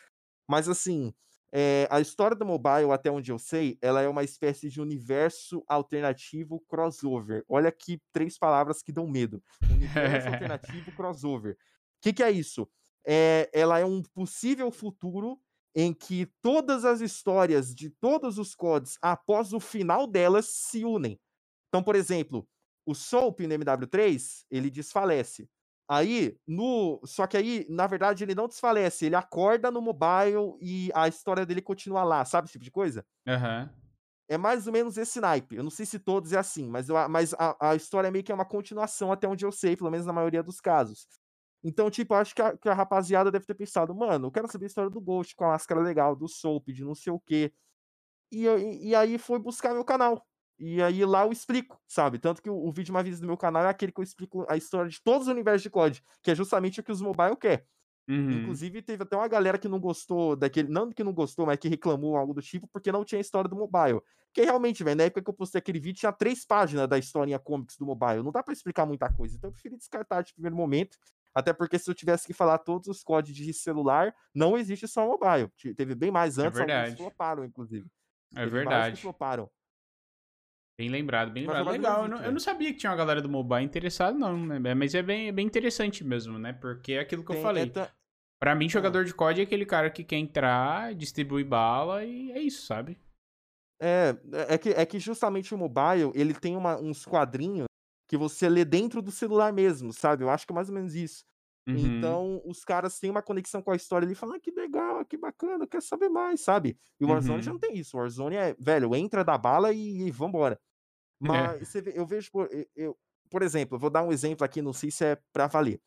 Mas assim, é, a história do mobile, até onde eu sei, ela é uma espécie de universo alternativo crossover. Olha aqui três palavras que dão medo. Universo alternativo crossover. O que, que, é isso? É, ela é um possível futuro em que todas as histórias de todos os codes, após o final delas, se unem. Então, por exemplo, o Soap no MW3, ele desfalece. Aí, no. Só que aí, na verdade, ele não desfalece, ele acorda no mobile e a história dele continua lá, sabe esse tipo de coisa?
Aham. Uhum.
É mais ou menos esse naipe. Eu não sei se todos é assim, mas, eu, mas a, a história meio que é uma continuação até onde eu sei, pelo menos na maioria dos casos. Então, tipo, acho que a, que a rapaziada deve ter pensado, mano, eu quero saber a história do Ghost com a máscara legal, do Soap, de não sei o quê. E, e, e aí foi buscar meu canal. E aí lá eu explico, sabe? Tanto que o, o, vídeo mais visto do meu canal é aquele que eu explico a história de todos os universos de COD, que é justamente o que os mobile quer. Uhum. Inclusive, teve até uma galera que não gostou daquele. Não que não gostou, mas que reclamou algo do tipo, porque não tinha história do mobile. Que realmente, velho, na época que eu postei aquele vídeo, tinha três páginas da historinha comics do mobile. Não dá para explicar muita coisa. Então eu preferi descartar de primeiro momento. Até porque se eu tivesse que falar todos os códigos de celular, não existe só mobile. Teve bem mais é antes, é
verdade.
alguns floparam, inclusive.
É teve verdade. floparam. Bem lembrado, bem lembrado. Legal, eu não, eu não, sabia que tinha uma galera do mobile interessada, não, né? Mas é bem, bem interessante mesmo, né? Porque é aquilo que Tem, eu falei. É ta... Pra mim, jogador de COD é aquele cara que quer entrar, distribui bala e é isso, sabe?
É, é que, é que justamente o mobile, ele tem uma, uns quadrinhos que você lê dentro do celular mesmo, sabe? Eu acho que é mais ou menos isso. Uhum. Então, os caras têm uma conexão com a história ali, falam, ah, que legal, que bacana, quer saber mais, sabe? E o Warzone uhum. já não tem isso. O Warzone é, velho, entra da bala e, e vambora. É. Mas é. eu vejo, por, eu, por exemplo, eu vou dar um exemplo aqui, não sei se é pra valer.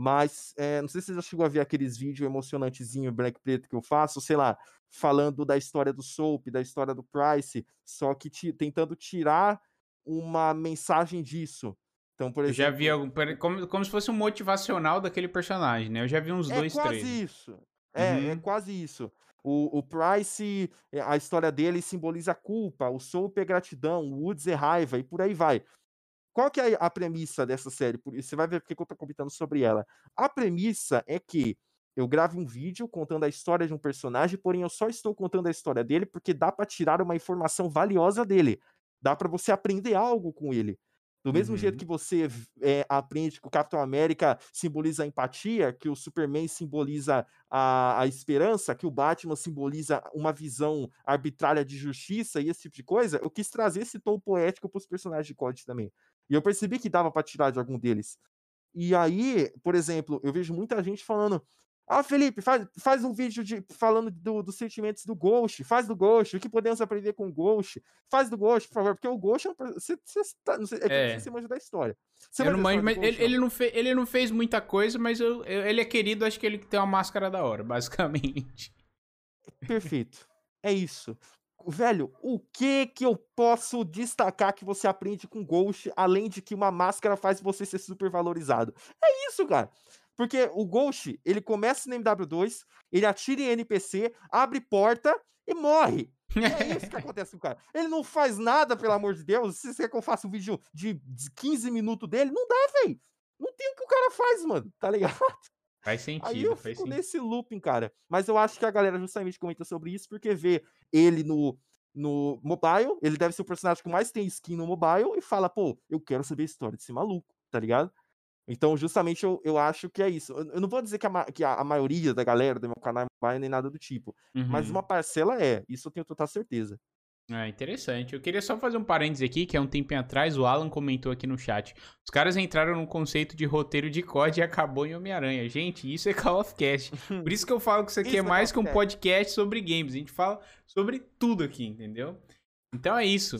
Mas é, não sei se você já chegou a ver aqueles vídeos emocionantezinho black preto que eu faço, sei lá, falando da história do Soap, da história do Price, só que tentando tirar uma mensagem disso. Então, por exemplo.
Eu já vi algum, como, como se fosse um motivacional daquele personagem, né? Eu já vi uns
é
dois,
três.
É
quase isso. É, uhum. é quase isso. O, o Price, eh, a história dele simboliza culpa, o Soap é gratidão, o Woods é raiva e por aí vai. Qual que é a premissa dessa série? Você vai ver porque eu tô comentando sobre ela. A premissa é que eu gravo um vídeo contando a história de um personagem, porém eu só estou contando a história dele porque dá para tirar uma informação valiosa dele. Dá para você aprender algo com ele. Do mesmo uhum. jeito que você é, aprende que o Capitão América simboliza a empatia, que o Superman simboliza a, a esperança, que o Batman simboliza uma visão arbitrária de justiça e esse tipo de coisa, eu quis trazer esse tom poético para os personagens de COD também. E eu percebi que dava para tirar de algum deles. E aí, por exemplo, eu vejo muita gente falando: ah, Felipe, faz, faz um vídeo de, falando do, dos sentimentos do Ghost. Faz do Ghost. O que podemos aprender com o Ghost? Faz do Ghost, por favor. Porque o Ghost é, você, você tá, não sei, é, é. você manja da história. Você
eu não manjo, mas Ghost, ele, ele, não fez, ele não fez muita coisa, mas eu, eu, ele é querido. Acho que ele tem uma máscara da hora, basicamente.
Perfeito. É isso. Velho, o que que eu posso destacar que você aprende com Ghost, além de que uma máscara faz você ser super valorizado? É isso, cara. Porque o Ghost, ele começa no MW2, ele atira em NPC, abre porta e morre. é isso que acontece com o cara. Ele não faz nada, pelo amor de Deus. Se você quer que eu faça um vídeo de 15 minutos dele, não dá, velho. Não tem o que o cara faz, mano. Tá ligado?
Faz sentido.
Aí eu
fico
sentido. nesse looping, cara. Mas eu acho que a galera justamente comenta sobre isso porque vê ele no, no mobile, ele deve ser o personagem que mais tem skin no mobile e fala, pô, eu quero saber a história desse maluco, tá ligado? Então, justamente, eu, eu acho que é isso. Eu não vou dizer que a, que a, a maioria da galera do meu canal vai nem nada do tipo, uhum. mas uma parcela é. Isso eu tenho total certeza.
É interessante. Eu queria só fazer um parênteses aqui, que é um tempinho atrás o Alan comentou aqui no chat. Os caras entraram no conceito de roteiro de COD e acabou em Homem-Aranha. Gente, isso é Call of Cast. Por isso que eu falo que isso aqui isso é mais é que um podcast sobre games. A gente fala sobre tudo aqui, entendeu? Então é isso.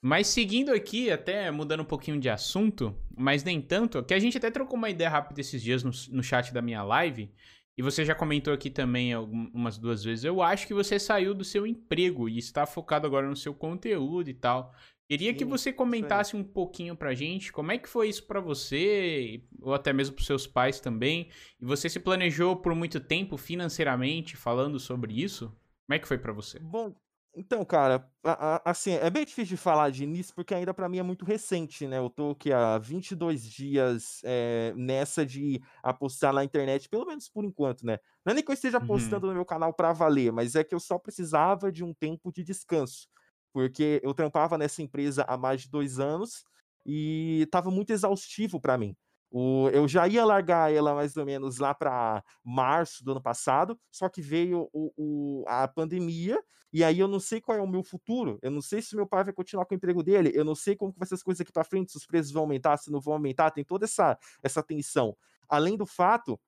Mas seguindo aqui, até mudando um pouquinho de assunto, mas nem tanto, que a gente até trocou uma ideia rápida esses dias no, no chat da minha live, e você já comentou aqui também algumas duas vezes. Eu acho que você saiu do seu emprego e está focado agora no seu conteúdo e tal. Queria Sim, que você comentasse um pouquinho pra gente como é que foi isso para você, ou até mesmo pros seus pais também. E você se planejou por muito tempo financeiramente falando sobre isso? Como é que foi para você?
Bom, Então, cara, a a assim, é bem difícil de falar de início, porque ainda pra mim é muito recente, né, eu tô o quê? Há 22 dias, eh, nessa de apostar na internet, pelo menos por enquanto, né. Não é nem que eu esteja
Uhum.
postando no meu canal pra valer, mas é que eu só precisava de um tempo de descanso, porque eu trampava nessa empresa há mais de 2 anos, e estava muito exaustivo pra mim. O eu já ia largar ela mais ou menos lá pra março do ano passado, só que veio o o a pandemia, e aí eu não sei qual é o meu futuro, eu não sei se meu pai vai continuar com o emprego dele, eu não sei como que vai ser as coisas aqui pra frente, se os preços vão aumentar, se não vão aumentar, tem toda essa essa tensão. Além do fato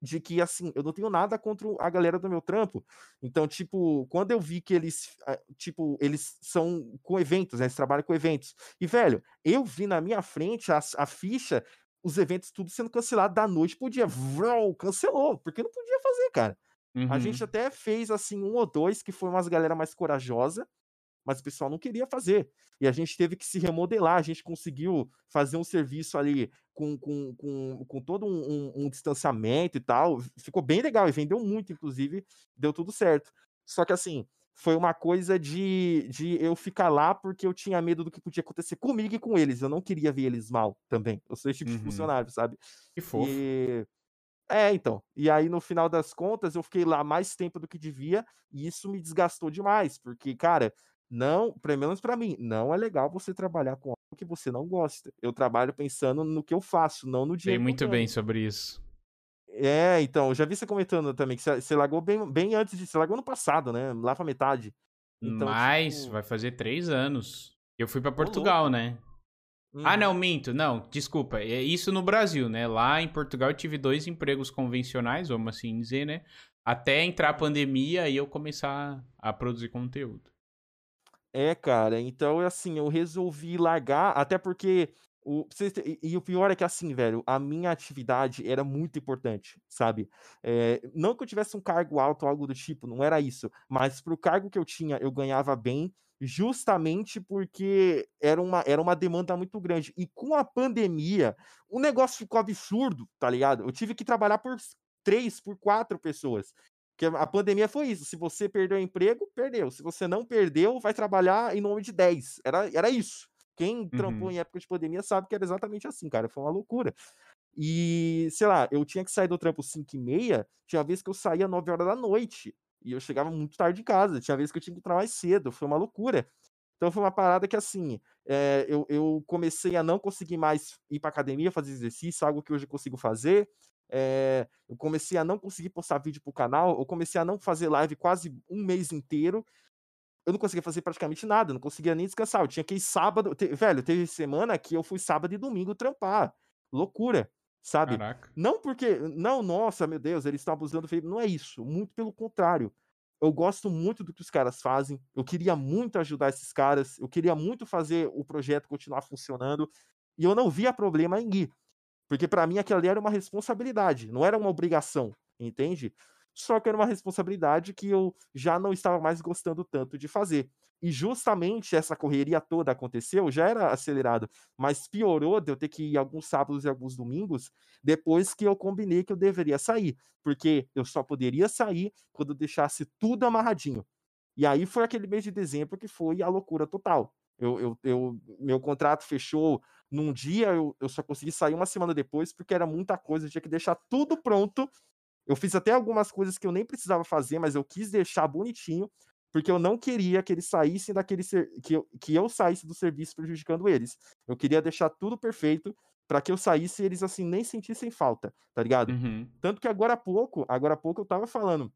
de que, assim, eu não tenho nada contra a galera do meu trampo, então, tipo, quando eu vi que eles, ah, tipo, eles são com eventos, né, eles trabalham com eventos. E, velho, eu vi na minha frente as a ficha, os eventos tudo sendo cancelado da noite para o dia, vrau, cancelou, porque não podia fazer, cara. A gente
Uhum.
até fez, assim, 1 ou 2 que foi umas galera mais corajosa, mas o pessoal não queria fazer. E a gente teve que se remodelar, a gente conseguiu fazer um serviço ali com com com com todo um um um distanciamento e tal, fi ficou bem legal e vendeu muito inclusive, deu tudo certo. Só que assim, foi uma coisa de de eu ficar lá, porque eu tinha medo do que podia acontecer comigo e com eles, eu não queria ver eles mal também, eu sou esse tipo de
Uhum.
funcionário, sabe.
Que fofo.
E é, então, e aí no final das contas eu fiquei lá mais tempo do que devia, e isso me desgastou demais, porque, cara, não pelo menos pra mim, não é legal você trabalhar com algo que você não gosta. Eu trabalho pensando no que eu faço, não no
Sei
dinheiro eu
muito bem sobre isso.
É, então, eu já vi você comentando também que você largou bem bem antes de você largou ano passado, né, lá pra metade. Então,
Mas
tipo
vai fazer 3 anos. Eu fui pra
Ô
Portugal,
louco.
Né. Ah não, minto, não, desculpa, é isso no Brasil, né, lá em Portugal eu tive 2 empregos convencionais, vamos assim dizer, né, até entrar a pandemia e eu começar a produzir conteúdo.
É, cara, então é assim, eu resolvi largar, até porque o e o pior é que assim, velho, a minha atividade era muito importante, sabe. Eh, não que eu tivesse um cargo alto ou algo do tipo, não era isso, mas para o cargo que eu tinha, eu ganhava bem, justamente porque era uma era uma demanda muito grande. E com a pandemia, o negócio ficou absurdo, tá ligado. Eu tive que trabalhar por s 3, por 4 pessoas, porque a pandemia foi isso, se você perdeu o emprego, perdeu, se você não perdeu, vai trabalhar em nome de 10, era era isso. Quem trampou
Uhum.
em época de pandemia sabe que era exatamente assim, cara, foi uma loucura. E, sei lá, eu tinha que sair do trampo 17:30, tinha vez que eu saía 21h, e eu chegava muito tarde em casa, tinha vez que eu tinha que entrar mais cedo, foi uma loucura. Então foi uma parada que assim, eh, eu eu comecei a não conseguir mais ir pra academia, fazer exercício, algo que hoje eu consigo fazer, eh, eu comecei a não conseguir postar vídeo para o canal, eu comecei a não fazer live quase 1 mês inteiro, eu não conseguia fazer praticamente nada, não conseguia nem descansar, eu tinha que ir sábado te velho, teve semana que eu fui sábado e domingo trampar, loucura, sabe.
Caraca.
Não porque não, nossa, meu Deus, eles estão abusando, fe não é isso, muito pelo contrário. Eu gosto muito do que os caras fazem, eu queria muito ajudar esses caras, eu queria muito fazer o projeto continuar funcionando, e eu não via problema em ir, porque pra mim aquilo ali era uma responsabilidade, não era uma obrigação, entende. Só que era uma responsabilidade que eu já não estava mais gostando tanto de fazer. E justamente essa correria toda aconteceu, já era acelerado, mas piorou de eu ter que ir alguns sábados e alguns domingos, depois que eu combinei que eu deveria sair, porque eu só poderia sair quando deixasse tudo amarradinho. E aí foi aquele mês de dezembro que foi a loucura total. Eu eu eu meu contrato fechou num dia, eu eu só consegui sair uma semana depois, porque era muita coisa, eu tinha que deixar tudo pronto. Eu fiz até algumas coisas que eu nem precisava fazer, mas eu quis deixar bonitinho, porque eu não queria que eles saíssem daquele ser que eu que eu saísse do serviço prejudicando eles. Eu queria deixar tudo perfeito, pra que eu saísse e eles, assim, nem sentissem falta, tá ligado.
Uhum.
Tanto que agora há pouco agora há pouco eu estava falando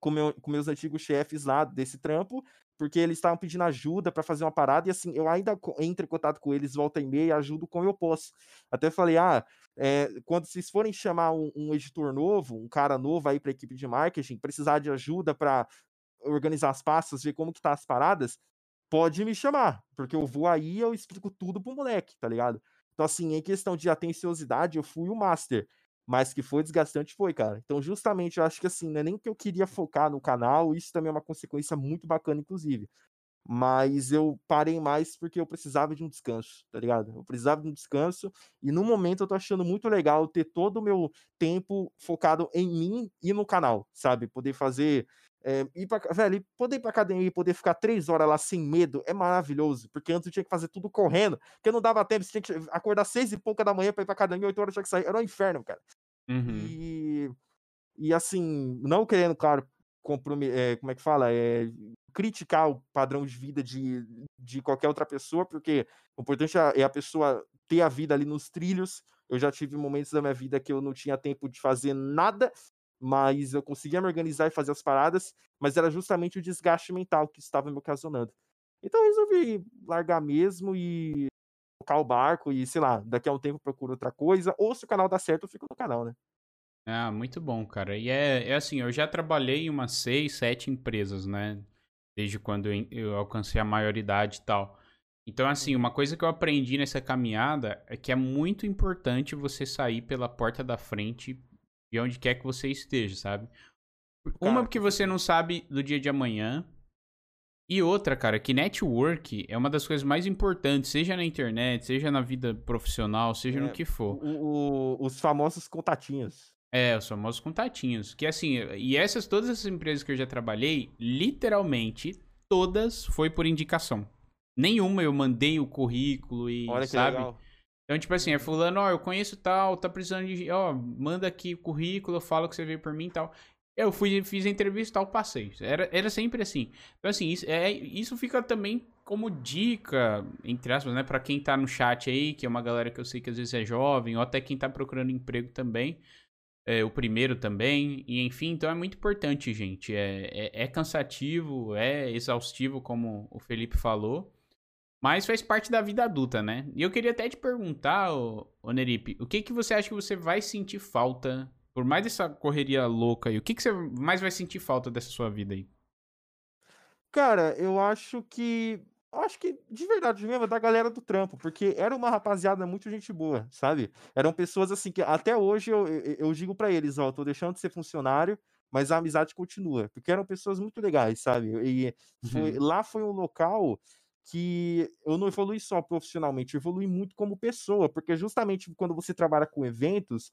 com meu com meus antigos chefes lá desse trampo, porque eles estavam pedindo ajuda pra fazer uma parada e, assim, eu ainda entro em contato com eles volta e meia ajudo como eu posso. Até falei: "Ah, eh, quando vocês forem chamar um um editor novo, um cara novo aí pra equipe de marketing, precisar de ajuda pra organizar as pastas, ver como que tá as paradas, pode me chamar, porque eu vou aí eu explico tudo para o moleque", tá ligado. Então, assim, em questão de atenciosidade, eu fui o master, mas que foi desgastante, foi, cara. Então justamente eu acho que, assim, não é nem que eu queria focar no canal, isso também é uma consequência muito bacana inclusive, mas eu parei mais, porque eu precisava de um descanso, tá ligado. Eu precisava de um descanso, e no momento eu tô achando muito legal ter todo o meu tempo focado em mim e no canal, sabe, poder fazer É, ir pra, velho, poder ir pra academia e poder ficar três horas lá sem medo é maravilhoso. Porque antes eu tinha que fazer tudo correndo, porque não dava tempo, você tinha que acordar seis e pouca da manhã pra ir pra academia, oito horas tinha que sair. Era um inferno, cara. Uhum. E, e assim, não querendo, claro, é, como é que fala? É, criticar o padrão de vida de, de qualquer outra pessoa, porque o importante é, é a pessoa ter a vida ali nos trilhos. Eu já tive momentos da minha vida que eu não tinha tempo de fazer nada, mas eu conseguia me organizar e fazer as paradas, mas era justamente o desgaste mental que estava me ocasionando. Então eu resolvi largar mesmo e tocar o barco e, sei lá, daqui a um tempo procuro outra coisa, ou se o canal dá certo, eu fico no canal, né?
Ah, muito bom, cara. E é, é assim, eu já trabalhei em umas seis, sete empresas, né? Desde quando eu alcancei a maioridade e tal. Então, assim, uma coisa que eu aprendi nessa caminhada é que é muito importante você sair pela porta da frente de onde quer que você esteja, sabe? Uma, porque você não sabe do dia de amanhã. E outra, cara, que network é uma das coisas mais importantes, seja na internet, seja na vida profissional, seja é, no que for.
O, o, os famosos contatinhos.
É, os famosos contatinhos. Que assim, e essas, todas essas empresas que eu já trabalhei, literalmente, todas foi por indicação. Nenhuma eu mandei o currículo e, Olha que sabe? Legal. Então, tipo assim, é fulano, ó, eu conheço tal, tá precisando de, ó, manda aqui o currículo, fala que você veio por mim e tal. Eu fui, fiz a entrevista e tal, passei. Era, era sempre assim. Então, assim, isso, é, isso fica também como dica, entre aspas, né, pra quem tá no chat aí, que é uma galera que eu sei que às vezes é jovem, ou até quem tá procurando emprego também é, o primeiro também, e enfim, então é muito importante, gente. É, é, é, cansativo, é exaustivo, como o Felipe falou, mas faz parte da vida adulta, né? E eu queria até te perguntar, ô, ô Neripe, o que, que você acha que você vai sentir falta, por mais dessa correria louca aí, o que, que você mais vai sentir falta dessa sua vida aí?
Cara, eu acho que acho que de verdade mesmo, da galera do trampo, porque era uma rapaziada muito gente boa, sabe? Eram pessoas assim que até hoje eu, eu, eu digo para eles, ó, tô deixando de ser funcionário, mas a amizade continua, porque eram pessoas muito legais, sabe? E foi, uhum. lá foi um local que eu não evolui só profissionalmente, eu evolui muito como pessoa, porque justamente quando você trabalha com eventos,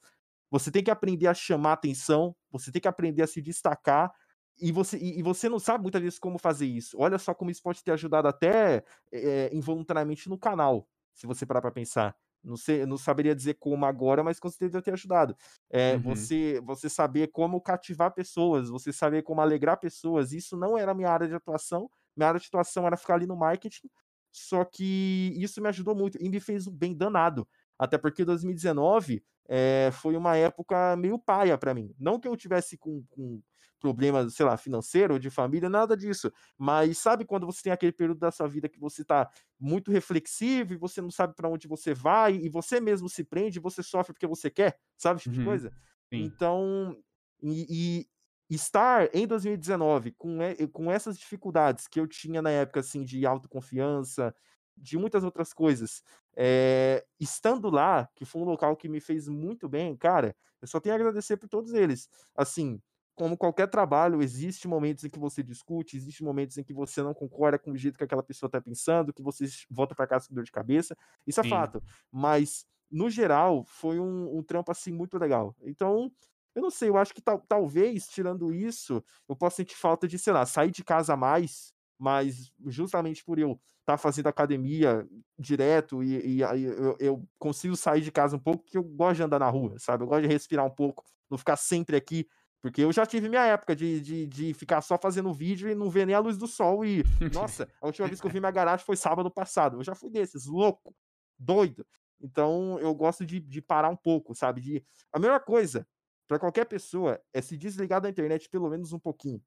você tem que aprender a chamar atenção, você tem que aprender a se destacar, e você, e, você não sabe muitas vezes como fazer isso. Olha só como isso pode ter ajudado até é, involuntariamente no canal, se você parar para pensar. Não, sei, não saberia dizer como agora, mas com certeza ter ajudado. É, uhum. você, você saber como cativar pessoas, você saber como alegrar pessoas. Isso não era minha área de atuação. Minha área de atuação era ficar ali no marketing. Só que isso me ajudou muito e me fez um bem danado. Até porque 2019 é, foi uma época meio paia para mim. Não que eu tivesse com, com problema, sei lá, financeiro ou de família, nada disso. Mas sabe quando você tem aquele período da sua vida que você está muito reflexivo e você não sabe para onde você vai e você mesmo se prende, você sofre porque você quer, sabe, tipo uhum. de coisa? Sim. Então, e, e, estar em 2019 com, com essas dificuldades que eu tinha na época, assim, de autoconfiança, de muitas outras coisas, é, estando lá, que foi um local que me fez muito bem, cara, eu só tenho a agradecer por todos eles. Assim, como qualquer trabalho, existe momentos em que você discute, existe momentos em que você não concorda com o jeito que aquela pessoa está pensando, que você volta para casa com dor de cabeça. Isso é Sim. fato. Mas, no geral, foi um, um, trampo assim muito legal. Então, eu não sei, eu acho que tal, talvez, tirando isso, eu possa sentir falta de, sei lá, sair de casa mais, mas justamente por eu tá fazendo academia direto e, e eu, eu consigo sair de casa um pouco, porque eu gosto de andar na rua, sabe? Eu gosto de respirar um pouco, não ficar sempre aqui porque eu já tive minha época de, de, de ficar só fazendo vídeo e não ver nem a luz do sol. E, nossa, a última vez que eu vi minha garagem foi sábado passado. Eu já fui desses, louco, doido. Então eu gosto de, de parar um pouco, sabe? De... A melhor coisa para qualquer pessoa é se desligar da internet pelo menos um pouquinho.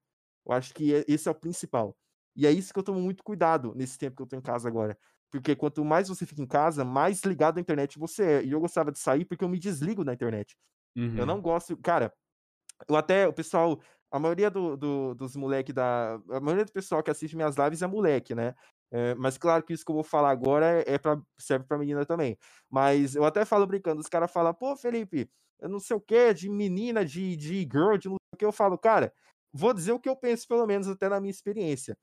Eu acho que é, esse é o principal. E é isso que eu tomo muito cuidado nesse tempo que eu tô em casa agora. Porque quanto mais você fica em casa, mais ligado à internet você é. E eu gostava de sair porque eu me desligo da internet. Uhum. Eu não gosto. Cara, eu até, o pessoal, a maioria do, do, dos moleques da. A maioria do pessoal que assiste minhas lives é moleque, né? É, mas claro que isso que eu vou falar agora é, pra, serve pra menina também. Mas eu até falo brincando, os caras falam, pô, Felipe, eu não sei o que, de menina, de, de girl, de não sei o que. Eu falo, cara, vou dizer o que eu penso, pelo menos até na minha experiência.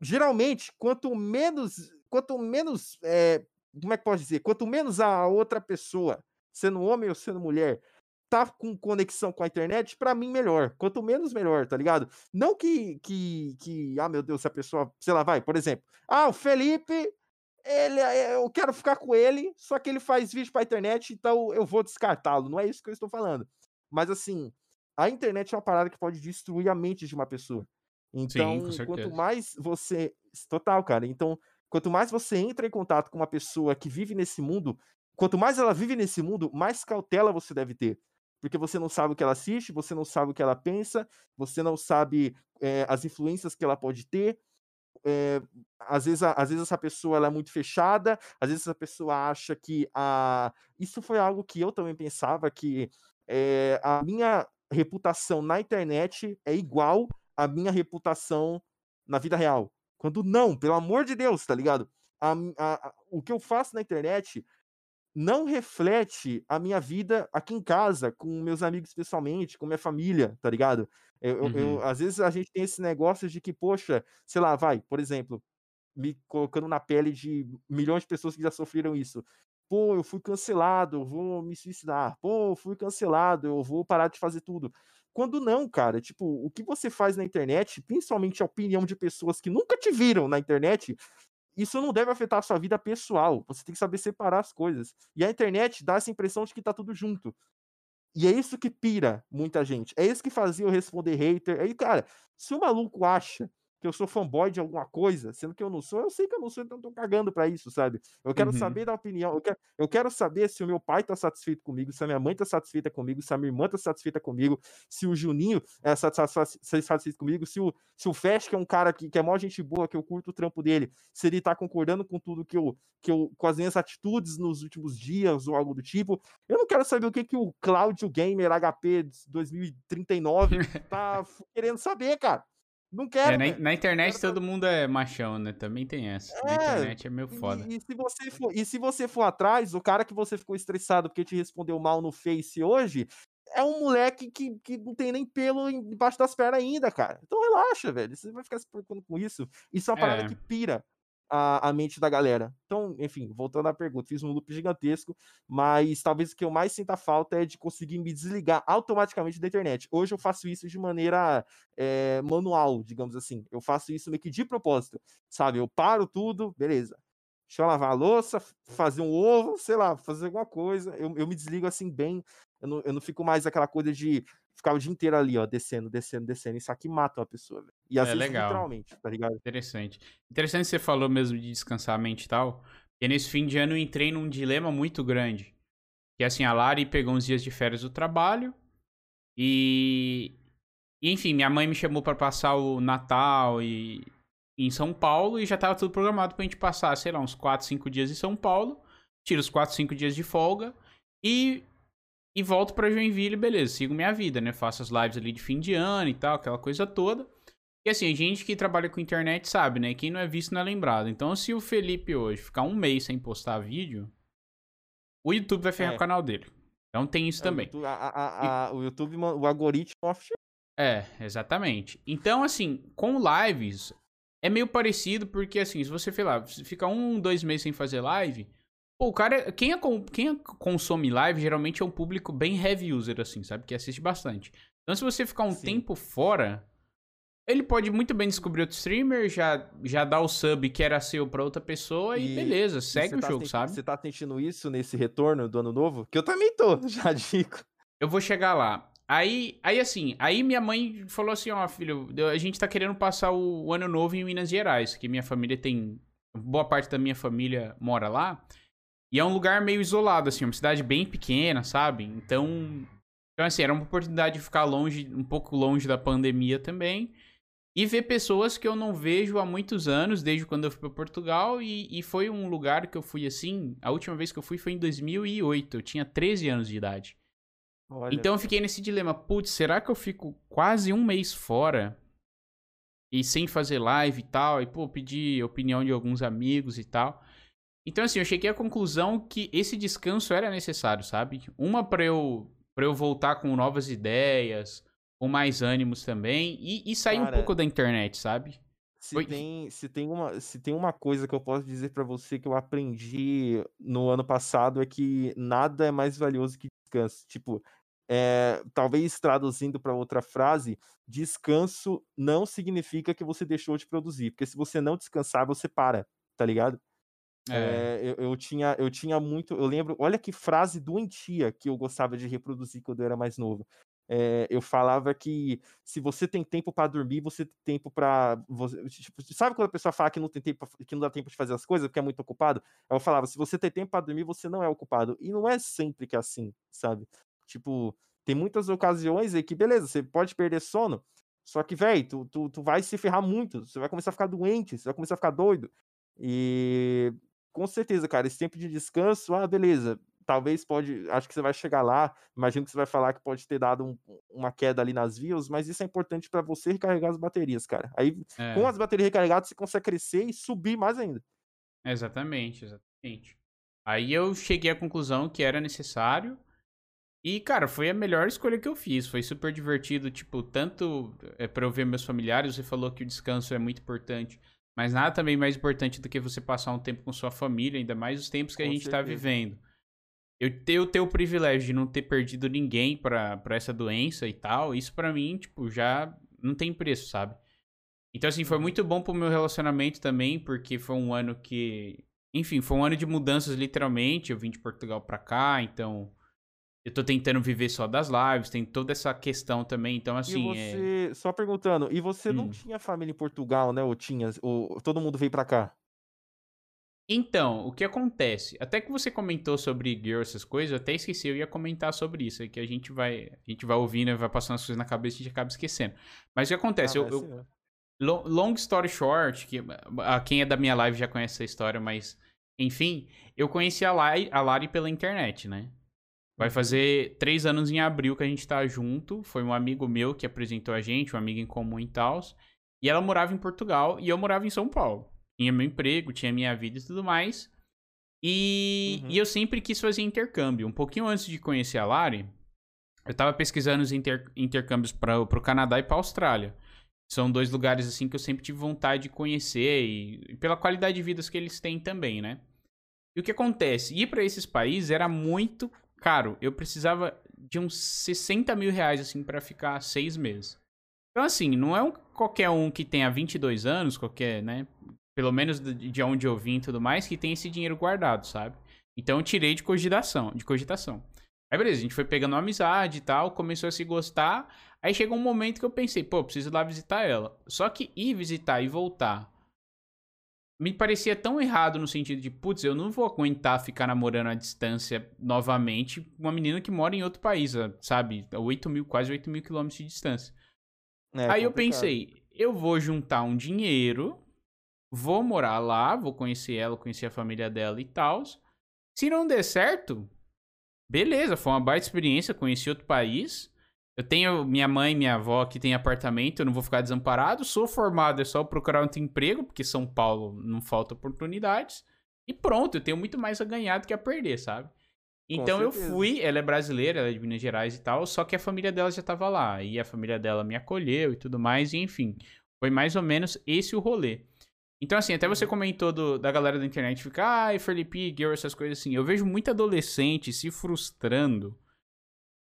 Geralmente, quanto menos. Quanto menos. É, como é que pode dizer? Quanto menos a outra pessoa, sendo homem ou sendo mulher, tá com conexão com a internet, para mim, melhor. Quanto menos, melhor, tá ligado? Não que, que, que, ah, meu Deus, se a pessoa, sei lá, vai, por exemplo, ah, o Felipe, ele, eh, eu quero ficar com ele, só que ele faz vídeo pra internet, então eu vou descartá-lo. Não é isso que eu estou falando. Mas, assim, a internet é uma parada que pode destruir a mente de uma pessoa. Então, Sim, quanto mais você. Total, cara. Então, quanto mais você entra em contato com uma pessoa que vive nesse mundo, quanto mais ela vive nesse mundo, mais cautela você deve ter. Porque você não sabe o que ela assiste, você não sabe o que ela pensa, você não sabe é, as influências que ela pode ter. É, às, vezes, às vezes essa pessoa ela é muito fechada, às vezes essa pessoa acha que a. Isso foi algo que eu também pensava, que é, a minha reputação na internet é igual à minha reputação na vida real. Quando não, pelo amor de Deus, tá ligado? A, a, a, o que eu faço na internet não reflete a minha vida aqui em casa, com meus amigos pessoalmente, com minha família, tá ligado? Eu, uhum. eu, às vezes a gente tem esse negócio de que, poxa, sei lá, vai, por exemplo, me colocando na pele de milhões de pessoas que já sofreram isso. Pô, eu fui cancelado, eu vou me suicidar. Pô, eu fui cancelado, eu vou parar de fazer tudo. Quando não, cara, tipo, o que você faz na internet, principalmente a opinião de pessoas que nunca te viram na internet, isso não deve afetar a sua vida pessoal. Você tem que saber separar as coisas. E a internet dá essa impressão de que tá tudo junto. E é isso que pira muita gente. É isso que fazia eu responder hater. Aí, cara, se o maluco acha que eu sou fanboy de alguma coisa, sendo que eu não sou, eu sei que eu não sou, então eu tô cagando pra isso, sabe? Eu quero uhum. saber da opinião, eu quero, eu quero saber se o meu pai tá satisfeito comigo, se a minha mãe tá satisfeita comigo, se a minha irmã tá satisfeita comigo, se o Juninho é satisfeito comigo, se o, se o Fesh, que é um cara que, que é mó gente boa, que eu curto o trampo dele, se ele tá concordando com tudo que eu, que eu, com as minhas atitudes nos últimos dias ou algo do tipo. Eu não quero saber o que, que o Cláudio Gamer HP 2039 tá querendo saber, cara. Não quero.
É, na, na, internet quero... todo mundo é machão, né? Também tem essa. É, na internet é meio foda.
E, e, se você for, e se você for atrás, o cara que você ficou estressado porque te respondeu mal no Face hoje é um moleque que, que não tem nem pelo embaixo das pernas ainda, cara. Então relaxa, velho. Você vai ficar se preocupando com isso. Isso é uma parada é. que pira a, a mente da galera. Então, enfim, voltando à pergunta, fiz um loop gigantesco, mas talvez o que eu mais sinta falta é de conseguir me desligar automaticamente da internet. Hoje eu faço isso de maneira é, manual, digamos assim. Eu faço isso meio que de propósito, sabe? Eu paro tudo, beleza. Deixa eu lavar a louça, fazer um ovo, sei lá, fazer alguma coisa. Eu, eu me desligo assim bem. Eu não, eu não fico mais aquela coisa de ficar o dia inteiro ali, ó, descendo, descendo, descendo. Isso aqui mata uma pessoa, velho. E às
é
vezes,
legal.
literalmente, tá ligado?
Interessante. Interessante você falou mesmo de descansar a mente e tal. Porque nesse fim de ano eu entrei num dilema muito grande. Que assim, a Lari pegou uns dias de férias do trabalho. E. Enfim, minha mãe me chamou para passar o Natal e em São Paulo e já tava tudo programado pra gente passar, sei lá, uns 4, 5 dias em São Paulo. Tiro os 4, 5 dias de folga. E e volto para Joinville, beleza, sigo minha vida, né? Faço as lives ali de fim de ano e tal, aquela coisa toda. E assim, a gente que trabalha com internet sabe, né? Quem não é visto não é lembrado. Então, se o Felipe hoje ficar um mês sem postar vídeo, o YouTube vai ferrar é. o canal dele. Então tem isso é, também.
O YouTube, a, a, a, o YouTube, o algoritmo
É, exatamente. Então, assim, com lives, é meio parecido, porque assim, se você, sei lá, fica um, dois meses sem fazer live, Pô, o cara, quem, é, quem consome live geralmente é um público bem heavy user, assim, sabe? Que assiste bastante. Então, se você ficar um Sim. tempo fora, ele pode muito bem descobrir outro streamer, já, já dá o sub que era seu pra outra pessoa e, e beleza, segue o tá jogo, sabe?
Você tá sentindo isso nesse retorno do ano novo? Que eu também tô, já digo.
Eu vou chegar lá. Aí, aí assim, aí minha mãe falou assim, ó, filho, a gente tá querendo passar o, o ano novo em Minas Gerais, que minha família tem... Boa parte da minha família mora lá. E é um lugar meio isolado, assim, uma cidade bem pequena, sabe? Então, então assim, era uma oportunidade de ficar longe, um pouco longe da pandemia também. E ver pessoas que eu não vejo há muitos anos, desde quando eu fui para Portugal. E, e foi um lugar que eu fui assim. A última vez que eu fui foi em 2008. Eu tinha 13 anos de idade. Olha. Então eu fiquei nesse dilema: putz, será que eu fico quase um mês fora? E sem fazer live e tal? E, pô, pedir opinião de alguns amigos e tal. Então, assim, eu cheguei à conclusão que esse descanso era necessário, sabe? Uma para eu, pra eu voltar com novas ideias, com mais ânimos também, e, e sair Cara, um pouco da internet, sabe?
Se tem, se, tem uma, se tem uma coisa que eu posso dizer para você que eu aprendi no ano passado é que nada é mais valioso que descanso. Tipo, é, talvez traduzindo para outra frase, descanso não significa que você deixou de produzir, porque se você não descansar, você para, tá ligado? É. É, eu, eu, tinha, eu tinha muito. Eu lembro, olha que frase doentia que eu gostava de reproduzir quando eu era mais novo. É, eu falava que se você tem tempo para dormir, você tem tempo para. Tipo, sabe quando a pessoa fala que não tem tempo, que não dá tempo de fazer as coisas porque é muito ocupado? Eu falava, se você tem tempo para dormir, você não é ocupado. E não é sempre que é assim, sabe? Tipo, tem muitas ocasiões aí que, beleza, você pode perder sono, só que, velho, tu, tu, tu vai se ferrar muito, você vai começar a ficar doente, você vai começar a ficar doido. E com certeza, cara, esse tempo de descanso, ah, beleza, talvez pode, acho que você vai chegar lá, imagino que você vai falar que pode ter dado um, uma queda ali nas views, mas isso é importante para você recarregar as baterias, cara. Aí, é. com as baterias recarregadas, você consegue crescer e subir mais ainda.
Exatamente, exatamente. Aí eu cheguei à conclusão que era necessário e, cara, foi a melhor escolha que eu fiz. Foi super divertido, tipo, tanto é, pra eu ver meus familiares, você falou que o descanso é muito importante. Mas nada também mais importante do que você passar um tempo com sua família, ainda mais os tempos que com a gente tá certeza. tá vivendo. Eu ter, eu ter o privilégio de não ter perdido ninguém pra, pra essa doença e tal, isso para mim, tipo, já não tem preço, sabe? Então, assim, foi uhum. muito bom pro meu relacionamento também, porque foi um ano que. Enfim, foi um ano de mudanças, literalmente. Eu vim de Portugal pra cá, então eu tô tentando viver só das lives, tem toda essa questão também, então assim.
E é você, é... só perguntando, e você hum. não tinha família em Portugal, né? Ou tinha, ou todo mundo veio para cá?
Então, o que acontece? Até que você comentou sobre girl, essas coisas, eu até esqueci, eu ia comentar sobre isso, é que a gente vai, a gente vai ouvindo, vai passando as coisas na cabeça e a gente acaba esquecendo. Mas o que acontece? Ah, eu, eu long story short, que a, quem é da minha live já conhece essa história, mas enfim, eu conheci a Lari, a Lari pela internet, né? Vai fazer três anos em abril que a gente tá junto. Foi um amigo meu que apresentou a gente, um amigo em comum e tal. E ela morava em Portugal e eu morava em São Paulo. Tinha meu emprego, tinha minha vida e tudo mais. E, uhum. e eu sempre quis fazer intercâmbio. Um pouquinho antes de conhecer a Lari, eu tava pesquisando os inter, intercâmbios para pro Canadá e pra Austrália. São dois lugares assim que eu sempre tive vontade de conhecer e, e pela qualidade de vida que eles têm também, né? E o que acontece? Ir para esses países era muito caro. Eu precisava de uns 60 mil reais, assim, para ficar seis meses. Então, assim, não é um, qualquer um que tenha 22 anos, qualquer, né? Pelo menos de onde eu vim e tudo mais, que tem esse dinheiro guardado, sabe? Então eu tirei de cogitação, de cogitação. Aí beleza, a gente foi pegando uma amizade e tal, começou a se gostar. Aí chegou um momento que eu pensei, pô, preciso ir lá visitar ela. Só que ir visitar e voltar me parecia tão errado no sentido de, putz, eu não vou aguentar ficar namorando à distância novamente uma menina que mora em outro país, sabe? 8 mil, quase 8 mil quilômetros de distância. É, Aí complicado. eu pensei, eu vou juntar um dinheiro, vou morar lá, vou conhecer ela, conhecer a família dela e tal. Se não der certo, beleza, foi uma baita experiência, conheci outro país. Eu tenho minha mãe e minha avó que tem apartamento, eu não vou ficar desamparado. Sou formado, é só procurar outro emprego, porque São Paulo não falta oportunidades. E pronto, eu tenho muito mais a ganhar do que a perder, sabe? Então eu fui, ela é brasileira, ela é de Minas Gerais e tal, só que a família dela já tava lá. E a família dela me acolheu e tudo mais, e enfim. Foi mais ou menos esse o rolê. Então, assim, até você uhum. comentou do, da galera da internet ficar, ai, Felipe, Girl, essas coisas assim. Eu vejo muito adolescente se frustrando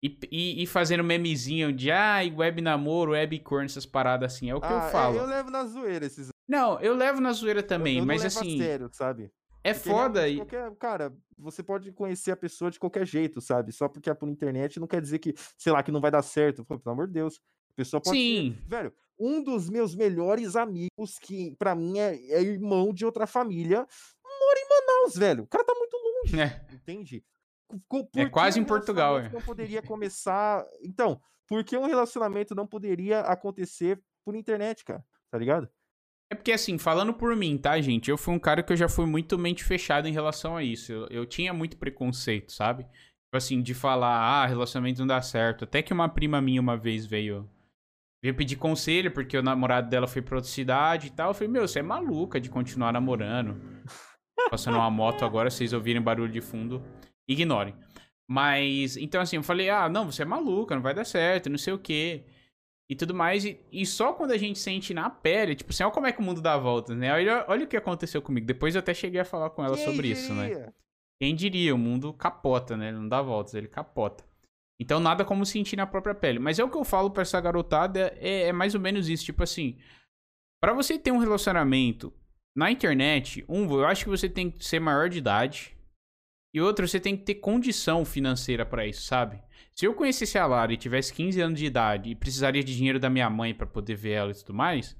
e, e, e, fazendo memezinho de, ah, web namoro, webcorn, essas paradas assim. É o que ah, eu é, falo.
É, eu levo na zoeira esses.
Não, eu levo na zoeira também, eu, eu mas levo assim. A
sério, sabe?
É porque foda.
E... Qualquer, cara, você pode conhecer a pessoa de qualquer jeito, sabe? Só porque é por internet não quer dizer que, sei lá, que não vai dar certo. Pô, pelo amor de Deus. A pessoa pode
Sim.
Ser... Velho, um dos meus melhores amigos, que para mim é, é, irmão de outra família, mora em Manaus, velho. O cara tá muito longe. É. Entende?
É quase um em Portugal,
é. Não poderia começar. Então, por que um relacionamento não poderia acontecer por internet, cara? Tá ligado?
É porque, assim, falando por mim, tá, gente? Eu fui um cara que eu já fui muito mente fechada em relação a isso. Eu, eu tinha muito preconceito, sabe? Tipo assim, de falar, ah, relacionamento não dá certo. Até que uma prima minha uma vez veio, veio pedir conselho, porque o namorado dela foi pra outra cidade e tal. Eu falei, meu, você é maluca de continuar namorando. Passando uma moto agora, vocês ouvirem barulho de fundo ignorem. Mas, então assim, eu falei, ah, não, você é maluca, não vai dar certo, não sei o quê. E tudo mais. E, e só quando a gente sente na pele, tipo assim, olha como é que o mundo dá voltas, né? Olha, olha o que aconteceu comigo. Depois eu até cheguei a falar com ela Quem sobre diria? isso, né? Quem diria? O mundo capota, né? Ele não dá voltas, ele capota. Então nada como sentir na própria pele. Mas é o que eu falo pra essa garotada, é, é mais ou menos isso. Tipo assim, para você ter um relacionamento na internet, um, eu acho que você tem que ser maior de idade. E outro, você tem que ter condição financeira para isso, sabe? Se eu conhecesse a Lara e tivesse 15 anos de idade e precisaria de dinheiro da minha mãe para poder ver ela e tudo mais,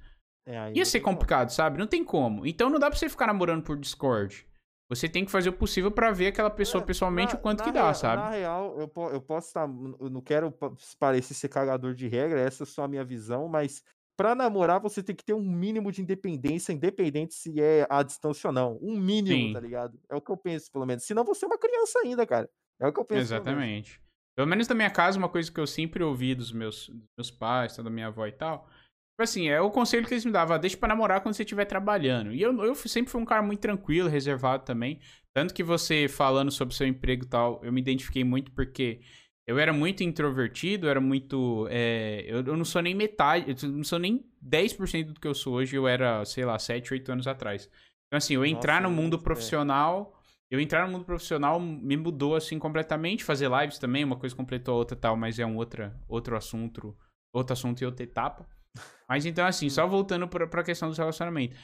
é, ia ser complicado, sabe? Não tem como. Então não dá pra você ficar namorando por Discord. Você tem que fazer o possível para ver aquela pessoa é, pessoalmente na, o quanto que dá,
real,
sabe?
Na real, eu, eu posso estar. Eu não quero parecer ser cagador de regra, essa é só a minha visão, mas para namorar você tem que ter um mínimo de independência, independente se é a distância ou não. Um mínimo, Sim. tá ligado? É o que eu penso, pelo menos. Senão você é uma criança ainda, cara. É o que eu penso.
Exatamente. Pelo menos, pelo menos na minha casa, uma coisa que eu sempre ouvi dos meus, dos meus pais, da minha avó e tal. Tipo assim, é o conselho que eles me davam, deixa pra namorar quando você estiver trabalhando. E eu, eu sempre fui um cara muito tranquilo, reservado também. Tanto que você falando sobre seu emprego e tal, eu me identifiquei muito porque eu era muito introvertido, era muito. É, eu, eu, não sou nem metade, eu não sou nem 10% do que eu sou hoje, eu era, sei lá, 7, 8 anos atrás. Então, assim, eu entrar Nossa, no mundo profissional. É. Eu entrar no mundo profissional me mudou, assim, completamente. Fazer lives também, uma coisa completou a outra tal, mas é um outra, outro assunto. Outro assunto e outra etapa. Mas então, assim, só voltando pra, pra questão dos relacionamentos.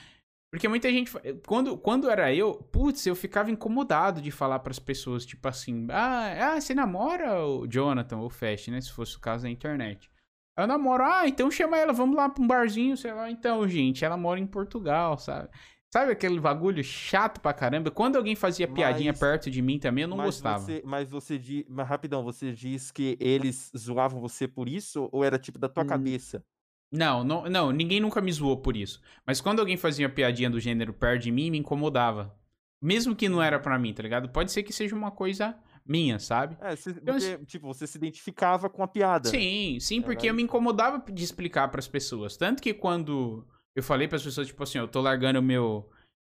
Porque muita gente. Quando, quando era eu, putz, eu ficava incomodado de falar para as pessoas, tipo assim, ah, ah, você namora o Jonathan ou o Fast, né? Se fosse o caso da internet. Eu namoro, ah, então chama ela, vamos lá pra um barzinho, sei lá. Então, gente, ela mora em Portugal, sabe? Sabe aquele bagulho chato pra caramba? Quando alguém fazia piadinha mas, perto de mim também, eu não
mas
gostava.
Você, mas você diz, mas rapidão, você diz que eles zoavam você por isso ou era tipo da tua hum, cabeça?
Não, não, não, ninguém nunca me zoou por isso. Mas quando alguém fazia piadinha do gênero perto de mim, me incomodava. Mesmo que não era para mim, tá ligado? Pode ser que seja uma coisa minha, sabe?
É, então, porque, tipo, você se identificava com a piada.
Sim, sim, é porque eu me incomodava de explicar para as pessoas. Tanto que quando eu falei para as pessoas, tipo assim, eu tô largando meu.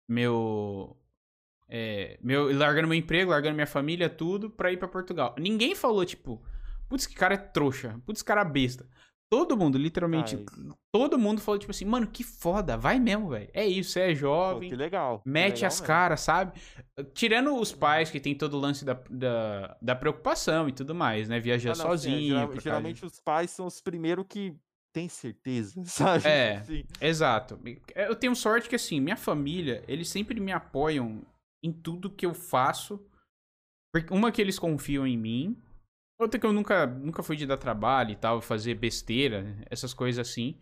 Meu. É, meu largando meu emprego, largando minha família, tudo, pra ir para Portugal. Ninguém falou, tipo, putz, que cara é trouxa, putz, cara besta. Todo mundo, literalmente, Ai. todo mundo falou, tipo assim, mano, que foda, vai mesmo, velho. É isso, você é jovem.
Pô, que legal.
Mete
legal
as caras, sabe? Tirando os pais que tem todo o lance da, da, da preocupação e tudo mais, né? Viajar ah, não, sozinho.
Sim, geralmente os pais são os primeiros que têm certeza, sabe?
É, assim. exato. Eu tenho sorte que, assim, minha família, eles sempre me apoiam em tudo que eu faço. Uma que eles confiam em mim Outra que eu nunca, nunca fui de dar trabalho e tal, fazer besteira, essas coisas assim.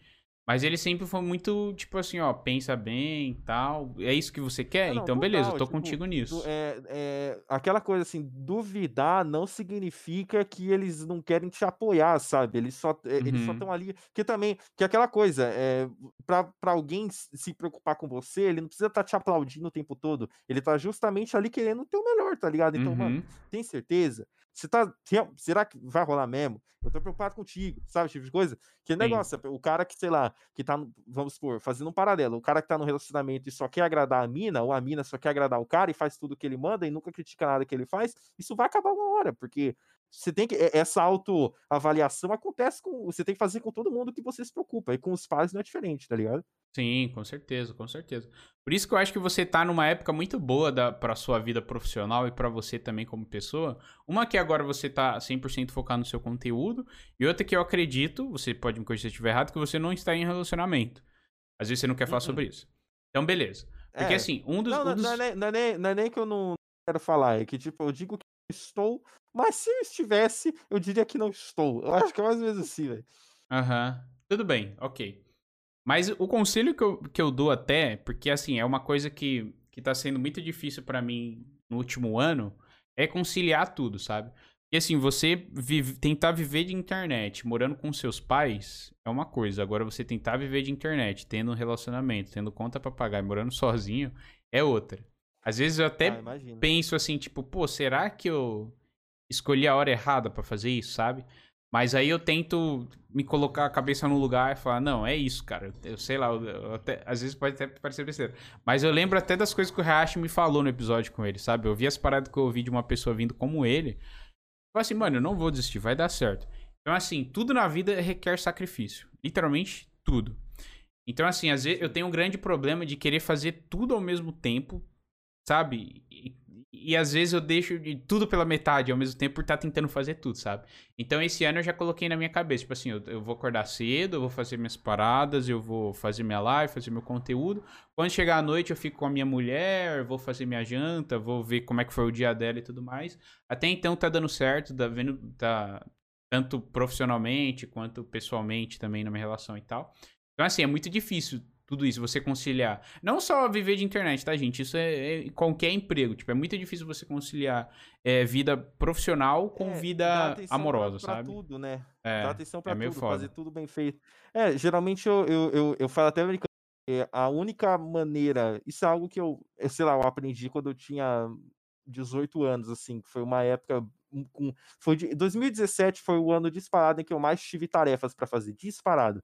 Mas ele sempre foi muito, tipo assim, ó, pensa bem e tal. É isso que você quer? não, então, beleza, eu tô tipo, contigo nisso.
É, é, aquela coisa assim, duvidar não significa que eles não querem te apoiar, sabe? Eles só uhum. eles só estão uhum. ali. Que também, que é aquela coisa, é, pra, pra alguém se preocupar com você, ele não precisa estar tá te aplaudindo o tempo todo. Ele tá justamente ali querendo o teu melhor, tá ligado? Então, uhum. mano, tem certeza? Você tá. Será que vai rolar mesmo? Eu tô preocupado contigo, sabe? Tipo de coisa. Que negócio, o cara que, sei lá, que tá, vamos supor, fazendo um paralelo, o cara que tá no relacionamento e só quer agradar a mina, ou a mina só quer agradar o cara e faz tudo que ele manda e nunca critica nada que ele faz, isso vai acabar uma hora, porque você tem que. Essa autoavaliação acontece com. Você tem que fazer com todo mundo que você se preocupa. E com os pais não é diferente, tá ligado?
Sim, com certeza, com certeza. Por isso que eu acho que você tá numa época muito boa da, pra sua vida profissional e para você também como pessoa. Uma que agora você tá 100% focado no seu conteúdo, e outra que eu acredito, você pode me corrigir se eu estiver errado, que você não está em relacionamento. Às vezes você não quer falar uhum. sobre isso. Então, beleza. Porque é. assim, um dos.
Não,
um dos...
Não, é nem, não, é nem, não é nem que eu não quero falar, é que tipo, eu digo que estou, mas se eu estivesse, eu diria que não estou. Eu acho que é mais ou menos assim, velho.
Aham. Uhum. Tudo bem, ok. Mas o conselho que eu, que eu dou até, porque assim, é uma coisa que, que tá sendo muito difícil para mim no último ano, é conciliar tudo, sabe? E assim, você vive, tentar viver de internet morando com seus pais é uma coisa. Agora, você tentar viver de internet, tendo um relacionamento, tendo conta pra pagar e morando sozinho, é outra. Às vezes eu até ah, penso assim, tipo, pô, será que eu escolhi a hora errada para fazer isso, sabe? Mas aí eu tento me colocar a cabeça no lugar e falar, não, é isso, cara. Eu sei lá, eu até, às vezes pode até parecer besteira. Mas eu lembro até das coisas que o Hayashi me falou no episódio com ele, sabe? Eu vi as paradas que eu ouvi de uma pessoa vindo como ele. Falei assim, mano, eu não vou desistir, vai dar certo. Então, assim, tudo na vida requer sacrifício. Literalmente, tudo. Então, assim, às vezes eu tenho um grande problema de querer fazer tudo ao mesmo tempo, sabe? E, e às vezes eu deixo de tudo pela metade ao mesmo tempo por estar tá tentando fazer tudo, sabe? Então esse ano eu já coloquei na minha cabeça, tipo assim, eu, eu, vou acordar cedo, eu vou fazer minhas paradas, eu vou fazer minha live, fazer meu conteúdo. Quando chegar à noite eu fico com a minha mulher, vou fazer minha janta, vou ver como é que foi o dia dela e tudo mais. Até então tá dando certo, tá vendo, tá tanto profissionalmente quanto pessoalmente também na minha relação e tal. Então assim, é muito difícil tudo isso, você conciliar. Não só viver de internet, tá, gente? Isso é, é qualquer emprego. Tipo, é muito difícil você conciliar é, vida profissional com é, vida amorosa, pra, pra
sabe? tudo, né? É, dá atenção pra é tudo, foda. fazer tudo bem feito. É, geralmente eu, eu, eu, eu falo até brincando. A única maneira, isso é algo que eu, sei lá, eu aprendi quando eu tinha 18 anos, assim, que foi uma época com, foi de, 2017 foi o ano disparado em que eu mais tive tarefas para fazer, disparado.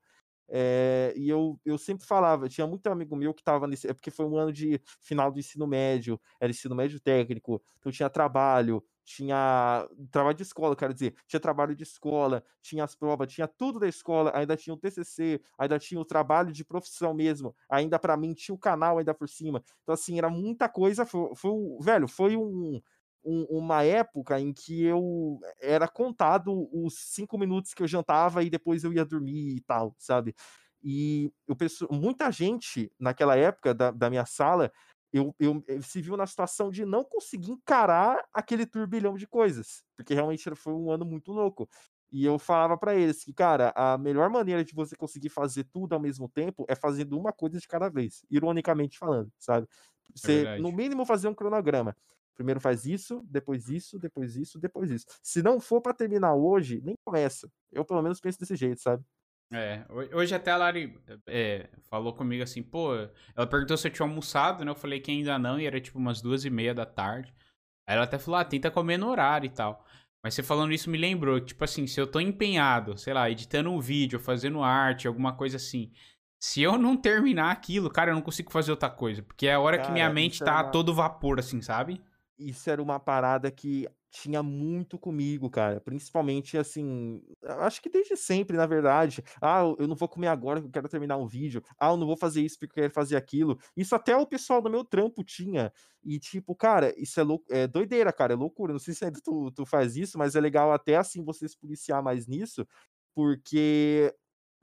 É, e eu, eu sempre falava, tinha muito amigo meu que estava nesse. É porque foi um ano de final do ensino médio, era ensino médio técnico, então tinha trabalho, tinha trabalho de escola, quero dizer, tinha trabalho de escola, tinha as provas, tinha tudo da escola, ainda tinha o TCC, ainda tinha o trabalho de profissão mesmo, ainda para mim tinha o canal ainda por cima. Então, assim, era muita coisa. Foi, foi velho, foi um, um, uma época em que eu era contado os cinco minutos que eu jantava e depois eu ia dormir e tal, sabe? E eu penso, muita gente naquela época da, da minha sala, eu, eu, eu, se viu na situação de não conseguir encarar aquele turbilhão de coisas, porque realmente foi um ano muito louco. E eu falava para eles que, cara, a melhor maneira de você conseguir fazer tudo ao mesmo tempo é fazendo uma coisa de cada vez, ironicamente falando, sabe? É você, é no mínimo, fazer um cronograma. Primeiro faz isso, depois isso, depois isso, depois isso. Se não for para terminar hoje, nem começa. Eu pelo menos penso desse jeito, sabe?
É, hoje até a Lari é, falou comigo assim, pô, ela perguntou se eu tinha almoçado, né? Eu falei que ainda não, e era tipo umas duas e meia da tarde. Aí ela até falou, ah, tenta comer no horário e tal. Mas você falando isso me lembrou, tipo assim, se eu tô empenhado, sei lá, editando um vídeo, fazendo arte, alguma coisa assim, se eu não terminar aquilo, cara, eu não consigo fazer outra coisa. Porque é a hora cara, que minha mente tá a todo vapor, assim, sabe?
Isso era uma parada que tinha muito comigo, cara. Principalmente assim, acho que desde sempre, na verdade. Ah, eu não vou comer agora que eu quero terminar um vídeo. Ah, eu não vou fazer isso porque eu quero fazer aquilo. Isso até o pessoal do meu trampo tinha. E tipo, cara, isso é, lou é doideira, cara, é loucura. Não sei se ainda tu, tu faz isso, mas é legal até assim você se policiar mais nisso, porque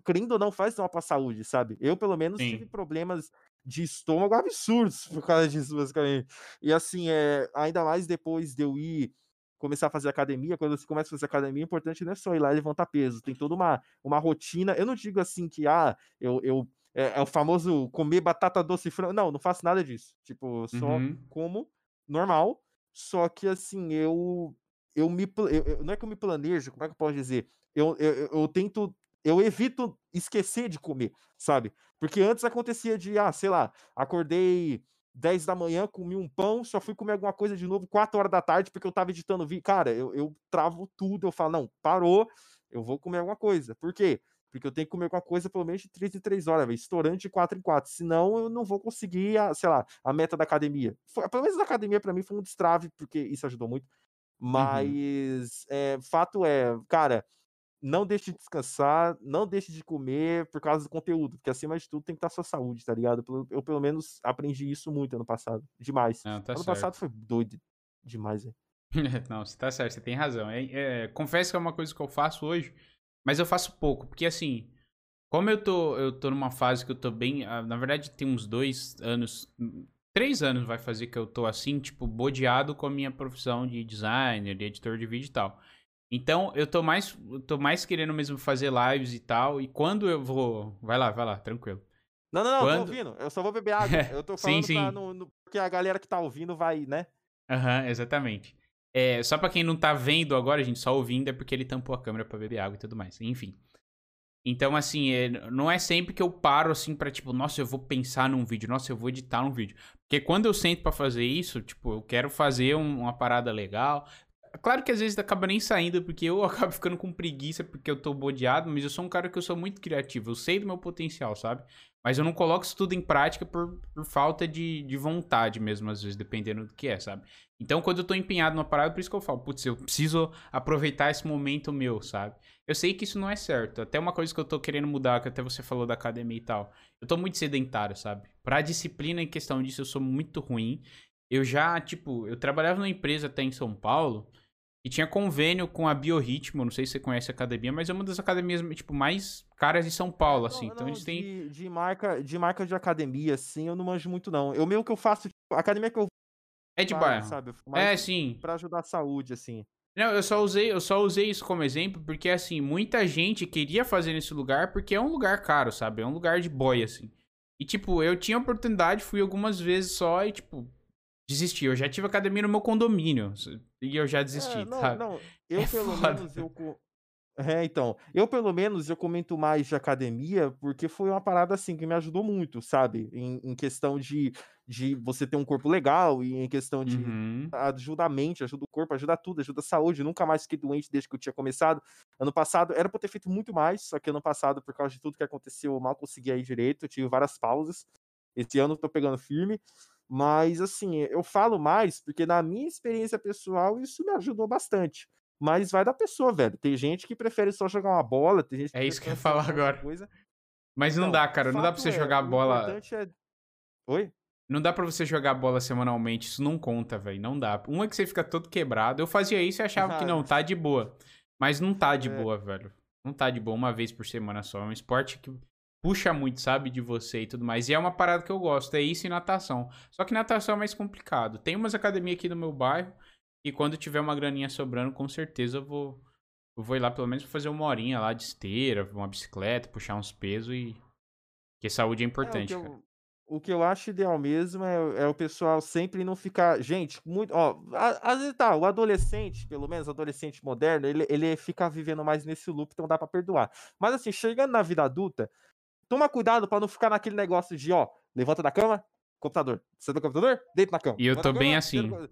querendo ou não, faz mal pra saúde, sabe? Eu, pelo menos, Sim. tive problemas de estômago absurdos por causa disso, basicamente. E assim, é, ainda mais depois de eu ir começar a fazer academia, quando você começa a fazer academia, é importante não é só ir lá e levantar peso, tem toda uma, uma rotina. Eu não digo assim que, ah, eu, eu é, é o famoso comer batata doce e frango. Não, não faço nada disso. Tipo, só uhum. como normal. Só que assim, eu eu me eu, eu, não é que eu me planejo, como é que eu posso dizer? Eu, eu, eu tento eu evito esquecer de comer, sabe? Porque antes acontecia de, ah, sei lá, acordei 10 da manhã, comi um pão, só fui comer alguma coisa de novo 4 horas da tarde porque eu tava editando vídeo. Cara, eu, eu travo tudo, eu falo, não, parou, eu vou comer alguma coisa. Por quê? Porque eu tenho que comer alguma coisa pelo menos de 3 em 3 horas, velho. Estourante de 4 em 4. Senão eu não vou conseguir, a, sei lá, a meta da academia. Foi, pelo menos a academia para mim foi um destrave, porque isso ajudou muito. Uhum. Mas uhum. é, fato é, cara, não deixe de descansar, não deixe de comer por causa do conteúdo, porque acima de tudo tem que estar sua saúde, tá ligado? Eu, pelo menos, aprendi isso muito ano passado. Demais. Não, tá ano certo. passado foi doido demais, velho.
não, você tá certo, você tem razão. É, é, confesso que é uma coisa que eu faço hoje, mas eu faço pouco, porque assim, como eu tô, eu tô numa fase que eu tô bem. Ah, na verdade, tem uns dois anos. Três anos vai fazer que eu tô assim, tipo, bodeado com a minha profissão de designer, de editor de vídeo e tal. Então, eu tô mais, eu tô mais querendo mesmo fazer lives e tal. E quando eu vou. Vai lá, vai lá, tranquilo.
Não, não, não, quando... tô ouvindo. Eu só vou beber água. Eu tô falando sim, sim. No, no, porque a galera que tá ouvindo vai, né?
Aham, uhum, exatamente. É, só pra quem não tá vendo agora, gente só ouvindo, é porque ele tampou a câmera pra beber água e tudo mais. Enfim. Então, assim, é, não é sempre que eu paro, assim, pra, tipo, nossa, eu vou pensar num vídeo, nossa, eu vou editar um vídeo. Porque quando eu sento para fazer isso, tipo, eu quero fazer um, uma parada legal, Claro que às vezes acaba nem saindo, porque eu acabo ficando com preguiça porque eu tô bodeado, mas eu sou um cara que eu sou muito criativo, eu sei do meu potencial, sabe? Mas eu não coloco isso tudo em prática por, por falta de, de vontade mesmo, às vezes, dependendo do que é, sabe? Então, quando eu tô empenhado numa parada, por isso que eu falo, putz, eu preciso aproveitar esse momento meu, sabe? Eu sei que isso não é certo. Até uma coisa que eu tô querendo mudar, que até você falou da academia e tal. Eu tô muito sedentário, sabe? Pra disciplina em questão disso, eu sou muito ruim. Eu já, tipo, eu trabalhava numa empresa até em São Paulo e tinha convênio com a Biorritmo, não sei se você conhece a academia, mas é uma das academias, tipo, mais caras de São Paulo, assim. Não, então não, eles têm...
De, de, marca, de marca de academia, assim, eu não manjo muito, não. Eu meio que eu faço, tipo, a academia que eu...
É de bairro. Sabe?
é, sim. Pra ajudar a saúde, assim.
Não, eu só usei, eu só usei isso como exemplo porque assim, muita gente queria fazer nesse lugar porque é um lugar caro, sabe? É um lugar de boy assim. E tipo, eu tinha oportunidade, fui algumas vezes só e tipo, desisti. Eu já tive academia no meu condomínio e eu já desisti, é,
não,
sabe?
Não, eu é pelo foda. menos eu é, então, eu pelo menos eu comento mais de academia porque foi uma parada assim que me ajudou muito, sabe? Em, em questão de, de você ter um corpo legal e em questão de
uhum.
ajuda a mente, ajuda o corpo, ajuda tudo, ajuda a saúde. nunca mais fiquei doente desde que eu tinha começado. Ano passado era pra ter feito muito mais, só que ano passado, por causa de tudo que aconteceu, eu mal consegui ir direito, eu tive várias pausas. Esse ano eu tô pegando firme. Mas, assim, eu falo mais porque, na minha experiência pessoal, isso me ajudou bastante. Mas vai da pessoa, velho. Tem gente que prefere só jogar uma bola, tem gente que
É isso que eu ia falar agora. Coisa. Mas não, não dá, cara. Não dá pra você é, jogar bola. É...
Oi?
Não dá pra você jogar bola semanalmente, isso não conta, velho. Não dá. Um é que você fica todo quebrado. Eu fazia isso e achava que não, tá de boa. Mas não tá de é. boa, velho. Não tá de boa uma vez por semana só. É um esporte que puxa muito, sabe, de você e tudo mais. E é uma parada que eu gosto, é isso e natação. Só que natação é mais complicado. Tem umas academias aqui no meu bairro e quando tiver uma graninha sobrando, com certeza eu vou, eu vou ir lá pelo menos fazer uma horinha lá de esteira, uma bicicleta, puxar uns pesos e. Porque saúde é importante,
é,
o, que eu,
o que eu acho ideal mesmo é, é, o pessoal sempre não ficar. Gente, muito. Ó, às vezes tá, o adolescente, pelo menos o adolescente moderno, ele, ele fica vivendo mais nesse loop, então dá pra perdoar. Mas assim, chegando na vida adulta, toma cuidado para não ficar naquele negócio de, ó, levanta da cama, computador. Você do computador? Deita na cama.
E eu tô bem cama, assim.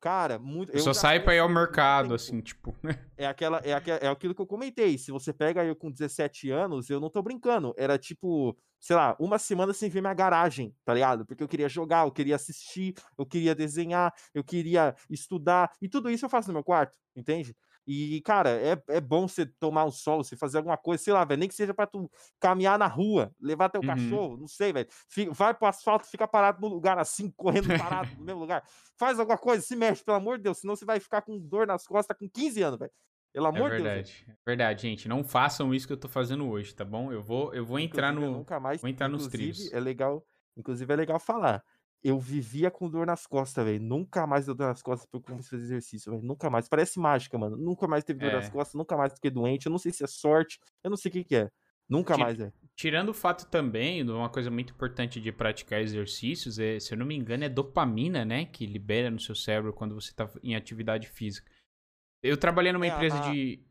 Cara, muito.
Eu, só saio pra ir ao mercado, assim, tipo.
É, aquela, é, aquela, é aquilo que eu comentei. Se você pega eu com 17 anos, eu não tô brincando. Era tipo, sei lá, uma semana sem ver minha garagem, tá ligado? Porque eu queria jogar, eu queria assistir, eu queria desenhar, eu queria estudar. E tudo isso eu faço no meu quarto, entende? E, cara, é, é bom você tomar um sol, você fazer alguma coisa, sei lá, velho, nem que seja pra tu caminhar na rua, levar teu uhum. cachorro, não sei, velho. Vai pro asfalto, fica parado no lugar assim, correndo parado no mesmo lugar. Faz alguma coisa, se mexe, pelo amor de Deus, senão você vai ficar com dor nas costas com 15 anos, velho. Pelo é amor
é
de Deus.
É verdade, gente. Não façam isso que eu tô fazendo hoje, tá bom? Eu vou, eu vou entrar no.
Nunca mais,
vou entrar nos trilhos.
É legal. Inclusive, é legal falar eu vivia com dor nas costas, velho. Nunca mais deu dor nas costas porque eu comecei a fazer exercício, velho. Nunca mais. Parece mágica, mano. Nunca mais teve dor é. nas costas, nunca mais fiquei doente. Eu não sei se é sorte, eu não sei o que, que é. Nunca mais, velho.
Tirando o fato também, uma coisa muito importante de praticar exercícios, é, se eu não me engano, é dopamina, né? Que libera no seu cérebro quando você tá em atividade física. Eu trabalhei numa é, empresa a... de.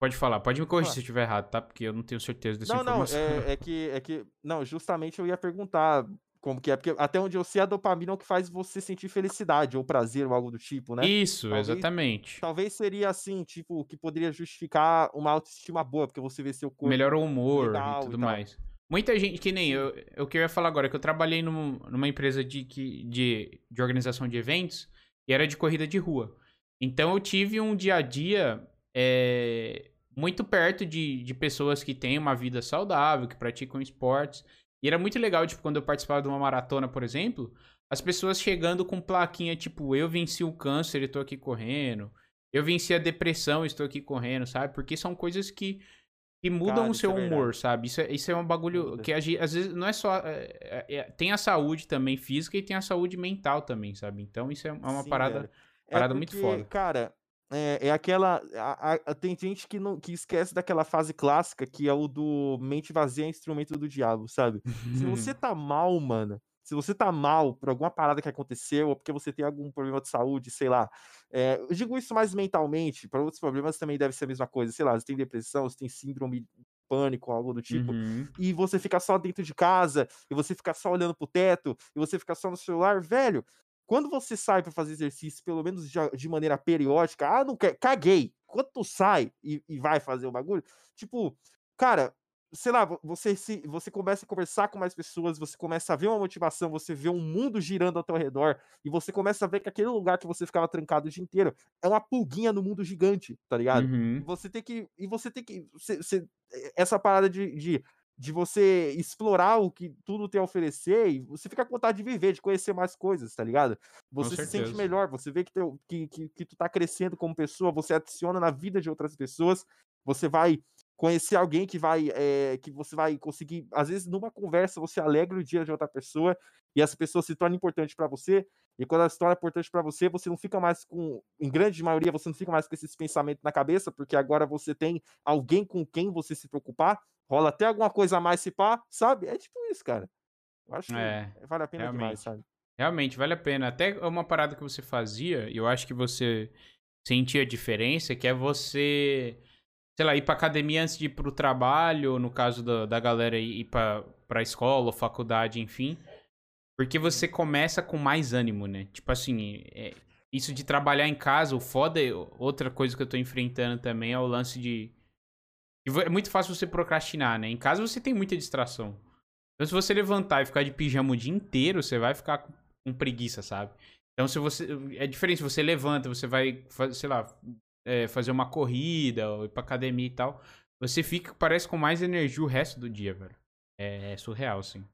Pode falar, pode me corrigir ah. se eu estiver errado, tá? Porque eu não tenho certeza dessa
não,
informação.
Não, é, é, que, é que. Não, justamente eu ia perguntar como que é, porque até onde eu sei, a dopamina é o que faz você sentir felicidade ou prazer ou algo do tipo, né?
Isso, talvez, exatamente.
Talvez seria assim, tipo, que poderia justificar uma autoestima boa, porque você vê seu corpo.
Melhor humor e tudo e mais. Muita gente, que nem eu, eu queria falar agora, que eu trabalhei num, numa empresa de, de, de organização de eventos e era de corrida de rua. Então eu tive um dia a dia é, muito perto de, de pessoas que têm uma vida saudável, que praticam esportes. E era muito legal, tipo, quando eu participava de uma maratona, por exemplo, as pessoas chegando com plaquinha, tipo, eu venci o câncer e estou aqui correndo. Eu venci a depressão e estou aqui correndo, sabe? Porque são coisas que, que mudam Cara, o seu é humor, sabe? Isso é, isso é um bagulho que às vezes não é só. É, é, é, tem a saúde também física e tem a saúde mental também, sabe? Então isso é uma Sim, parada, parada porque, muito foda.
Cara, é, é aquela. A, a, tem gente que, não, que esquece daquela fase clássica que é o do mente vazia é instrumento do diabo, sabe? Se você tá mal, mano, se você tá mal por alguma parada que aconteceu, ou porque você tem algum problema de saúde, sei lá. É, eu digo isso mais mentalmente, para outros problemas também deve ser a mesma coisa. Sei lá, você tem depressão, você tem síndrome pânico, algo do tipo,
uhum.
e você fica só dentro de casa, e você fica só olhando pro teto, e você fica só no celular, velho, quando você sai para fazer exercício, pelo menos de, maneira periódica, ah, não quer, caguei. Quando tu sai e, e vai fazer o bagulho, tipo, cara, sei lá, você se você começa a conversar com mais pessoas, você começa a ver uma motivação, você vê um mundo girando ao teu redor e você começa a ver que aquele lugar que você ficava trancado o dia inteiro é uma pulguinha no mundo gigante, tá ligado?
Uhum.
Você tem que e você tem que você, você, essa parada de, de de você explorar o que tudo tem a oferecer e você fica com vontade de viver, de conhecer mais coisas, tá ligado? Você se sente melhor, você vê que, teu, que, que, que tu tá crescendo como pessoa, você adiciona na vida de outras pessoas, você vai conhecer alguém que vai é, que você vai conseguir às vezes numa conversa você alegra o dia de outra pessoa e essa pessoa se torna importante para você e quando ela se torna importante para você você não fica mais com em grande maioria você não fica mais com esses pensamentos na cabeça porque agora você tem alguém com quem você se preocupar rola até alguma coisa a mais se pá sabe é tipo isso cara eu acho é, que vale a pena realmente. demais sabe
realmente vale a pena até uma parada que você fazia e eu acho que você sentia a diferença que é você sei lá, ir pra academia antes de ir pro trabalho, no caso da, da galera ir pra, pra escola, faculdade, enfim. Porque você começa com mais ânimo, né? Tipo assim, é, isso de trabalhar em casa, o foda, é, outra coisa que eu tô enfrentando também é o lance de. É muito fácil você procrastinar, né? Em casa você tem muita distração. Então, se você levantar e ficar de pijama o dia inteiro, você vai ficar com preguiça, sabe? Então, se você. É diferente, você levanta, você vai, sei lá, é, fazer uma corrida ou ir pra academia e tal, você fica, parece, com mais energia o resto do dia, velho. É, é surreal, assim.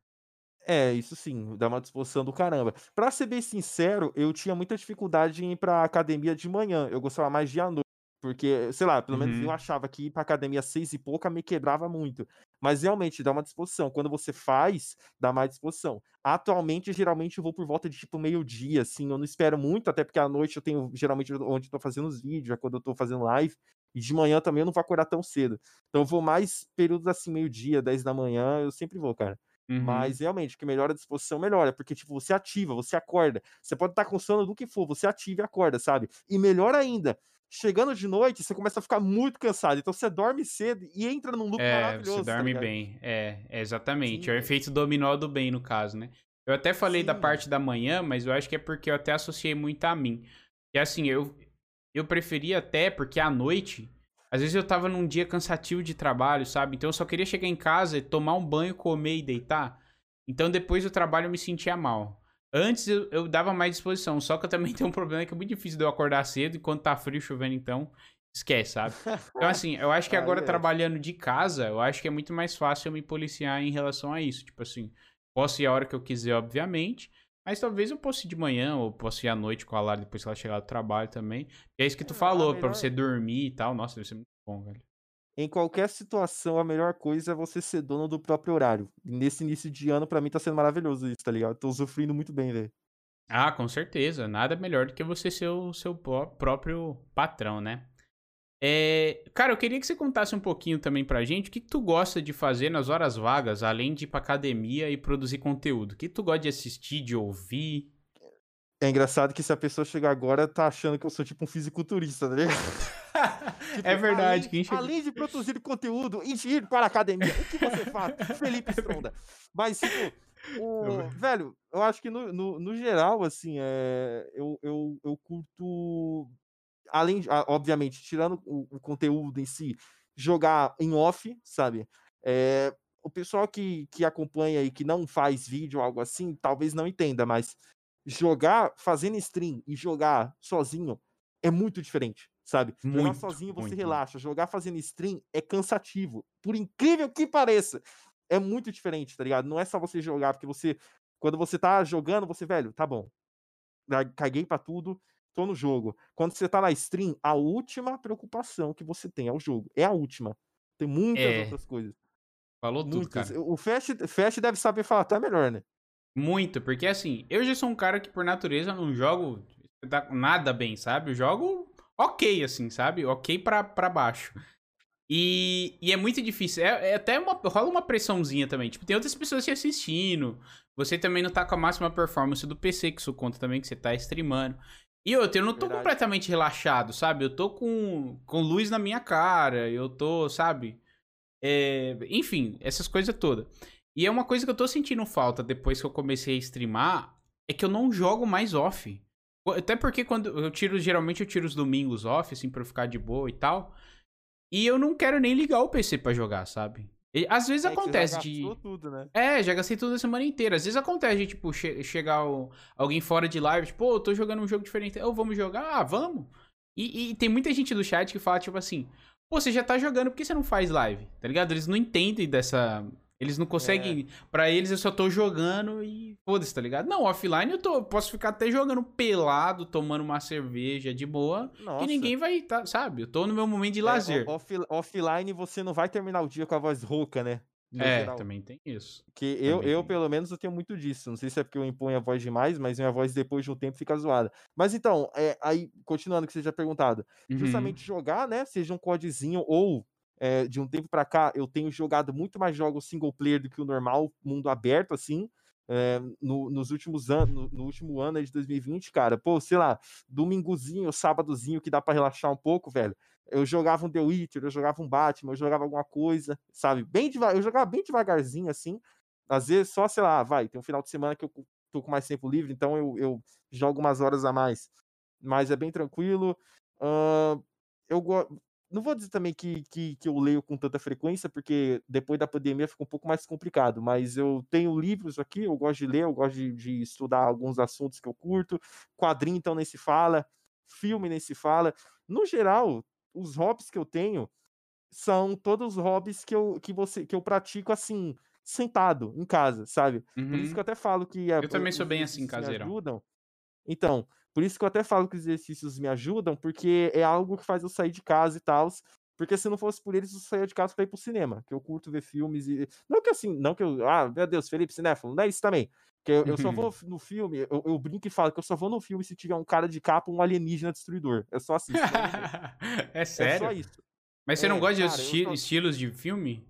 É, isso sim, dá uma disposição do caramba. Pra ser bem sincero, eu tinha muita dificuldade em ir pra academia de manhã. Eu gostava mais de à noite. Porque, sei lá, pelo menos eu uhum. achava que ir pra academia seis e pouca me quebrava muito. Mas realmente dá uma disposição. Quando você faz, dá mais disposição. Atualmente, geralmente, eu vou por volta de tipo meio-dia, assim. Eu não espero muito, até porque à noite eu tenho geralmente onde eu tô fazendo os vídeos, é quando eu tô fazendo live. E de manhã também eu não vou acordar tão cedo. Então eu vou mais períodos assim, meio-dia, 10 da manhã, eu sempre vou, cara. Uhum. Mas realmente, o que melhora a disposição, melhora. Porque, tipo, você ativa, você acorda. Você pode estar com sono do que for, você ativa e acorda, sabe? E melhor ainda, chegando de noite, você começa a ficar muito cansado. Então você dorme cedo e entra num loop é, maravilhoso.
Você tá dorme tá bem. É, é exatamente. Sim. É o efeito dominó do bem, no caso, né? Eu até falei Sim. da parte da manhã, mas eu acho que é porque eu até associei muito a mim. E assim, eu, eu preferia até, porque à noite, às vezes eu tava num dia cansativo de trabalho, sabe? Então eu só queria chegar em casa, tomar um banho, comer e deitar. Então depois do trabalho eu me sentia mal. Antes eu, eu, dava mais disposição, só que eu também tenho um problema que é muito difícil de eu acordar cedo e quando tá frio chovendo, então esquece, sabe? Então, assim, eu acho que agora trabalhando de casa, eu acho que é muito mais fácil eu me policiar em relação a isso. Tipo assim, posso ir a hora que eu quiser, obviamente, mas talvez eu possa ir de manhã ou posso ir à noite com a Lara depois que ela chegar do trabalho também. E é isso que tu é, falou, para você dormir e tal. Nossa, deve ser muito bom, velho
em qualquer situação, a melhor coisa é você ser dono do próprio horário. Nesse início de ano, para mim, tá sendo maravilhoso isso, tá ligado? Tô sofrendo muito bem, velho.
Ah, com certeza. Nada melhor do que você ser o seu próprio patrão, né? É... Cara, eu queria que você contasse um pouquinho também pra gente o que, que tu gosta de fazer nas horas vagas, além de ir pra academia e produzir conteúdo. O que tu gosta de assistir, de ouvir?
É engraçado que se a pessoa chegar agora, tá achando que eu sou tipo um fisiculturista, tá ligado?
tipo, é verdade.
Além, além, de produzir conteúdo e ir para a academia, o que você faz? Felipe Stronda. Mas, tipo, o... velho, eu acho que no, no, no geral, assim, é... eu, eu, eu curto. Além, de, obviamente, tirando o, o, conteúdo em si, jogar em off, sabe? É... O pessoal que, que acompanha e que não faz vídeo ou algo assim, talvez não entenda, mas jogar fazendo stream e jogar sozinho é muito diferente sabe? Muito, jogar sozinho você muito. relaxa, jogar fazendo stream é cansativo, por incrível que pareça. É muito diferente, tá ligado? Não é só você jogar, porque você, quando você tá jogando, você, velho, tá bom, caguei para tudo, tô no jogo. Quando você tá na stream, a última preocupação que você tem é o jogo, é a última. Tem muitas é. outras coisas.
Falou muitas. tudo, cara.
O Fast, Fast deve saber falar até melhor, né?
Muito, porque assim, eu já sou um cara que por natureza não jogo nada bem, sabe? Eu jogo ok, assim, sabe? Ok pra, pra baixo. E, e é muito difícil. É, é, até uma. rola uma pressãozinha também. Tipo, tem outras pessoas te assistindo. Você também não tá com a máxima performance do PC, que isso conta também, que você tá streamando. E outra, eu não tô Verdade. completamente relaxado, sabe? Eu tô com, com luz na minha cara, eu tô, sabe? É, enfim, essas coisas todas. E é uma coisa que eu tô sentindo falta depois que eu comecei a streamar, é que eu não jogo mais off. Até porque quando eu tiro, geralmente eu tiro os domingos off, assim, pra eu ficar de boa e tal. E eu não quero nem ligar o PC para jogar, sabe? E, às vezes é acontece de.
Tudo, né?
É, já gastei tudo a semana inteira. Às vezes acontece de, tipo, che chegar o... alguém fora de live, tipo, pô, tô jogando um jogo diferente. Eu, vamos jogar? Ah, vamos. E, e, tem muita gente do chat que fala, tipo assim, pô, você já tá jogando, por que você não faz live? Tá ligado? Eles não entendem dessa, Eles não conseguem. É. Pra eles eu só tô jogando e foda-se, tá ligado? Não, offline eu tô, posso ficar até jogando pelado, tomando uma cerveja de boa, Nossa. que ninguém vai, tá, sabe? Eu tô no meu momento de é, lazer.
Off, offline você não vai terminar o dia com a voz rouca, né?
é, geral. também tem isso.
Que eu, eu pelo menos, eu tenho muito disso. Não sei se é porque eu imponho a voz demais, mas minha voz depois de um tempo fica zoada. Mas então, é, aí, continuando o que você já perguntado, uhum. justamente jogar, né? Seja um codezinho ou é, de um tempo para cá, eu tenho jogado muito mais jogos single player do que o normal, mundo aberto, assim. É, no, nos últimos anos, no, no, último ano de 2020, cara, pô, sei lá, domingozinho, sábadozinho que dá para relaxar um pouco, velho. Eu jogava um The Witcher, eu jogava um Batman, eu jogava alguma coisa, sabe? Bem eu jogava bem devagarzinho, assim. Às vezes só, sei lá, vai, tem um final de semana que eu tô com mais tempo livre, então eu, eu jogo umas horas a mais. Mas é bem tranquilo. Uh, eu não vou dizer também que, que, que, eu leio com tanta frequência, porque depois da pandemia fica um pouco mais complicado, mas eu tenho livros aqui, eu gosto de ler, eu gosto de, de estudar alguns assuntos que eu curto, quadrinho então nem se fala, filme nem se fala. No geral, os hobbies que eu tenho são todos os hobbies que eu, que você, que eu pratico assim, sentado em casa, sabe? Uhum. Por isso que eu até falo que...
eu também sou bem assim, caseirão.
Ajudam. Então, por isso que eu até falo que os exercícios me ajudam, porque é algo que faz eu sair de casa e tal. Porque se não fosse por eles, eu saía de casa pra ir pro cinema. Que eu curto ver filmes e. Não que assim, não que eu. Ah, meu Deus, Felipe Cinéfilo, não é isso também. Que eu, eu só vou no filme, eu, eu, brinco e falo que eu só vou no filme se tiver um cara de capa um alienígena destruidor. É só assim.
é sério? É só isso. Mas você é, não gosta cara, de esti estilos de filme?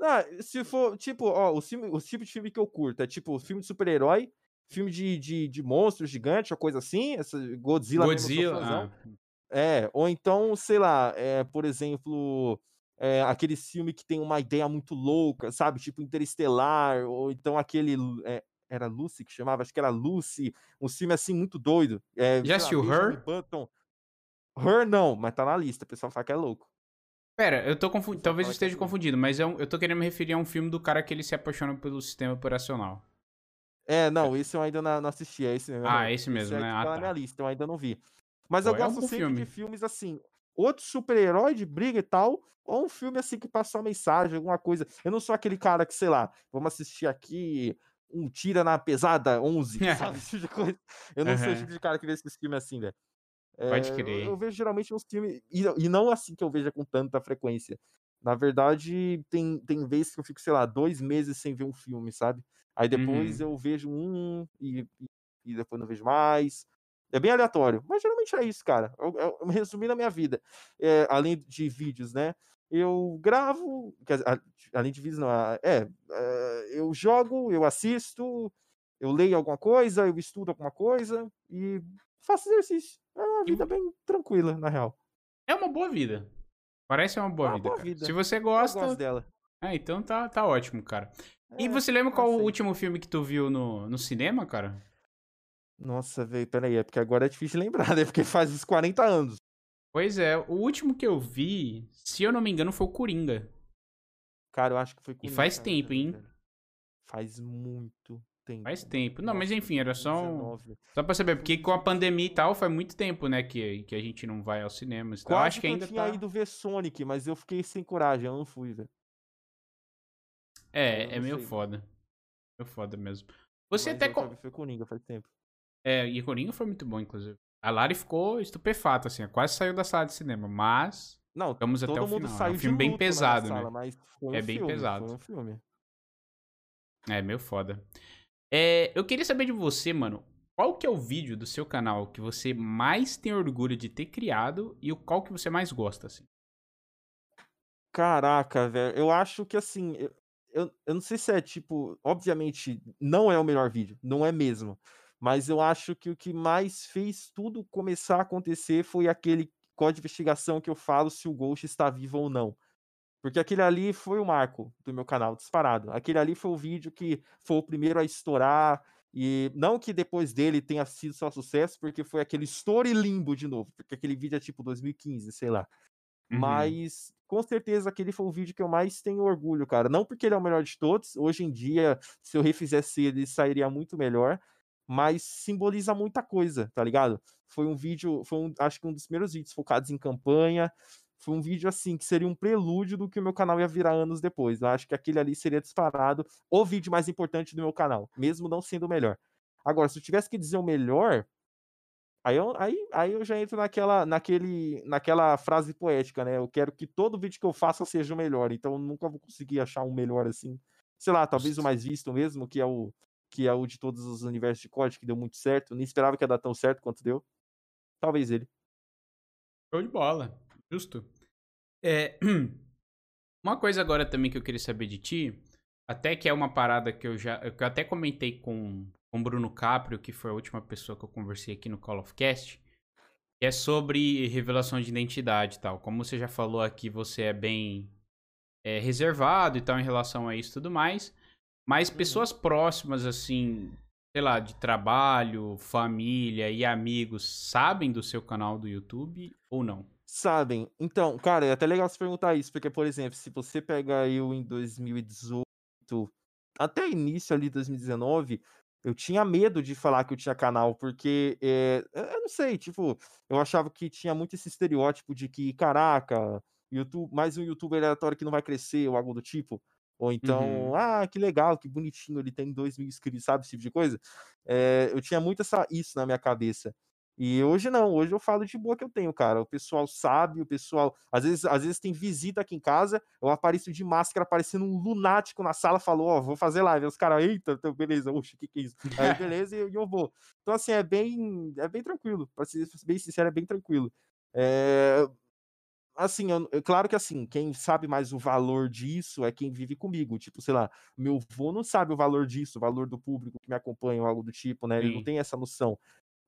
Ah, se for, tipo, ó, o, filme, o tipo de filme que eu curto é tipo filme de super-herói filme de, de, de monstros gigantes, uma coisa assim, essa Godzilla.
Godzilla.
Ah. É, ou então, sei lá, é, por exemplo, é, aquele filme que tem uma ideia muito louca, sabe? Tipo Interestelar, ou então aquele. É, era Lucy que chamava, acho que era Lucy, um filme assim muito doido. É,
Já assistiu Her?
Button. Her não, mas tá na lista, o pessoal fala que é louco.
Pera, eu tô confundindo, talvez eu esteja é confundido, mas eu, eu tô querendo me referir a um filme do cara que ele se apaixona pelo sistema operacional.
É, não, esse eu ainda não, assisti, é esse mesmo.
Ah, esse mesmo,
esse
né? Ah,
tá na minha lista, eu ainda não vi. Mas Pô, eu é gosto um sempre filme. de filmes assim, outro super-herói de briga e tal, ou um filme assim que passa uma mensagem, alguma coisa. Eu não sou aquele cara que, sei lá, vamos assistir aqui um Tira na Pesada 11, sabe? Esse tipo de coisa. Eu não uhum. sou o tipo de cara que vê esses filmes assim, velho.
É, Pode crer.
Eu, eu, vejo geralmente uns filmes, e, e não assim que eu veja com tanta frequência. Na verdade, tem, tem vezes que eu fico, sei lá, dois meses sem ver um filme, sabe? Aí depois uhum. eu vejo um e, e depois não vejo mais. É bem aleatório, mas geralmente é isso, cara. Eu, eu, eu resumi na minha vida. É, além de vídeos, né? Eu gravo, além de vídeos, não, é, é, eu jogo, eu assisto, eu leio alguma coisa, eu estudo alguma coisa e faço exercício. É uma vida bem tranquila, na real.
É uma boa vida. Parece uma boa, é uma vida, boa vida, Se você gosta. Eu
gosto dela.
É, então tá, tá ótimo, cara. É, e você lembra qual o último filme que tu viu no, no cinema, cara?
Nossa, velho, peraí, é porque agora é difícil lembrar, né? Porque faz uns 40 anos.
Pois é, o último que eu vi, se eu não me engano, foi o Coringa.
Cara, eu acho que foi
Coringa. E faz tempo, hein?
Faz muito tempo.
Faz tempo. Não, mas enfim, era só um... Só pra saber, porque com a pandemia e tal, faz muito tempo, né, que, que a gente não vai aos cinemas. Então,
Quase
acho que ainda
eu tinha
tá...
ido ver Sonic, mas eu fiquei sem coragem, eu não fui, velho.
É, é meio sei. foda. Meio foda mesmo. Você Mas até.
Co... Foi Coringa faz tempo.
É, e Coringa foi muito bom, inclusive. A Lari ficou estupefata, assim, quase saiu da sala de cinema, mas.
Não,
ficamos até o final. é um filme bem pesado, sala, né?
Um
é bem
filme,
pesado.
Um filme.
É, meio foda. É, eu queria saber de você, mano. Qual que é o vídeo do seu canal que você mais tem orgulho de ter criado e o qual que você mais gosta, assim?
Caraca, velho. Eu acho que assim, eu, eu não sei se é tipo, obviamente não é o melhor vídeo, não é mesmo. Mas eu acho que o que mais fez tudo começar a acontecer foi aquele código de investigação que eu falo se o Ghost está vivo ou não. Porque aquele ali foi o marco do meu canal, disparado. Aquele ali foi o vídeo que foi o primeiro a estourar. E não que depois dele tenha sido só sucesso, porque foi aquele story limbo de novo. Porque aquele vídeo é tipo 2015, sei lá. Uhum. Mas com certeza aquele foi o vídeo que eu mais tenho orgulho, cara. Não porque ele é o melhor de todos, hoje em dia, se eu refizesse ele, sairia muito melhor, mas simboliza muita coisa, tá ligado? Foi um vídeo, foi um, acho que um dos primeiros vídeos focados em campanha, foi um vídeo assim que seria um prelúdio do que o meu canal ia virar anos depois. Eu acho que aquele ali seria disparado o vídeo mais importante do meu canal, mesmo não sendo o melhor. Agora, se eu tivesse que dizer o melhor, aí eu, aí, aí eu já entro naquela, naquele, naquela frase poética, né? Eu quero que todo vídeo que eu faça seja o melhor, então eu nunca vou conseguir achar um melhor assim. Sei lá, talvez o mais visto mesmo, que é o que é o de todos os universos de código, que deu muito certo. Nem esperava que ia dar tão certo quanto deu. Talvez ele.
Show de bola. Justo. É, uma coisa agora também que eu queria saber de ti, até que é uma parada que eu já que eu até comentei com com Bruno Caprio, que foi a última pessoa que eu conversei aqui no Call of Cast, que é sobre revelação de identidade e tal. Como você já falou aqui, você é bem é, reservado e tal em relação a isso e tudo mais. Mas uhum. pessoas próximas, assim, sei lá, de trabalho, família e amigos, sabem do seu canal do YouTube ou não?
Sabem. Então, cara, é até legal você perguntar isso, porque, por exemplo, se você pega eu em 2018, até início ali de 2019, eu tinha medo de falar que eu tinha canal, porque, é, eu não sei, tipo, eu achava que tinha muito esse estereótipo de que, caraca, YouTube, mais um youtuber aleatório que não vai crescer, ou algo do tipo. Ou então, uhum. ah, que legal, que bonitinho, ele tem dois mil inscritos, sabe? Esse tipo de coisa. É, eu tinha muito essa, isso na minha cabeça. E hoje não, hoje eu falo de boa que eu tenho, cara. O pessoal sabe, o pessoal. Às vezes, às vezes tem visita aqui em casa, eu apareço de máscara, parecendo um lunático na sala, falou, ó, oh, vou fazer live. Os caras, eita, então, beleza, oxe, o que, que é isso? Aí, beleza, e eu, eu, vou. Então, assim, é bem, é bem tranquilo. Pra ser bem sincero, é bem tranquilo. É, assim, eu, claro que assim, quem sabe mais o valor disso é quem vive comigo. Tipo, sei lá, meu avô não sabe o valor disso, o valor do público que me acompanha ou algo do tipo, né? Ele não tem essa noção.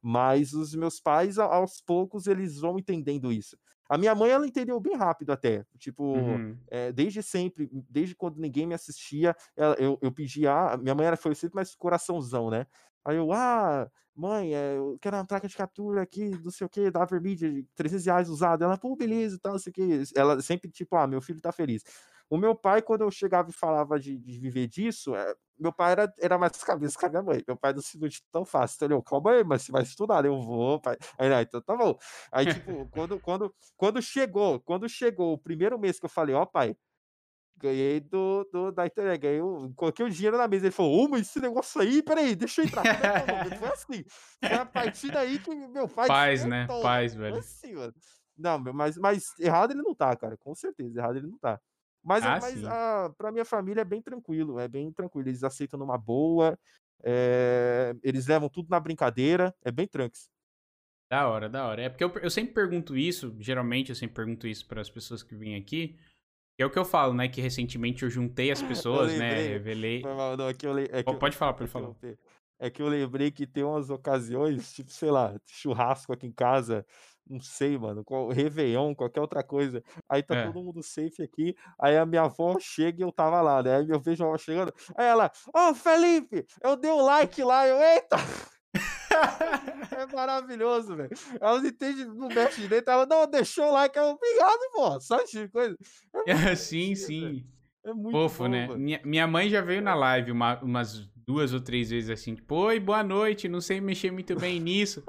Mas os meus pais, aos poucos, eles vão entendendo isso. A minha mãe, ela entendeu bem rápido até. Tipo, uhum. é, desde sempre, desde quando ninguém me assistia, ela, eu, eu pedia. Minha mãe era, foi sempre mais coraçãozão, né? Aí eu, ah, mãe, é, eu quero uma placa de captura aqui, não sei o que, da Vermídia, de 300 reais usada. Ela, pô, beleza e tal, não sei o que. Ela sempre, tipo, ah, meu filho tá feliz. O meu pai, quando eu chegava e falava de, de viver disso, é, meu pai era, era mais cabeça que a minha mãe. Meu pai não se ilude tão fácil. Então, ele, calma aí, mas você vai estudar. Eu vou, pai. Aí, ah, então tá bom. Aí, tipo, quando, quando, quando chegou, quando chegou o primeiro mês que eu falei, ó, oh, pai, ganhei do, do da internet, ganhei, coloquei o dinheiro na mesa. Ele falou, ô, mas esse negócio aí, peraí, deixa eu entrar. Foi assim. Foi a partir daí que meu pai.
Paz, né? Paz, velho.
Assim. Não, mas, mas errado ele não tá, cara. Com certeza, errado ele não tá. Mas, ah, mas a, pra minha família é bem tranquilo, é bem tranquilo. Eles aceitam numa boa, é, eles levam tudo na brincadeira, é bem tranks.
Da hora, da hora. É porque eu, eu sempre pergunto isso, geralmente eu sempre pergunto isso para as pessoas que vêm aqui. É o que eu falo, né? Que recentemente eu juntei as pessoas, né? Revelei. Não, é que eu, é que pode falar, pode falar.
É que eu lembrei que tem umas ocasiões, tipo, sei lá, churrasco aqui em casa, não sei, mano, qual, Réveillon, qualquer outra coisa. Aí tá é. todo mundo safe aqui. Aí a minha avó chega e eu tava lá, né? Aí eu vejo a avó chegando. Aí ela, ô oh, Felipe, eu dei um like lá. Eu, eita! é maravilhoso, velho. Ela não entende, não mexe direito. Ela não deixou o like. Eu, obrigado, pô. Só de coisa.
É sim, sim. É muito Fofo, bom, né? Minha, minha mãe já veio na live uma, umas duas ou três vezes assim, tipo, oi, boa noite, não sei mexer muito bem nisso.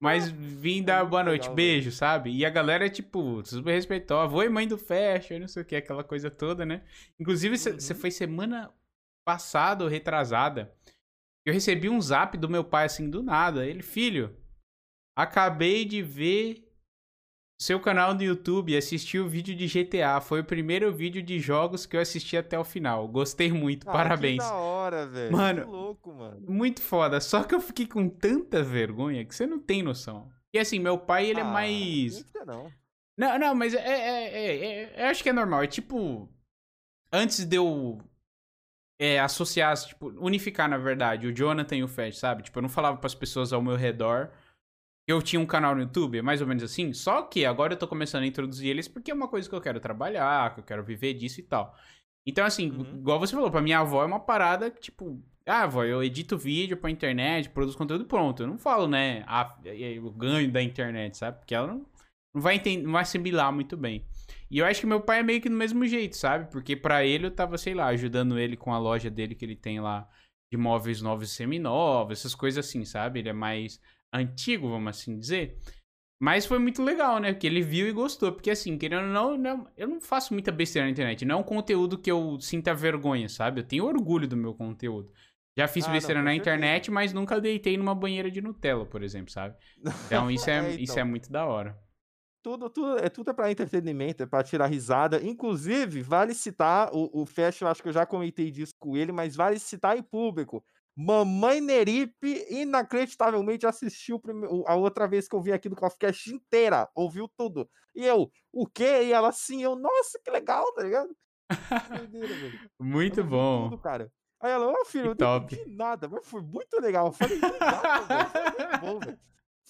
Mas vim dar boa noite, legal, beijo, sabe? E a galera é, tipo, super respeitou. Avô e mãe do Fashion, não sei o que, aquela coisa toda, né? Inclusive, você uhum. foi semana passada ou retrasada. Eu recebi um zap do meu pai, assim, do nada. Ele, filho, acabei de ver seu canal no YouTube assistir o vídeo de GTA. Foi o primeiro vídeo de jogos que eu assisti até o final. Gostei muito, ah, parabéns. Que
da hora, velho.
Mano, que louco, mano. Muito foda. Só que eu fiquei com tanta vergonha que você não tem noção. E assim, meu pai, ele é ah, é mais. Não, não, não, mas é, é, é, é, Eu acho que é normal. É tipo. Antes de eu. É, associar, tipo, unificar, na verdade, o Jonathan e o Fed, sabe? Tipo, eu não falava para as pessoas ao meu redor eu tinha um canal no YouTube, é mais ou menos assim, só que agora eu tô começando a introduzir eles porque é uma coisa que eu quero trabalhar, que eu quero viver disso e tal. Então, assim, uhum. igual você falou, pra minha avó é uma parada que, tipo, ah, avó, eu edito vídeo pra internet, produzo conteúdo pronto. Eu não falo, né, a, o ganho da internet, sabe? Porque ela não, não vai entender, não vai assimilar muito bem. E eu acho que meu pai é meio que do mesmo jeito, sabe? Porque para ele eu tava, sei lá, ajudando ele com a loja dele que ele tem lá de móveis novos e seminovos, essas coisas assim, sabe? Ele é mais antigo, vamos assim dizer. Mas foi muito legal, né? Porque ele viu e gostou. Porque assim, querendo ou não, não, eu não faço muita besteira na internet. Não é um conteúdo que eu sinta vergonha, sabe? Eu tenho orgulho do meu conteúdo. Já fiz ah, besteira não, na certeza. internet, mas nunca deitei numa banheira de Nutella, por exemplo, sabe? Então isso é, é então. isso é muito da hora.
Tudo, tudo, é tudo é para entretenimento, é para tirar risada. Inclusive, vale citar, o, o eu acho que eu já comentei disso com ele, mas vale citar em público Mamãe Neripe, inacreditavelmente, assistiu a outra vez que eu vi aqui do Coffeecast inteira, ouviu tudo. E eu, o quê? E ela assim, eu, nossa, que legal, tá ligado?
muito bom. Tudo,
cara. Aí ela, ô oh, filho, que eu não entendi nada, mas foi muito legal. Eu falei, legal, velho. Foi muito bom, velho.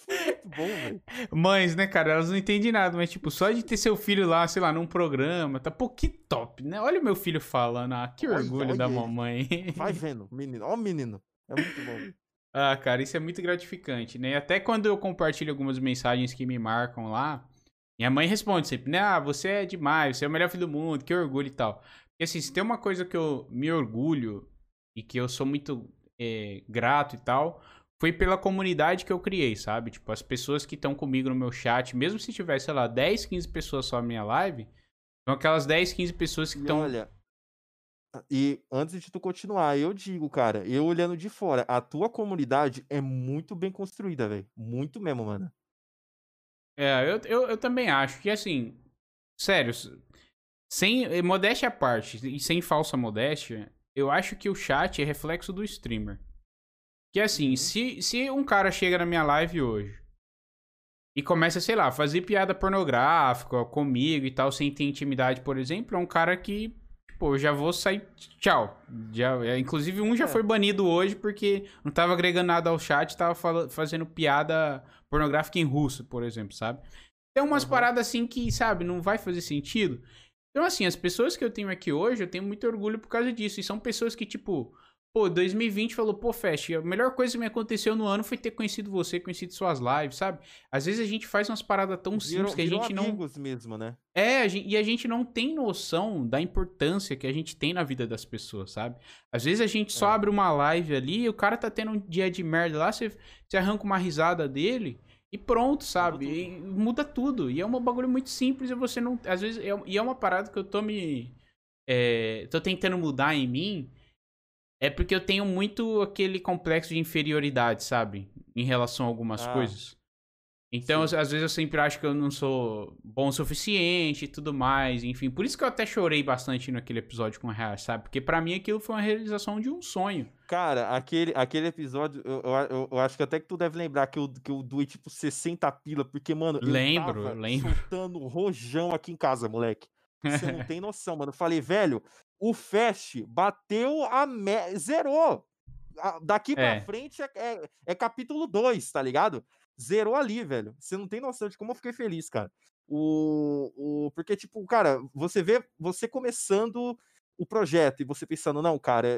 Muito bom, velho.
Mães, né, cara? Elas não entendem nada, mas, tipo, só de ter seu filho lá, sei lá, num programa, tá pô, que top, né? Olha o meu filho falando, ah, que orgulho olha, da mamãe.
Vai vendo, menino, ó, menino. É muito bom.
ah, cara, isso é muito gratificante, né? Até quando eu compartilho algumas mensagens que me marcam lá, minha mãe responde sempre, né? Ah, você é demais, você é o melhor filho do mundo, que orgulho e tal. Porque, assim, se tem uma coisa que eu me orgulho e que eu sou muito é, grato e tal foi pela comunidade que eu criei, sabe? Tipo, as pessoas que estão comigo no meu chat, mesmo se tiver, sei lá, 10, 15 pessoas só na minha live, são aquelas 10, 15 pessoas que estão.
Olha, e antes de tu continuar, eu digo, cara, eu olhando de fora, a tua comunidade é muito bem construída, velho. Muito mesmo, mano.
É, eu, eu, eu também acho que, assim, sério, sem modéstia à parte e sem falsa modéstia, eu acho que o chat é reflexo do streamer. Que assim, uhum. se, se um cara chega na minha live hoje e começa, sei lá, a fazer piada pornográfica comigo e tal, sem ter intimidade, por exemplo, é um cara que, pô, eu já vou sair. Tchau. Já, é, inclusive, um já é. foi banido hoje porque não tava agregando nada ao chat, tava fazendo piada pornográfica em russo, por exemplo, sabe? Tem umas uhum. paradas assim que, sabe, não vai fazer sentido. Então, assim, as pessoas que eu tenho aqui hoje, eu tenho muito orgulho por causa disso. E são pessoas que, tipo, Pô, 2020 falou, pô, Fest, a melhor coisa que me aconteceu no ano foi ter conhecido você, conhecido suas lives, sabe? Às vezes a gente faz umas paradas tão simples que a gente não.
mesmo, né?
É, a gente... e a gente não tem noção da importância que a gente tem na vida das pessoas, sabe? Às vezes a gente só é. abre uma live ali e o cara tá tendo um dia de merda lá, você, você arranca uma risada dele e pronto, sabe? Muda e muda tudo. E é um bagulho muito simples e você não. Às vezes. É... E é uma parada que eu tô me. É... tô tentando mudar em mim é porque eu tenho muito aquele complexo de inferioridade, sabe? Em relação a algumas ah, coisas. Então, às vezes eu sempre acho que eu não sou bom o suficiente e tudo mais, enfim. Por isso que eu até chorei bastante naquele episódio com a Real, sabe? Porque para mim aquilo foi uma realização de um sonho.
Cara, aquele, aquele episódio, eu, eu, eu, acho que até que tu deve lembrar que eu, que eu doei tipo 60 pila, porque, mano, eu
lembro, tava lembro.
soltando rojão aqui em casa, moleque. Você não tem noção, mano. Eu falei, velho, o Fast bateu a. Me... Zerou. Daqui pra é. frente é, é, é capítulo 2, tá ligado? Zerou ali, velho. Você não tem noção de como eu fiquei feliz, cara. O, o, porque, tipo, cara, você vê você começando o projeto e você pensando, não, cara,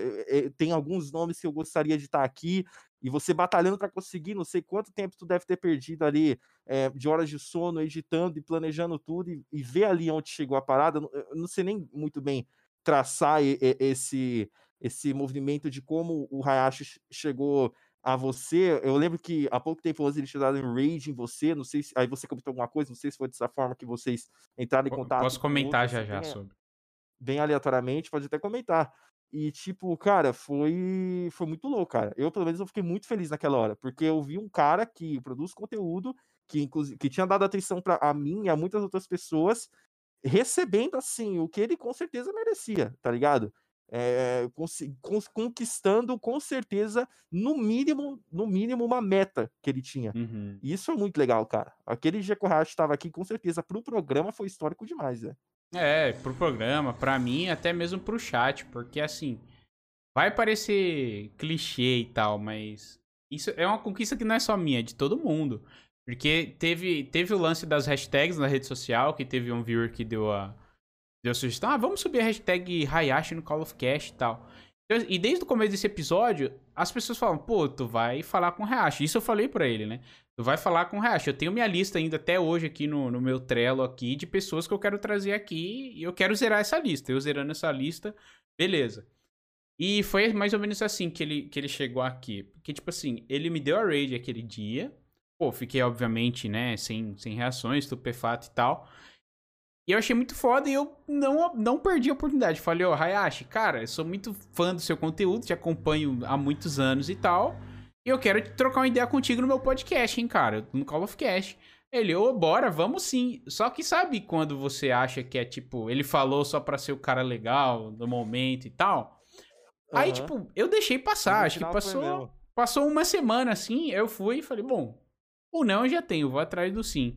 tem alguns nomes que eu gostaria de estar aqui, e você batalhando para conseguir, não sei quanto tempo tu deve ter perdido ali é, de horas de sono, editando e planejando tudo, e, e ver ali onde chegou a parada. Eu não sei nem muito bem traçar esse, esse movimento de como o Hayashi chegou a você. Eu lembro que há pouco tempo ele tinha dado um rage em você, não sei se aí você comentou alguma coisa, não sei se foi dessa forma que vocês entraram em contato.
Posso comentar já já sobre.
Bem aleatoriamente, pode até comentar. E, tipo, cara, foi, foi muito louco, cara. Eu, pelo menos, eu fiquei muito feliz naquela hora, porque eu vi um cara que produz conteúdo, que, inclusive, que tinha dado atenção para a mim e a muitas outras pessoas, recebendo, assim, o que ele com certeza merecia, tá ligado? É, conquistando com certeza, no mínimo, no mínimo, uma meta que ele tinha. Uhum. E isso é muito legal, cara. Aquele dia que o Hayashi estava aqui, com certeza, pro programa foi histórico demais, velho.
É, pro programa, pra mim, até mesmo pro chat, porque assim, vai parecer clichê e tal, mas isso é uma conquista que não é só minha, é de todo mundo. Porque teve, teve o lance das hashtags na rede social, que teve um viewer que deu a, deu a sugestão, ah, vamos subir a hashtag Hayashi no Call of Cast e tal. E desde o começo desse episódio, as pessoas falam, pô, tu vai falar com o Hayashi. Isso eu falei pra ele, né? Tu vai falar com o Hayashi. Eu tenho minha lista ainda até hoje aqui no, no meu Trello aqui de pessoas que eu quero trazer aqui e eu quero zerar essa lista. Eu zerando essa lista, beleza. E foi mais ou menos assim que ele, que ele chegou aqui. Porque, tipo assim, ele me deu a raid aquele dia. Pô, fiquei, obviamente, né, sem, sem reações, estupefato e tal. E eu achei muito foda e eu não, não perdi a oportunidade. Falei, ó, oh, Hayashi, cara, eu sou muito fã do seu conteúdo, te acompanho há muitos anos e tal. E eu quero trocar uma ideia contigo no meu podcast, hein, cara, no Call of Cast. Ele, ô, oh, bora, vamos sim. Só que sabe quando você acha que é tipo, ele falou só pra ser o cara legal do momento e tal? Uhum. Aí, tipo, eu deixei passar, acho que passou, passou uma semana assim, eu fui e falei, bom, o não eu já tenho, vou atrás do sim.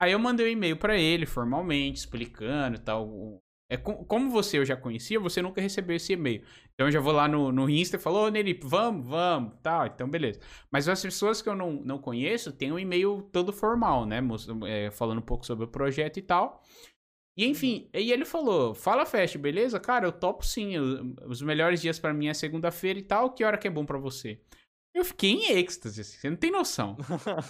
Aí eu mandei um e-mail para ele, formalmente, explicando tal. É, como você eu já conhecia, você nunca recebeu esse e-mail. Então eu já vou lá no, no Insta e falo, ô Nelipe, vamos, vamos, tal, então beleza. Mas as pessoas que eu não, não conheço têm um e-mail todo formal, né? É, falando um pouco sobre o projeto e tal. E enfim, e ele falou: Fala Fest, beleza? Cara, eu topo sim. Os melhores dias para mim é segunda-feira e tal. Que hora que é bom para você? Eu fiquei em êxtase, assim, você não tem noção.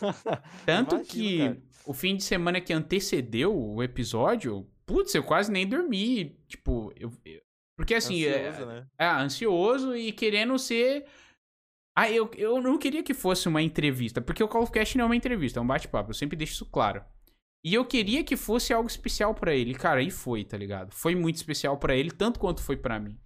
Tanto Imagino, que cara. o fim de semana que antecedeu o episódio, putz, eu quase nem dormi. Tipo, eu, eu porque assim, é, ansioso, é, né? é, ansioso e querendo ser. Ah, eu, eu não queria que fosse uma entrevista, porque o Call of Cast não é uma entrevista, é um bate-papo, eu sempre deixo isso claro. E eu queria que fosse algo especial para ele, cara, e foi, tá ligado? Foi muito especial para ele, tanto quanto foi para mim.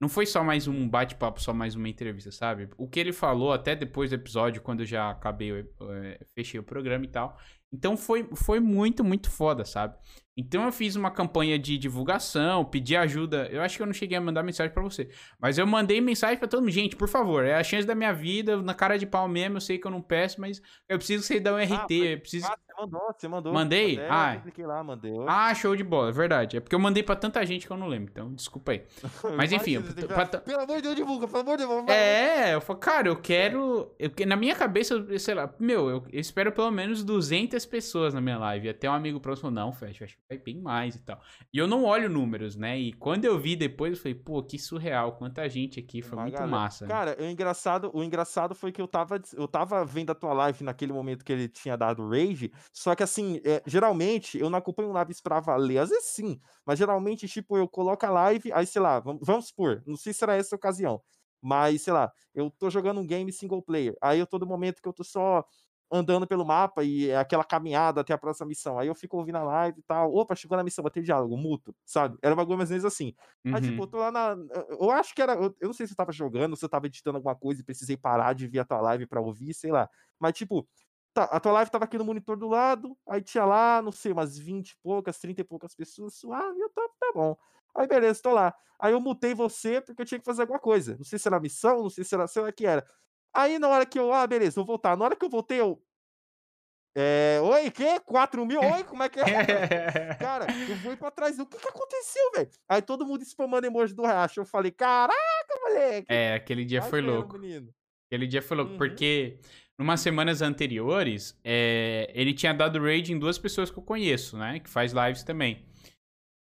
Não foi só mais um bate-papo, só mais uma entrevista, sabe? O que ele falou até depois do episódio, quando eu já acabei, é, fechei o programa e tal. Então foi, foi muito, muito foda, sabe? Então eu fiz uma campanha de divulgação, pedi ajuda. Eu acho que eu não cheguei a mandar mensagem para você, mas eu mandei mensagem para todo mundo. Gente, por favor, é a chance da minha vida, na cara de pau mesmo. Eu sei que eu não peço, mas eu preciso que você dê um RT. Ah, eu preciso...
Mandou, você mandou.
Mandei? Até ah,
lá, mandei.
Ah, show de bola, é verdade. É porque eu mandei para tanta gente que eu não lembro, então desculpa aí. Mas enfim. eu,
pra... Pelo amor de Deus, divulga, pelo amor de Deus.
É, eu falo, cara, eu quero. Eu, na minha cabeça, eu, sei lá, meu, eu, eu espero pelo menos 200 pessoas na minha live. Até um amigo próximo, não, fecha, acho que vai bem mais e tal. E eu não olho números, né? E quando eu vi depois, eu falei, pô, que surreal, quanta gente aqui, foi Uma muito galera. massa.
Cara, o engraçado, o engraçado foi que eu tava, eu tava vendo a tua live naquele momento que ele tinha dado rage, só que assim, é, geralmente eu não acompanho lives pra valer, às vezes sim, mas geralmente, tipo, eu coloco a live, aí sei lá, vamos, vamos supor, não sei se será essa ocasião, mas sei lá, eu tô jogando um game single player, aí eu todo momento que eu tô só andando pelo mapa e é aquela caminhada até a próxima missão. Aí eu fico ouvindo a live e tal. Opa, chegou na missão, ter diálogo, mútuo, sabe? Era uma coisa mais ou menos assim. Uhum. Aí, tipo, uhum. eu tô lá na. Eu acho que era. Eu não sei se eu tava jogando, se eu tava editando alguma coisa e precisei parar de ver a tua live pra ouvir, sei lá. Mas, tipo, tá, a tua live tava aqui no monitor do lado, aí tinha lá, não sei, umas 20 e poucas, 30 e poucas pessoas, suave, eu tô, tá bom. Aí beleza, tô lá. Aí eu mutei você porque eu tinha que fazer alguma coisa. Não sei se era missão, não sei se era, sei lá que era. Aí na hora que eu, ah, beleza, vou voltar. Na hora que eu voltei, eu. É, oi, que? 4 mil? Oi, como é que é? Cara, eu fui pra trás. O que que aconteceu, velho? Aí todo mundo spamando emoji do racha. Eu falei, caraca, moleque.
É, aquele dia foi louco. Menino. Aquele dia foi louco, uhum. porque numas semanas anteriores, é, ele tinha dado raid em duas pessoas que eu conheço, né? Que faz lives também.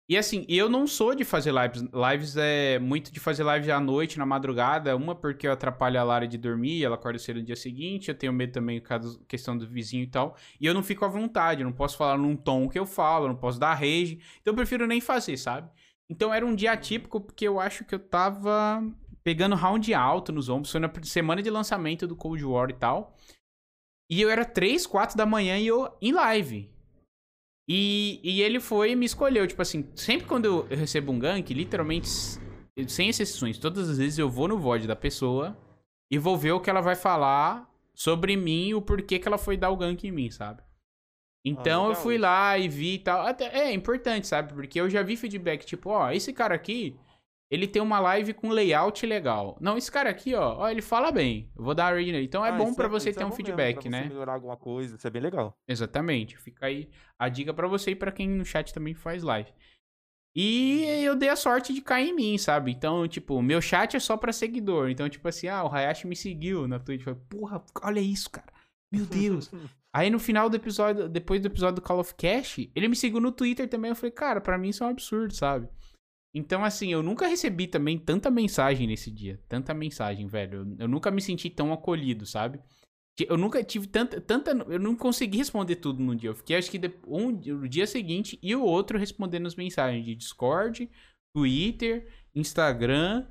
E assim, eu não sou de fazer lives. Lives é muito de fazer lives à noite, na madrugada. Uma porque eu atrapalho a Lara de dormir, ela acorda cedo no dia seguinte. Eu tenho medo também por causa da questão do vizinho e tal. E eu não fico à vontade, eu não posso falar num tom que eu falo, eu não posso dar rage. Então eu prefiro nem fazer, sabe? Então era um dia atípico porque eu acho que eu tava pegando round alto nos ombros. Foi na semana de lançamento do Cold War e tal. E eu era 3, 4 da manhã e eu em live. E, e ele foi e me escolheu. Tipo assim, sempre quando eu, recebo um gank, literalmente, sem exceções, todas as vezes eu vou no VOD da pessoa e vou ver o que ela vai falar sobre mim e o porquê que ela foi dar o gank em mim, sabe? Então ah, eu fui lá e vi e tal. Até, é importante, sabe? Porque eu já vi feedback, tipo, ó, esse cara aqui, ele tem uma live com layout legal. Não, esse cara aqui, ó, ó ele fala bem. Eu vou dar a nele. Então é ah, bom para é, você ter é um feedback, mesmo, né?
melhorar alguma coisa, isso é bem legal.
Exatamente. Fica aí a dica para você e para quem no chat também faz live. E eu dei a sorte de cair em mim, sabe? Então, tipo, meu chat é só pra seguidor. Então, tipo assim, ah, o Hayashi me seguiu na Twitch. Falei, porra, olha isso, cara. Meu Deus. Aí no final do episódio, depois do episódio do Call of Cash, ele me seguiu no Twitter também. Eu falei, cara, pra mim isso é um absurdo, sabe? Então, assim, eu nunca recebi também tanta mensagem nesse dia. Tanta mensagem, velho. Eu, nunca me senti tão acolhido, sabe? Eu nunca tive tanta, tanta. Eu não consegui responder tudo num dia. Eu fiquei, acho que, um, o dia seguinte e o outro respondendo as mensagens de Discord, Twitter, Instagram.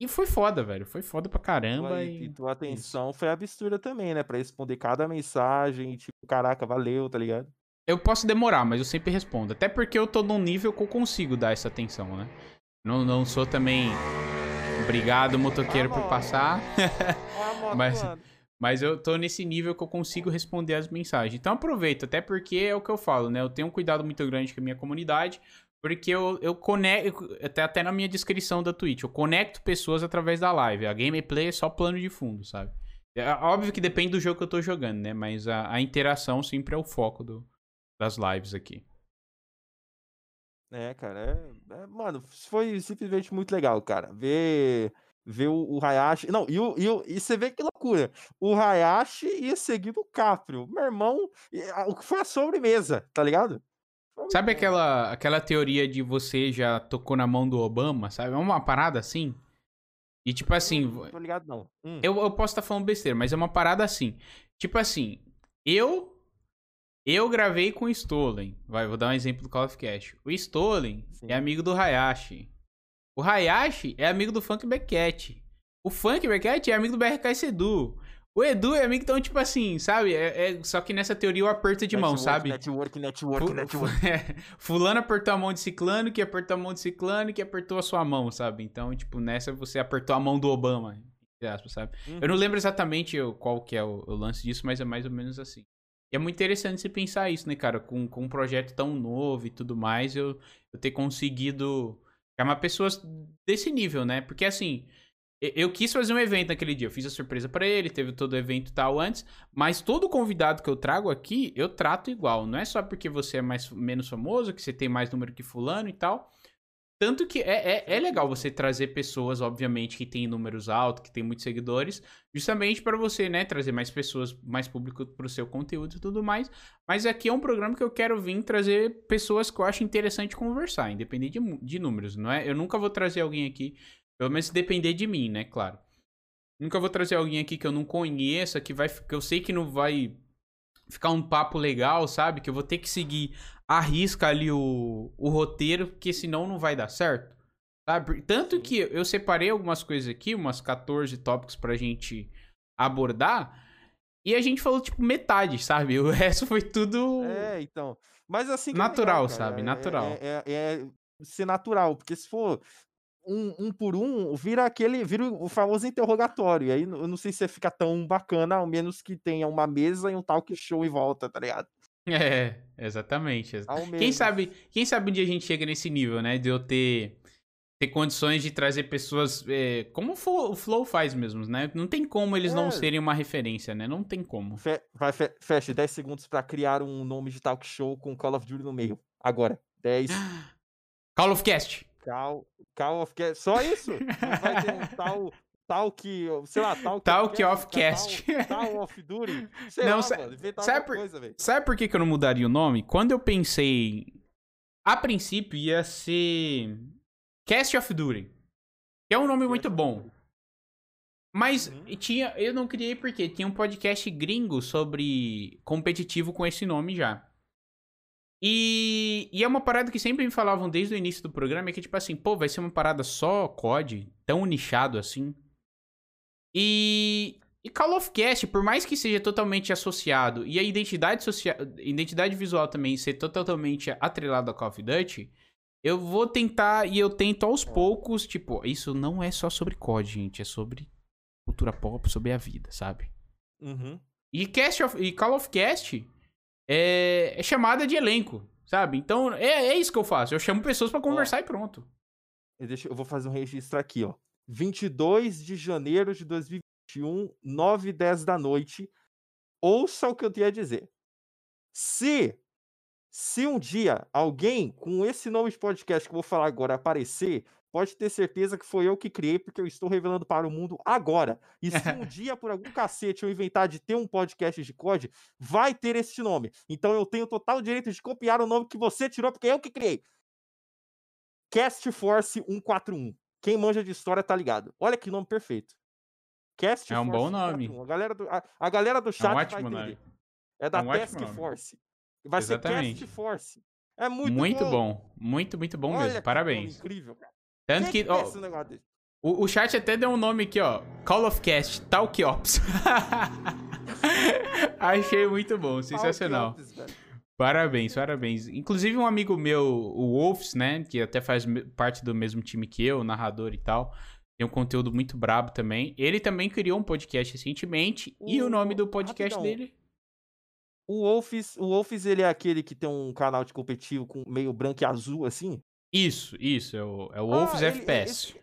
E foi foda, velho. Foi foda pra caramba.
E, e tua atenção foi absurda também, né? Pra responder cada mensagem, tipo, caraca, valeu, tá ligado?
Eu posso demorar, mas eu sempre respondo. Até porque eu tô num nível que eu consigo dar essa atenção, né? Não, não sou também. Obrigado, motoqueiro, por passar. mas, mas eu tô nesse nível que eu consigo responder as mensagens. Então aproveita, até porque é o que eu falo, né? Eu tenho um cuidado muito grande com a minha comunidade. Porque eu, eu conecto, até, até na minha descrição da Twitch, eu conecto pessoas através da live. A gameplay é só plano de fundo, sabe? É óbvio que depende do jogo que eu tô jogando, né? Mas a, a interação sempre é o foco do, das lives aqui.
É, cara, é, é, mano, foi simplesmente muito legal, cara. Ver, ver o, o Hayashi. Não, e, o, e, o, e você vê que loucura. O Hayashi ia seguir o Caprio. Meu irmão, o que foi a sobremesa, tá ligado?
Sabe aquela, aquela teoria de você já tocou na mão do Obama, sabe? É uma parada assim. E tipo assim. Não
tô ligado, não. Hum.
Eu, eu posso estar tá falando besteira, mas é uma parada assim. Tipo assim, eu. Eu gravei com o Stolen. Vai, vou dar um exemplo do Call of Cash. O Stolen Sim. é amigo do Hayashi. O Hayashi é amigo do Funk Beckett. O Funk Beckett é amigo do BRK Sedu. O Edu é amigo, então, tipo assim, sabe? É, é, só que nessa teoria o aperto de network, mão, sabe?
Network, network, Fu network.
É, fulano apertou a mão de ciclano, que apertou a mão de ciclano, que apertou a sua mão, sabe? Então, tipo, nessa você apertou a mão do Obama, aspas, sabe? Uhum. Eu não lembro exatamente qual que é o, o, lance disso, mas é mais ou menos assim. E é muito interessante você pensar isso, né, cara? Com, com um projeto tão novo e tudo mais, eu, eu ter conseguido chamar pessoas desse nível, né? Porque, assim... Eu quis fazer um evento naquele dia. Eu fiz a surpresa para ele, teve todo o evento tal antes. Mas todo convidado que eu trago aqui, eu trato igual. Não é só porque você é mais, menos famoso, que você tem mais número que fulano e tal. Tanto que é, é, é legal você trazer pessoas, obviamente, que têm números altos, que têm muitos seguidores, justamente para você, né, trazer mais pessoas, mais público pro seu conteúdo e tudo mais. Mas aqui é um programa que eu quero vir trazer pessoas que eu acho interessante conversar, independente de, de números, não é? Eu nunca vou trazer alguém aqui pelo menos depender de mim, né? Claro. Nunca vou trazer alguém aqui que eu não conheça, que vai que eu sei que não vai ficar um papo legal, sabe? Que eu vou ter que seguir a risca ali o, o roteiro, porque senão não vai dar certo. Sabe? Tanto que eu separei algumas coisas aqui, umas 14 tópicos pra gente abordar, e a gente falou, tipo, metade, sabe? O resto foi tudo.
É, então. Mas assim.
É natural, legal, sabe? É, natural.
É, é, é, ser natural, porque se for um, um por um, vira aquele, vira o famoso interrogatório. E aí eu não sei se fica tão bacana, ao menos que tenha uma mesa e um talk show em volta, tá ligado?
É, exatamente. Quem sabe, quem sabe um dia a gente chega nesse nível, né? De eu ter, ter condições de trazer pessoas é, como o Flow faz mesmo, né? Não tem como eles é. não serem uma referência, né? Não tem como.
Fe, vai, fe, feche 10 segundos para criar um nome de talk show com Call of Duty no meio. Agora. 10.
Call of Cast.
Call, Call of Cast. Só isso? Não vai ter um tal. Tal que, sei lá, tal
que. Talk of Cast.
Tal, tal of Duty. Sei não, lá, sa mano,
sabe, por, coisa, sabe por que, que eu não mudaria o nome? Quando eu pensei. A princípio ia ser. Cast of Duty. Que é um nome muito bom. Mas uhum. tinha, eu não criei porque tinha um podcast gringo sobre competitivo com esse nome já. E, e, é uma parada que sempre me falavam desde o início do programa, é que tipo assim, pô, vai ser uma parada só COD, tão nichado assim. E, e Call of Cast, por mais que seja totalmente associado, e a identidade, social, identidade visual também ser totalmente atrelada a Call of Duty, eu vou tentar, e eu tento aos poucos, tipo, isso não é só sobre COD, gente, é sobre cultura pop, sobre a vida, sabe?
Uhum.
E, Cast of, e Call of Cast é, é chamada de elenco, sabe? Então é, é isso que eu faço. Eu chamo pessoas para conversar ó, e pronto.
Eu, deixo, eu vou fazer um registro aqui, ó. 22 de janeiro de 2021, 9 e 10 da noite. Ouça o que eu tenho a dizer. Se se um dia alguém com esse nome de podcast que eu vou falar agora aparecer, pode ter certeza que foi eu que criei, porque eu estou revelando para o mundo agora. E se um dia, por algum cacete, eu inventar de ter um podcast de COD, vai ter este nome. Então eu tenho total direito de copiar o nome que você tirou, porque eu que criei. Cast Force 141. Quem manja de história tá ligado. Olha que nome perfeito.
Cast é um Force bom nome.
141. A galera do, a, a galera do chat é um vai entender. Nome. É da é um Task Force. Vai Exatamente. ser Cast Force. É muito,
muito bom. bom. Muito, muito bom Olha mesmo. Parabéns.
Incrível, cara.
Tanto que. que,
oh,
O, o chat até deu um nome aqui, ó. Call of Cast, Talk Ops. Achei muito bom, sensacional. Parabéns, parabéns. Inclusive um amigo meu, o Wolves, né, que até faz parte do mesmo time que eu, narrador e tal, tem um conteúdo muito brabo também. Ele também criou um podcast recentemente o... e o nome do podcast Rapidão. dele
o Wolfs, o Wolfs, ele é aquele que tem um canal de competitivo com meio branco e azul, assim?
Isso, isso, é o, é o Wolfs ah, FPS.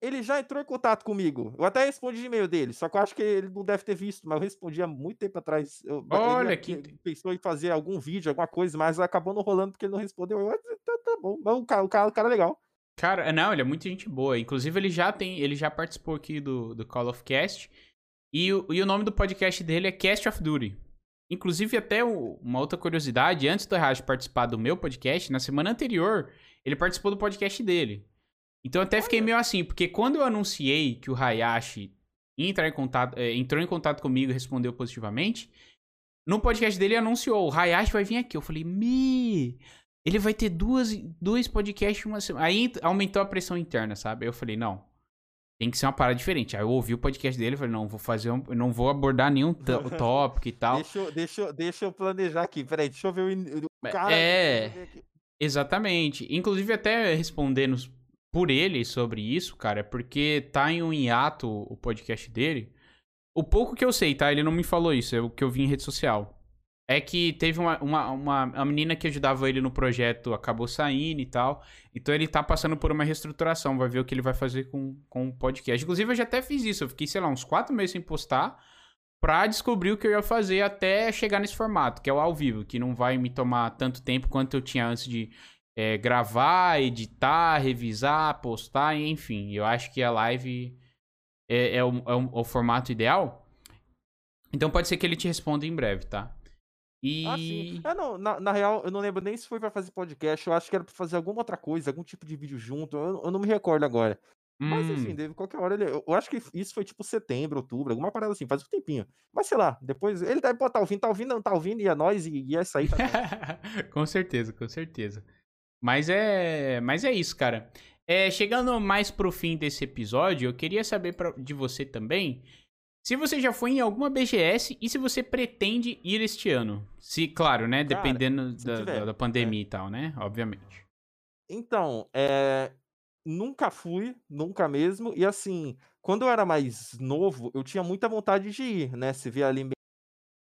Ele, ele, já entrou em contato comigo. Eu até respondi de e-mail dele, só que eu acho que ele não deve ter visto, mas eu respondi há muito tempo atrás. Eu,
Olha ele, que. Ele
pensou em fazer algum vídeo, alguma coisa, mas acabou não rolando porque ele não respondeu. Eu, tá, tá bom, mas o cara, o cara, o cara é legal.
Cara, não, ele é muito gente boa. Inclusive, ele já tem. Ele já participou aqui do, do Call of Cast. E o, e o nome do podcast dele é Cast of Duty. Inclusive, até uma outra curiosidade, antes do Hayashi participar do meu podcast, na semana anterior, ele participou do podcast dele. Então até fiquei meio assim, porque quando eu anunciei que o Hayashi entrar em contato, é, entrou em contato comigo e respondeu positivamente, no podcast dele anunciou, o Hayashi vai vir aqui. Eu falei, me, ele vai ter duas, dois podcasts uma semana. Aí aumentou a pressão interna, sabe? Aí eu falei, não, tem que ser uma parada diferente. Aí eu ouvi o podcast dele e falei, não, vou fazer um, não vou abordar nenhum tópico e tal.
Deixa eu, deixa, deixa eu planejar aqui. Peraí, deixa eu ver o, o cara.
É, exatamente. Inclusive, até respondendo por ele sobre isso, cara, é porque tá em um hiato o podcast dele. O pouco que eu sei, tá? Ele não me falou isso, é o que eu vi em rede social. É que teve uma, uma, uma, uma menina que ajudava ele no projeto, acabou saindo e tal. Então ele tá passando por uma reestruturação. Vai ver o que ele vai fazer com, com o podcast. Inclusive, eu já até fiz isso. Eu fiquei, sei lá, uns quatro meses sem postar pra descobrir o que eu ia fazer até chegar nesse formato, que é o ao vivo, que não vai me tomar tanto tempo quanto eu tinha antes de é, gravar, editar, revisar, postar, enfim. Eu acho que a live é, é, o, é o formato ideal. Então pode ser que ele te responda em breve, tá? E.
Ah, sim. É, não, na, na real, eu não lembro nem se foi pra fazer podcast. Eu acho que era pra fazer alguma outra coisa, algum tipo de vídeo junto. Eu, eu não me recordo agora. Mas enfim, hum. Dave, qualquer hora ele. Eu acho que isso foi tipo setembro, outubro, alguma parada assim, faz um tempinho. Mas sei lá, depois. Ele deve botar ouvindo, tá ouvindo, não tá ouvindo, e é nós, e, e é isso aí. Tá
com certeza, com certeza. Mas é. Mas é isso, cara. É, chegando mais pro fim desse episódio, eu queria saber pra, de você também se você já foi em alguma BGS e se você pretende ir este ano. Se, claro, né? Cara, dependendo da, tiver, da, pandemia é. e tal, né? Obviamente.
Então, é, nunca fui, nunca mesmo. E assim, quando eu era mais novo, eu tinha muita vontade de ir, né? Se vê ali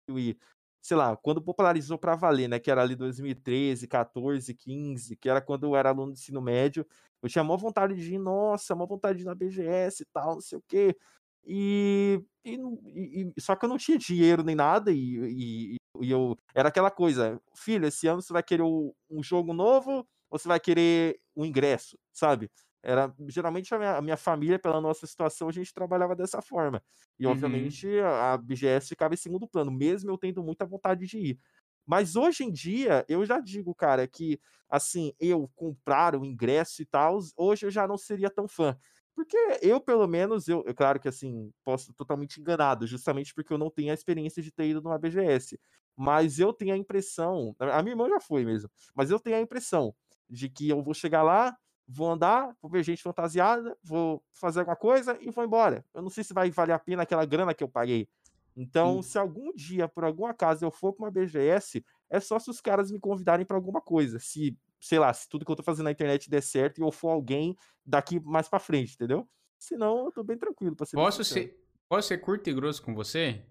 e sei lá, quando popularizou para valer, né, que era ali 2013, 14, 15, que era quando eu era aluno de ensino médio, eu tinha maior vontade de ir, nossa, maior vontade de ir na BGS e tal, não sei o quê. E, e, e, só que eu não tinha dinheiro nem nada e, e, eu era aquela coisa, filho, esse ano você vai querer um jogo novo você vai querer um ingresso, sabe? Era geralmente a minha, a minha, família, pela nossa situação, a gente trabalhava dessa forma. E uhum. obviamente a, a BGS ficava em segundo plano, mesmo eu tendo muita vontade de ir. Mas hoje em dia, eu já digo, cara, que assim, eu comprar o ingresso e tal, hoje eu já não seria tão fã. Porque eu, pelo menos, eu, eu claro que assim, posso totalmente enganado, justamente porque eu não tenho a experiência de ter ido numa BGS. Mas eu tenho a impressão, a minha irmã já foi mesmo, mas eu tenho a impressão de que eu vou chegar lá, vou andar, vou ver gente fantasiada, vou fazer alguma coisa e vou embora. Eu não sei se vai valer a pena aquela grana que eu paguei. Então, Sim. se algum dia, por algum acaso, eu for para uma BGS, é só se os caras me convidarem para alguma coisa. Se sei lá, se tudo que eu tô fazendo na internet der certo e eu for alguém daqui mais pra frente, entendeu? Senão, eu tô bem tranquilo pra ser
Posso ser, posso ser curto e grosso com você?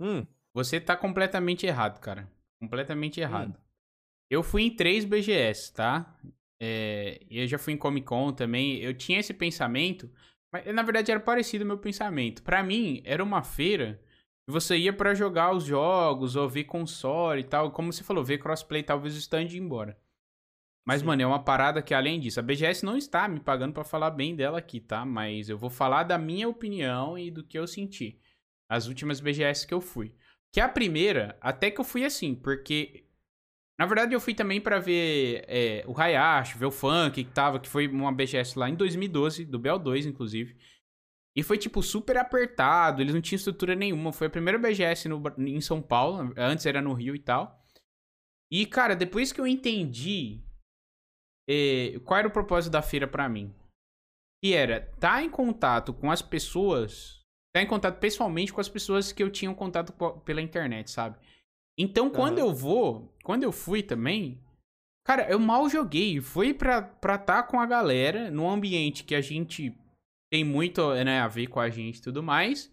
Hum.
Você tá completamente errado, cara. Completamente hum. errado. Hum. Eu fui em três BGS, tá? É, eu já fui em Comic Con também. Eu tinha esse pensamento, mas na verdade era parecido o meu pensamento. Para mim, era uma feira que você ia para jogar os jogos, ou ver console e tal. Como você falou, ver crossplay, talvez o stand ir embora. Mas, Sim. mano, é uma parada que, além disso, a BGS não está me pagando para falar bem dela aqui, tá? Mas eu vou falar da minha opinião e do que eu senti. As últimas BGS que eu fui. Que a primeira, até que eu fui assim, porque. Na verdade, eu fui também para ver é, o Hayashi, ver o funk que tava, que foi uma BGS lá em 2012, do BL2, inclusive. E foi, tipo, super apertado, eles não tinham estrutura nenhuma. Foi a primeira BGS no, em São Paulo, antes era no Rio e tal. E, cara, depois que eu entendi eh, qual era o propósito da feira para mim? que era estar tá em contato com as pessoas, estar tá em contato pessoalmente com as pessoas que eu tinha um contato pela internet, sabe? Então, quando uhum. eu vou, quando eu fui também, cara, eu mal joguei. Fui pra estar tá com a galera num ambiente que a gente tem muito né, a ver com a gente e tudo mais.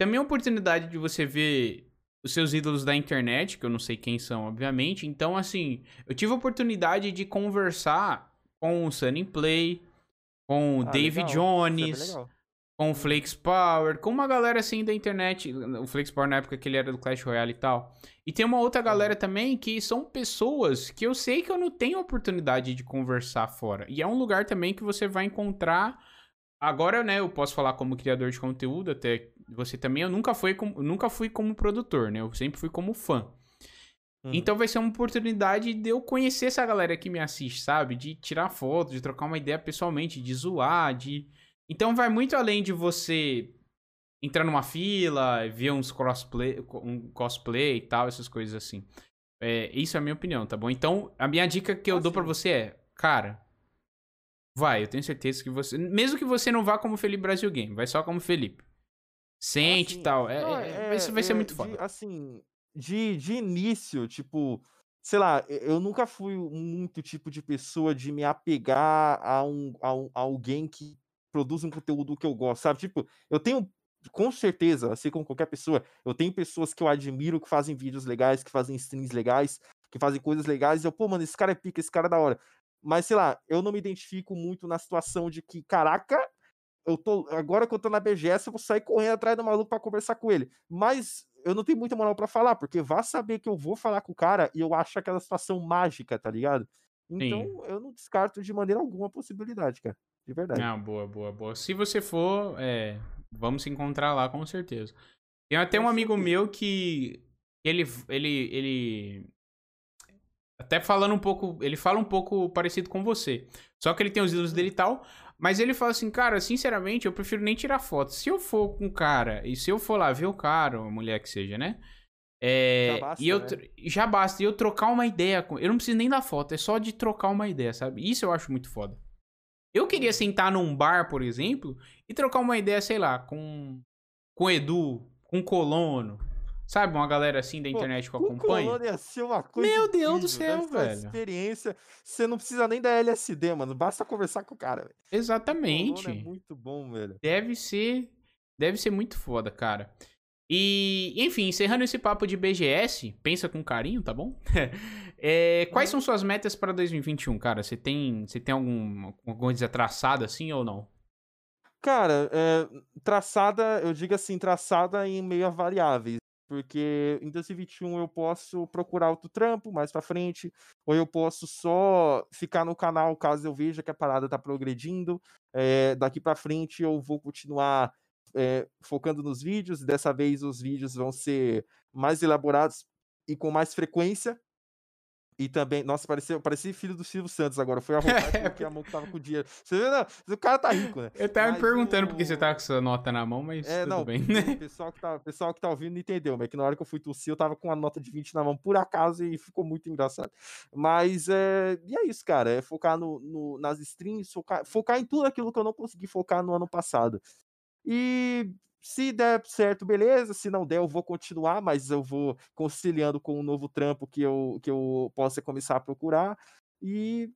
Também a oportunidade de você ver os seus ídolos da internet, que eu não sei quem são, obviamente. Então, assim, eu tive a oportunidade de conversar com o Sunny Play, com o ah, Dave legal. Jones, com o Flakes Power, com uma galera assim da internet. O Flakes Power na época que ele era do Clash Royale e tal. E tem uma outra galera também que são pessoas que eu sei que eu não tenho oportunidade de conversar fora. E é um lugar também que você vai encontrar. Agora, né, eu posso falar como criador de conteúdo, até você também. Eu nunca fui como, nunca fui como produtor, né? Eu sempre fui como fã. Uhum. Então vai ser uma oportunidade de eu conhecer essa galera que me assiste, sabe? De tirar foto, de trocar uma ideia pessoalmente, de zoar, de. Então vai muito além de você entrar numa fila, ver uns crossplay, um cosplay e tal, essas coisas assim. É, isso é a minha opinião, tá bom? Então, a minha dica que eu dou para você é, cara, vai, eu tenho certeza que você, mesmo que você não vá como Felipe Brasil Game, vai só como Felipe. Sente e assim, tal. É, não, é, isso vai ser é, muito foda.
De, assim, de, de início, tipo, sei lá, eu nunca fui muito tipo de pessoa de me apegar a, um, a, um, a alguém que produz um conteúdo que eu gosto, sabe? Tipo, eu tenho com certeza, assim como qualquer pessoa, eu tenho pessoas que eu admiro que fazem vídeos legais, que fazem streams legais, que fazem coisas legais, e eu, pô, mano, esse cara é pica, esse cara é da hora. Mas, sei lá, eu não me identifico muito na situação de que, caraca, eu tô. Agora que eu tô na BGS, eu vou sair correndo atrás do maluco para conversar com ele. Mas eu não tenho muita moral para falar, porque vá saber que eu vou falar com o cara e eu acho aquela situação mágica, tá ligado? Então, Sim. eu não descarto de maneira alguma a possibilidade, cara. De verdade.
Ah, boa, boa, boa. Se você for, é, vamos se encontrar lá com certeza. Tem até um amigo meu que ele, ele, ele até falando um pouco, ele fala um pouco parecido com você. Só que ele tem os ídolos dele e tal, mas ele fala assim, cara, sinceramente, eu prefiro nem tirar foto. Se eu for com um cara, e se eu for lá ver o cara, ou a mulher que seja, né? É, já basta, e eu, né? já basta, e eu trocar uma ideia com. Eu não preciso nem da foto, é só de trocar uma ideia, sabe? Isso eu acho muito foda. Eu queria sentar num bar, por exemplo, e trocar uma ideia, sei lá, com, com Edu, com Colono, Sabe, uma galera assim da internet Pô, que eu acompanho.
O ia ser uma coisa
Meu Deus do céu, velho.
experiência. Você não precisa nem da LSD, mano. Basta conversar com o cara, velho.
Exatamente.
é muito bom, velho.
Deve ser. Deve ser muito foda, cara. E, enfim, encerrando esse papo de BGS, pensa com carinho, tá bom? é, quais são suas metas para 2021, cara? Você tem, você tem algum, alguma coisa traçada assim ou não?
Cara, é, traçada, eu digo assim, traçada em meio a variáveis. Porque em 2021 eu posso procurar outro trampo mais pra frente, ou eu posso só ficar no canal caso eu veja que a parada tá progredindo. É, daqui para frente eu vou continuar é, focando nos vídeos, dessa vez os vídeos vão ser mais elaborados e com mais frequência, e também, nossa, parecia, parecia filho do Silvio Santos agora. Foi a vontade porque a mão que tava com o dinheiro. Você vê, não, o cara tá rico, né?
Eu tava mas me perguntando o... porque você tava com sua nota na mão, mas é, tudo não, bem.
O pessoal que, tá, pessoal que tá ouvindo não entendeu, mas é que na hora que eu fui tossir, eu tava com uma nota de 20 na mão por acaso e ficou muito engraçado. Mas é. E é isso, cara. É focar no, no nas streams, focar, focar em tudo aquilo que eu não consegui focar no ano passado. E se der certo, beleza. Se não der, eu vou continuar, mas eu vou conciliando com um novo trampo que eu, que eu possa começar a procurar. E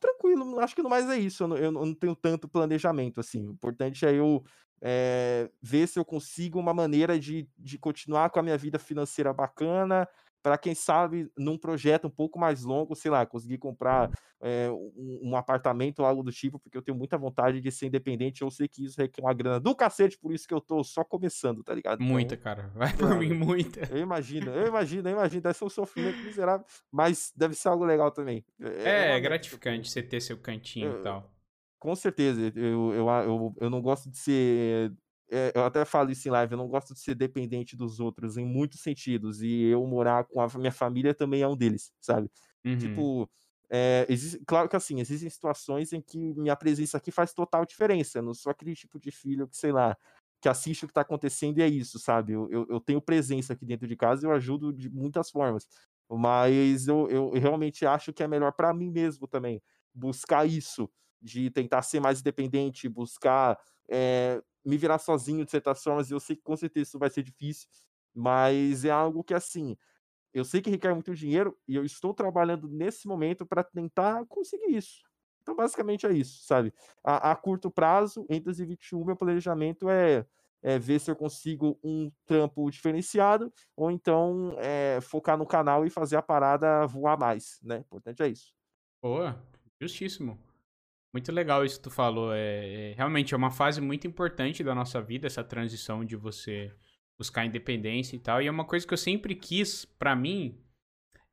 tranquilo, acho que no mais é isso. Eu não, eu não tenho tanto planejamento assim. O importante é eu é, ver se eu consigo uma maneira de, de continuar com a minha vida financeira bacana, para quem sabe, num projeto um pouco mais longo, sei lá, conseguir comprar é, um, um, apartamento ou algo do tipo, porque eu tenho muita vontade de ser independente. Eu sei que isso requer uma grana do cacete, por isso que eu tô só começando, tá ligado?
Então, muita, cara. Vai por mim, muita.
Eu imagino, eu imagino, eu imagino. Deve ser um sofrimento miserável, mas deve ser algo legal também.
É, é, é gratificante você ter seu cantinho e tal.
Com certeza, eu, eu, eu, eu não gosto de ser é, eu até falo isso em live, eu não gosto de ser dependente dos outros em muitos sentidos. E eu morar com a minha família também é um deles, sabe? Uhum. Tipo, é, existe, claro que assim, existem situações em que minha presença aqui faz total diferença. Eu não sou aquele tipo de filho que, sei lá, que assiste o que tá acontecendo e é isso, sabe? Eu, eu, eu tenho presença aqui dentro de casa e eu ajudo de muitas formas. Mas eu, eu realmente acho que é melhor para mim mesmo também buscar isso de tentar ser mais independente, buscar é, me virar sozinho de certas formas, eu sei que com certeza isso vai ser difícil, mas é algo que, assim, eu sei que requer muito dinheiro e eu estou trabalhando nesse momento para tentar conseguir isso. Então, basicamente é isso, sabe? A, a curto prazo, em 2021, meu planejamento é, é, ver se eu consigo um trampo diferenciado ou então é, focar no canal e fazer a parada voar mais, né? O importante é isso.
Boa, justíssimo. Muito legal isso que tu falou. É, é, realmente é uma fase muito importante da nossa vida, essa transição de você buscar independência e tal. E é uma coisa que eu sempre quis, para mim,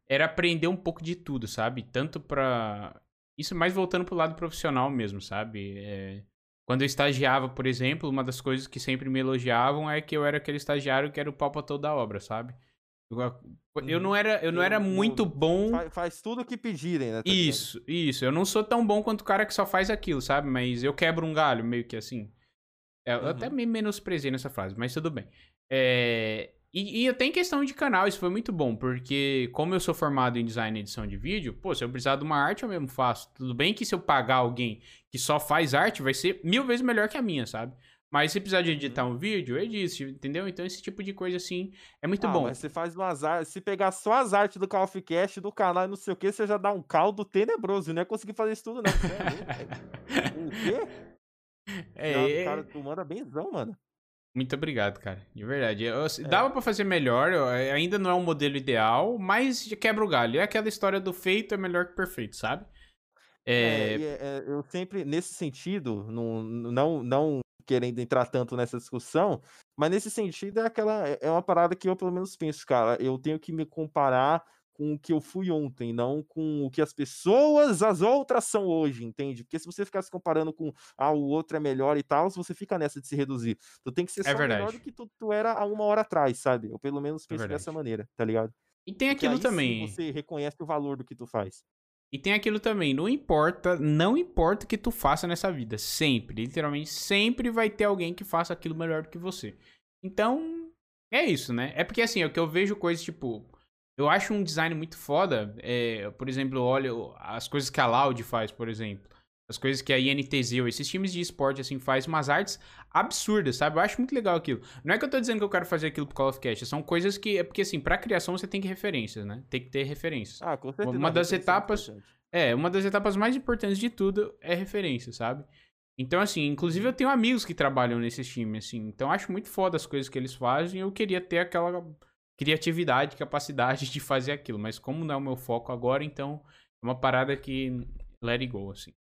era aprender um pouco de tudo, sabe? Tanto pra. Isso mais voltando pro lado profissional mesmo, sabe? É... Quando eu estagiava, por exemplo, uma das coisas que sempre me elogiavam é que eu era aquele estagiário que era o pau pra toda obra, sabe? Eu uhum. não era, eu não era muito bom.
Faz, faz tudo o que pedirem, né?
Tá isso, isso. Eu não sou tão bom quanto o cara que só faz aquilo, sabe? Mas eu quebro um galho, meio que assim. É, eu uhum. até me menosprezei nessa frase, mas tudo bem. É, e, e tem questão de canal, isso foi muito bom, porque como eu sou formado em design e edição de vídeo, pô, se eu precisar de uma arte, eu mesmo faço. Tudo bem que se eu pagar alguém que só faz arte, vai ser mil vezes melhor que a minha, sabe? Mas se precisar de editar uhum. um vídeo, eu edito, entendeu? Então esse tipo de coisa assim é muito ah, bom. Mas
você faz umas artes. Se pegar só as artes do Call of Cast, do canal e não sei o que, você já dá um caldo tenebroso. Não é conseguir fazer isso tudo, não. É o quê? É. Já, cara, tu manda benzão, mano.
Muito obrigado, cara. De verdade. Eu, é. Dava pra fazer melhor, eu, eh, ainda não é um modelo ideal, mas quebra o galho. É aquela história do feito é melhor que perfeito, sabe?
É... É, é, eu sempre, nesse sentido, não, não, não querendo entrar tanto nessa discussão, mas nesse sentido é aquela é, é uma parada que eu pelo menos penso, cara, eu tenho que me comparar com o que eu fui ontem, não com o que as pessoas, as outras são hoje, entende? Porque se você ficar se comparando com ah, o outro é melhor e tal, você fica nessa de se reduzir. Tu tem que ser é só verdade. melhor do que tu, tu, era há uma hora atrás, sabe? Eu pelo menos é penso é dessa maneira, tá ligado?
E tem aquilo também.
você reconhece o valor do que tu faz.
E tem aquilo também, não importa, não importa o que tu faça nessa vida, sempre, literalmente sempre vai ter alguém que faça aquilo melhor do que você. Então, é isso, né? É porque assim, é o que eu vejo coisas tipo, eu acho um design muito foda, é, por exemplo, olha as coisas que a Loud faz, por exemplo as coisas que a INTZ ou esses times de esporte, assim, faz umas artes absurdas, sabe? Eu acho muito legal aquilo. Não é que eu tô dizendo que eu quero fazer aquilo pro Call of Cast, são coisas que... É porque, assim, pra criação você tem que referências, né? Tem que ter referências.
Ah, com certeza.
Uma das etapas... É, uma das etapas mais importantes de tudo é referência, sabe? Então, assim, inclusive eu tenho amigos que trabalham nesses times, assim. Então, acho muito foda as coisas que eles fazem. Eu queria ter aquela criatividade, capacidade de fazer aquilo. Mas como não é o meu foco agora, então é uma parada que let it go, assim.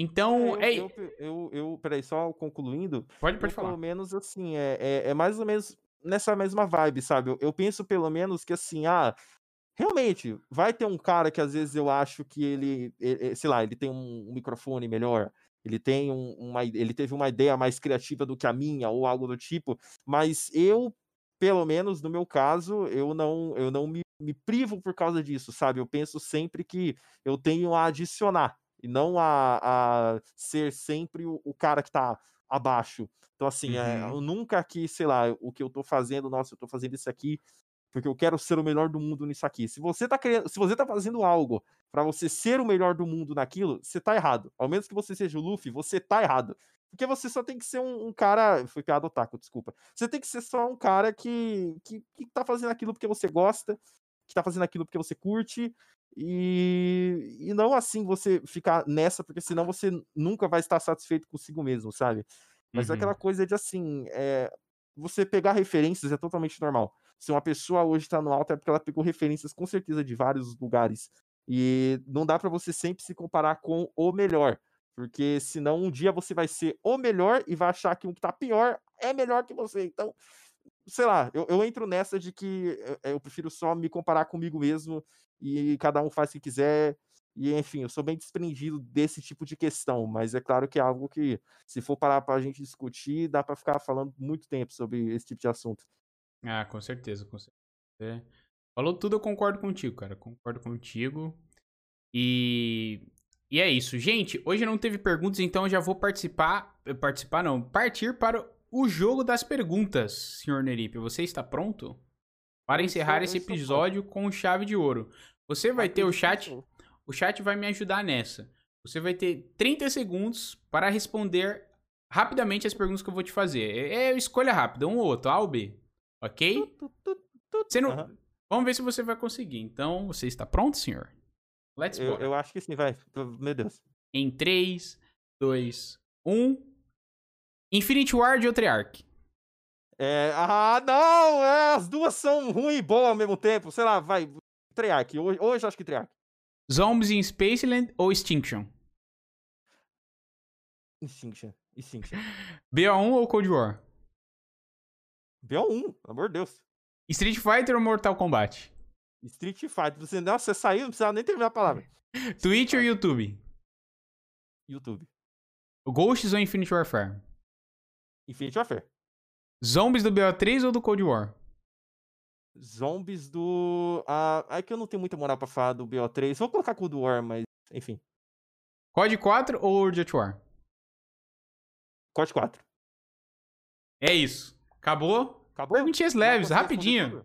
Então,
é. Eu, é... eu, eu, eu, peraí, só concluindo.
Pode, pode
eu,
falar.
Pelo menos assim, é, é, é, mais ou menos nessa mesma vibe, sabe? Eu, eu penso pelo menos que assim, ah, realmente, vai ter um cara que às vezes eu acho que ele, ele sei lá, ele tem um, um microfone melhor, ele tem um, uma, ele teve uma ideia mais criativa do que a minha ou algo do tipo, mas eu, pelo menos no meu caso, eu não, eu não me, me privo por causa disso, sabe? Eu penso sempre que eu tenho a adicionar e não a, a ser sempre o, o cara que tá abaixo. Então, assim, uhum. é, eu nunca que, sei lá, o que eu tô fazendo, nossa, eu tô fazendo isso aqui porque eu quero ser o melhor do mundo nisso aqui. Se você tá querendo, se você tá fazendo algo para você ser o melhor do mundo naquilo, você tá errado. Ao menos que você seja o Luffy, você tá errado. Porque você só tem que ser um, um cara. Foi piada otaku, desculpa. Você tem que ser só um cara que, que, que tá fazendo aquilo porque você gosta, que tá fazendo aquilo porque você curte, e, e não assim você ficar nessa, porque senão você nunca vai estar satisfeito consigo mesmo, sabe? Mas uhum. aquela coisa de assim, é, você pegar referências é totalmente normal. Se uma pessoa hoje está no alto é porque ela pegou referências com certeza de vários lugares. E não dá para você sempre se comparar com o melhor. Porque senão um dia você vai ser o melhor e vai achar que um que tá pior é melhor que você. Então, sei lá, eu, eu entro nessa de que eu, eu, prefiro só me comparar comigo mesmo e cada um faz o que quiser. E enfim, eu sou bem desprendido desse tipo de questão, mas é claro que é algo que, se for parar para a gente discutir, dá para ficar falando muito tempo sobre esse tipo de assunto.
Ah, com certeza, com certeza. É. Falou tudo, eu concordo contigo, cara. Concordo contigo. E e é isso. Gente, hoje não teve perguntas, então eu já vou participar. Participar não, partir para o jogo das perguntas, senhor Neripe. Você está pronto? Para encerrar esse episódio com chave de ouro. Você vai ter o chat. O chat vai me ajudar nessa. Você vai ter 30 segundos para responder rapidamente as perguntas que eu vou te fazer. É, é escolha rápida, um ou outro, A ou B. Ok? Você não... Uhum. Vamos ver se você vai conseguir. Então, você está pronto, senhor?
Let's go. Eu, eu acho que sim, vai. Meu Deus.
Em 3, 2, 1. Infinity Ward ou Treyarch?
É, ah, não! É, as duas são ruim e boa ao mesmo tempo. Sei lá, vai. Treyarch. Hoje, hoje acho que Treyarch.
Zombies in Spaceland ou Extinction?
Extinction. Extinction.
BO1 ou Cold War?
BO1, pelo amor de Deus.
Street Fighter ou Mortal Kombat?
Street Fighter. Você, não, você saiu, não precisava nem terminar a palavra.
Twitch ou YouTube?
YouTube.
Ghosts ou Infinite Warfare?
Infinite Warfare.
Zombies do BO3 ou do Cold War?
Zombies do. Ah, é que eu não tenho muita moral pra falar do BO3. Vou colocar Cold War, mas enfim.
COD 4 ou World at War?
COD 4.
É isso. Acabou? Acabou? Perguntinhas leves, rapidinho.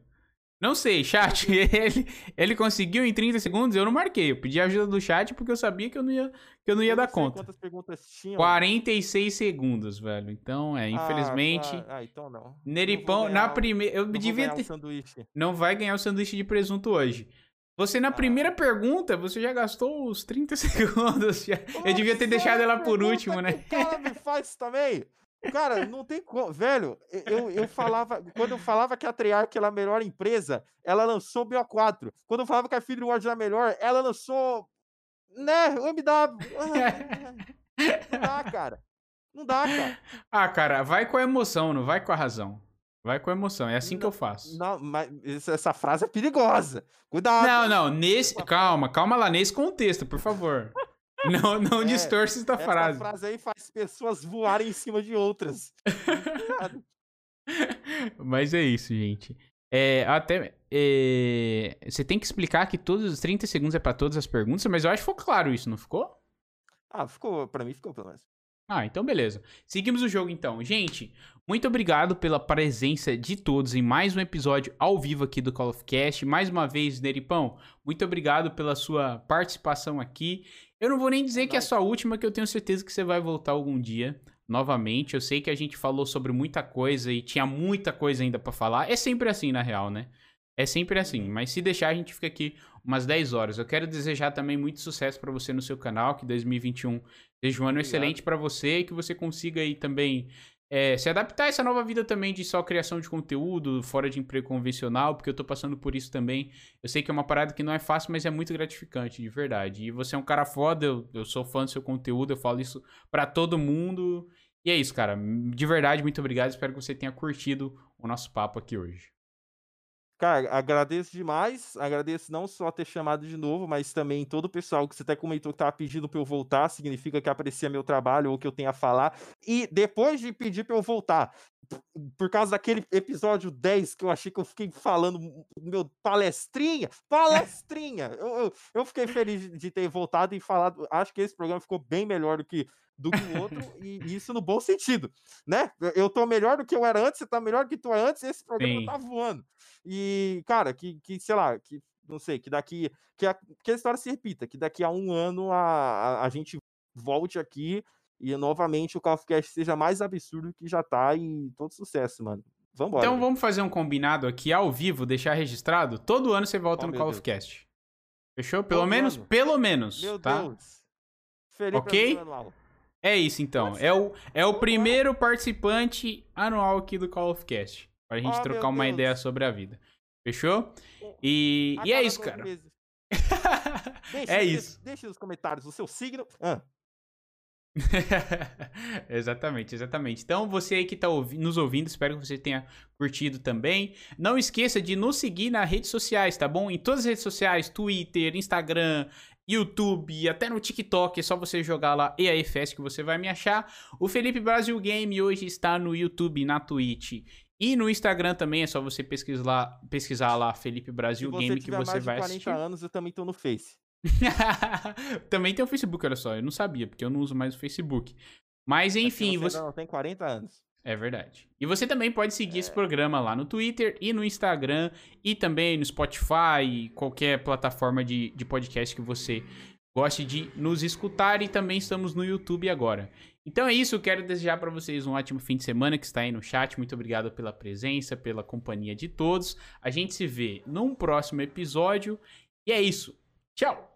Não sei, chat. Ele, ele conseguiu em 30 segundos, eu não marquei. Eu pedi a ajuda do chat porque eu sabia que eu não ia, que eu não ia eu dar conta.
Quantas perguntas tinham?
46 segundos, velho. Então, é, infelizmente.
Ah, ah, então não.
Neripão, na primeira. Eu
não
devia ter. Não vai ganhar o sanduíche de presunto hoje. Você, na ah. primeira pergunta, você já gastou os 30 segundos. Já. eu devia ter deixado ela por último, né?
Ela me faz também. Cara, não tem como. Velho, eu, eu falava. Quando eu falava que a Treyarch era a melhor empresa, ela lançou o BO4. Quando eu falava que a Feed Ward era a melhor, ela lançou. Né? O MW. Não dá, cara. Não dá, cara.
Ah, cara, vai com a emoção, não vai com a razão. Vai com a emoção, é assim
não,
que eu faço.
Não, mas essa frase é perigosa. Cuidado.
Não, não, nesse. Calma, calma lá, nesse contexto, por favor. Não, não é, distorce esta frase.
Essa frase aí faz pessoas voarem em cima de outras.
Mas é isso, gente. É, até. É, você tem que explicar que todos os 30 segundos é para todas as perguntas, mas eu acho que ficou claro isso, não ficou?
Ah, ficou. Pra mim ficou, pelo menos.
Ah, então beleza. Seguimos o jogo então. Gente, muito obrigado pela presença de todos em mais um episódio ao vivo aqui do Call of Cast. Mais uma vez, Neripão, muito obrigado pela sua participação aqui. Eu não vou nem dizer que é a sua última, que eu tenho certeza que você vai voltar algum dia novamente. Eu sei que a gente falou sobre muita coisa e tinha muita coisa ainda para falar. É sempre assim, na real, né? É sempre assim, uhum. mas se deixar a gente fica aqui umas 10 horas. Eu quero desejar também muito sucesso para você no seu canal, que 2021 seja um ano Obrigado. excelente para você e que você consiga aí também é, se adaptar a essa nova vida também de só criação de conteúdo, fora de emprego convencional, porque eu tô passando por isso também. Eu sei que é uma parada que não é fácil, mas é muito gratificante, de verdade. E você é um cara foda, eu, eu sou fã do seu conteúdo, eu falo isso para todo mundo. E é isso, cara. De verdade, muito obrigado. Espero que você tenha curtido o nosso papo aqui hoje.
Cara, agradeço demais. Agradeço não só ter chamado de novo, mas também todo o pessoal que você até comentou que tava pedindo para eu voltar, significa que aprecia meu trabalho ou que eu tenho a falar. E depois de pedir para eu voltar, por causa daquele episódio 10 que eu achei que eu fiquei falando meu palestrinha, palestrinha. eu, eu, eu, fiquei feliz de ter voltado e falado. Acho que esse programa ficou bem melhor do que do que o outro, e isso no bom sentido, né? Eu tô melhor do que eu era antes, você tá melhor do que tu é antes, esse programa Sim. tá voando. E, cara, que, que sei lá, que não sei, que daqui. Que a, que a história se repita, que daqui a um ano a, a, a gente volte aqui e novamente o Call of Cast seja mais absurdo que já tá e todo sucesso, mano. Vambora.
Então vamos fazer um combinado aqui ao vivo, deixar registrado? Todo ano você volta oh, no Call Deus. of Cast. Fechou? Pelo todo menos? Ano. Pelo menos. Meu tá? Deus. Felipe ok? É isso então. É o, é o primeiro participante anual aqui do Call of Cast. Pra gente oh, trocar uma Deus. ideia sobre a vida. Fechou? E, e é isso, cara.
é isso. Deixa nos comentários o seu signo. Ah.
exatamente, exatamente. Então, você aí que está ouvi nos ouvindo, espero que você tenha curtido também. Não esqueça de nos seguir nas redes sociais, tá bom? Em todas as redes sociais, Twitter, Instagram, YouTube, até no TikTok, é só você jogar lá EAFS que você vai me achar. O Felipe Brasil Game hoje está no YouTube, na Twitch e no Instagram também, é só você pesquisar lá, pesquisar lá Felipe Brasil Game que você vai assistir. Se 40
anos, eu também tô no Face.
também tem o Facebook, olha só, eu não sabia, porque eu não uso mais o Facebook. Mas enfim,
você, você não tem 40 anos.
É verdade. E você também pode seguir é. esse programa lá no Twitter e no Instagram e também no Spotify, qualquer plataforma de, de podcast que você goste de nos escutar e também estamos no YouTube agora. Então é isso, quero desejar para vocês um ótimo fim de semana que está aí no chat. Muito obrigado pela presença, pela companhia de todos. A gente se vê num próximo episódio. E é isso. Tchau!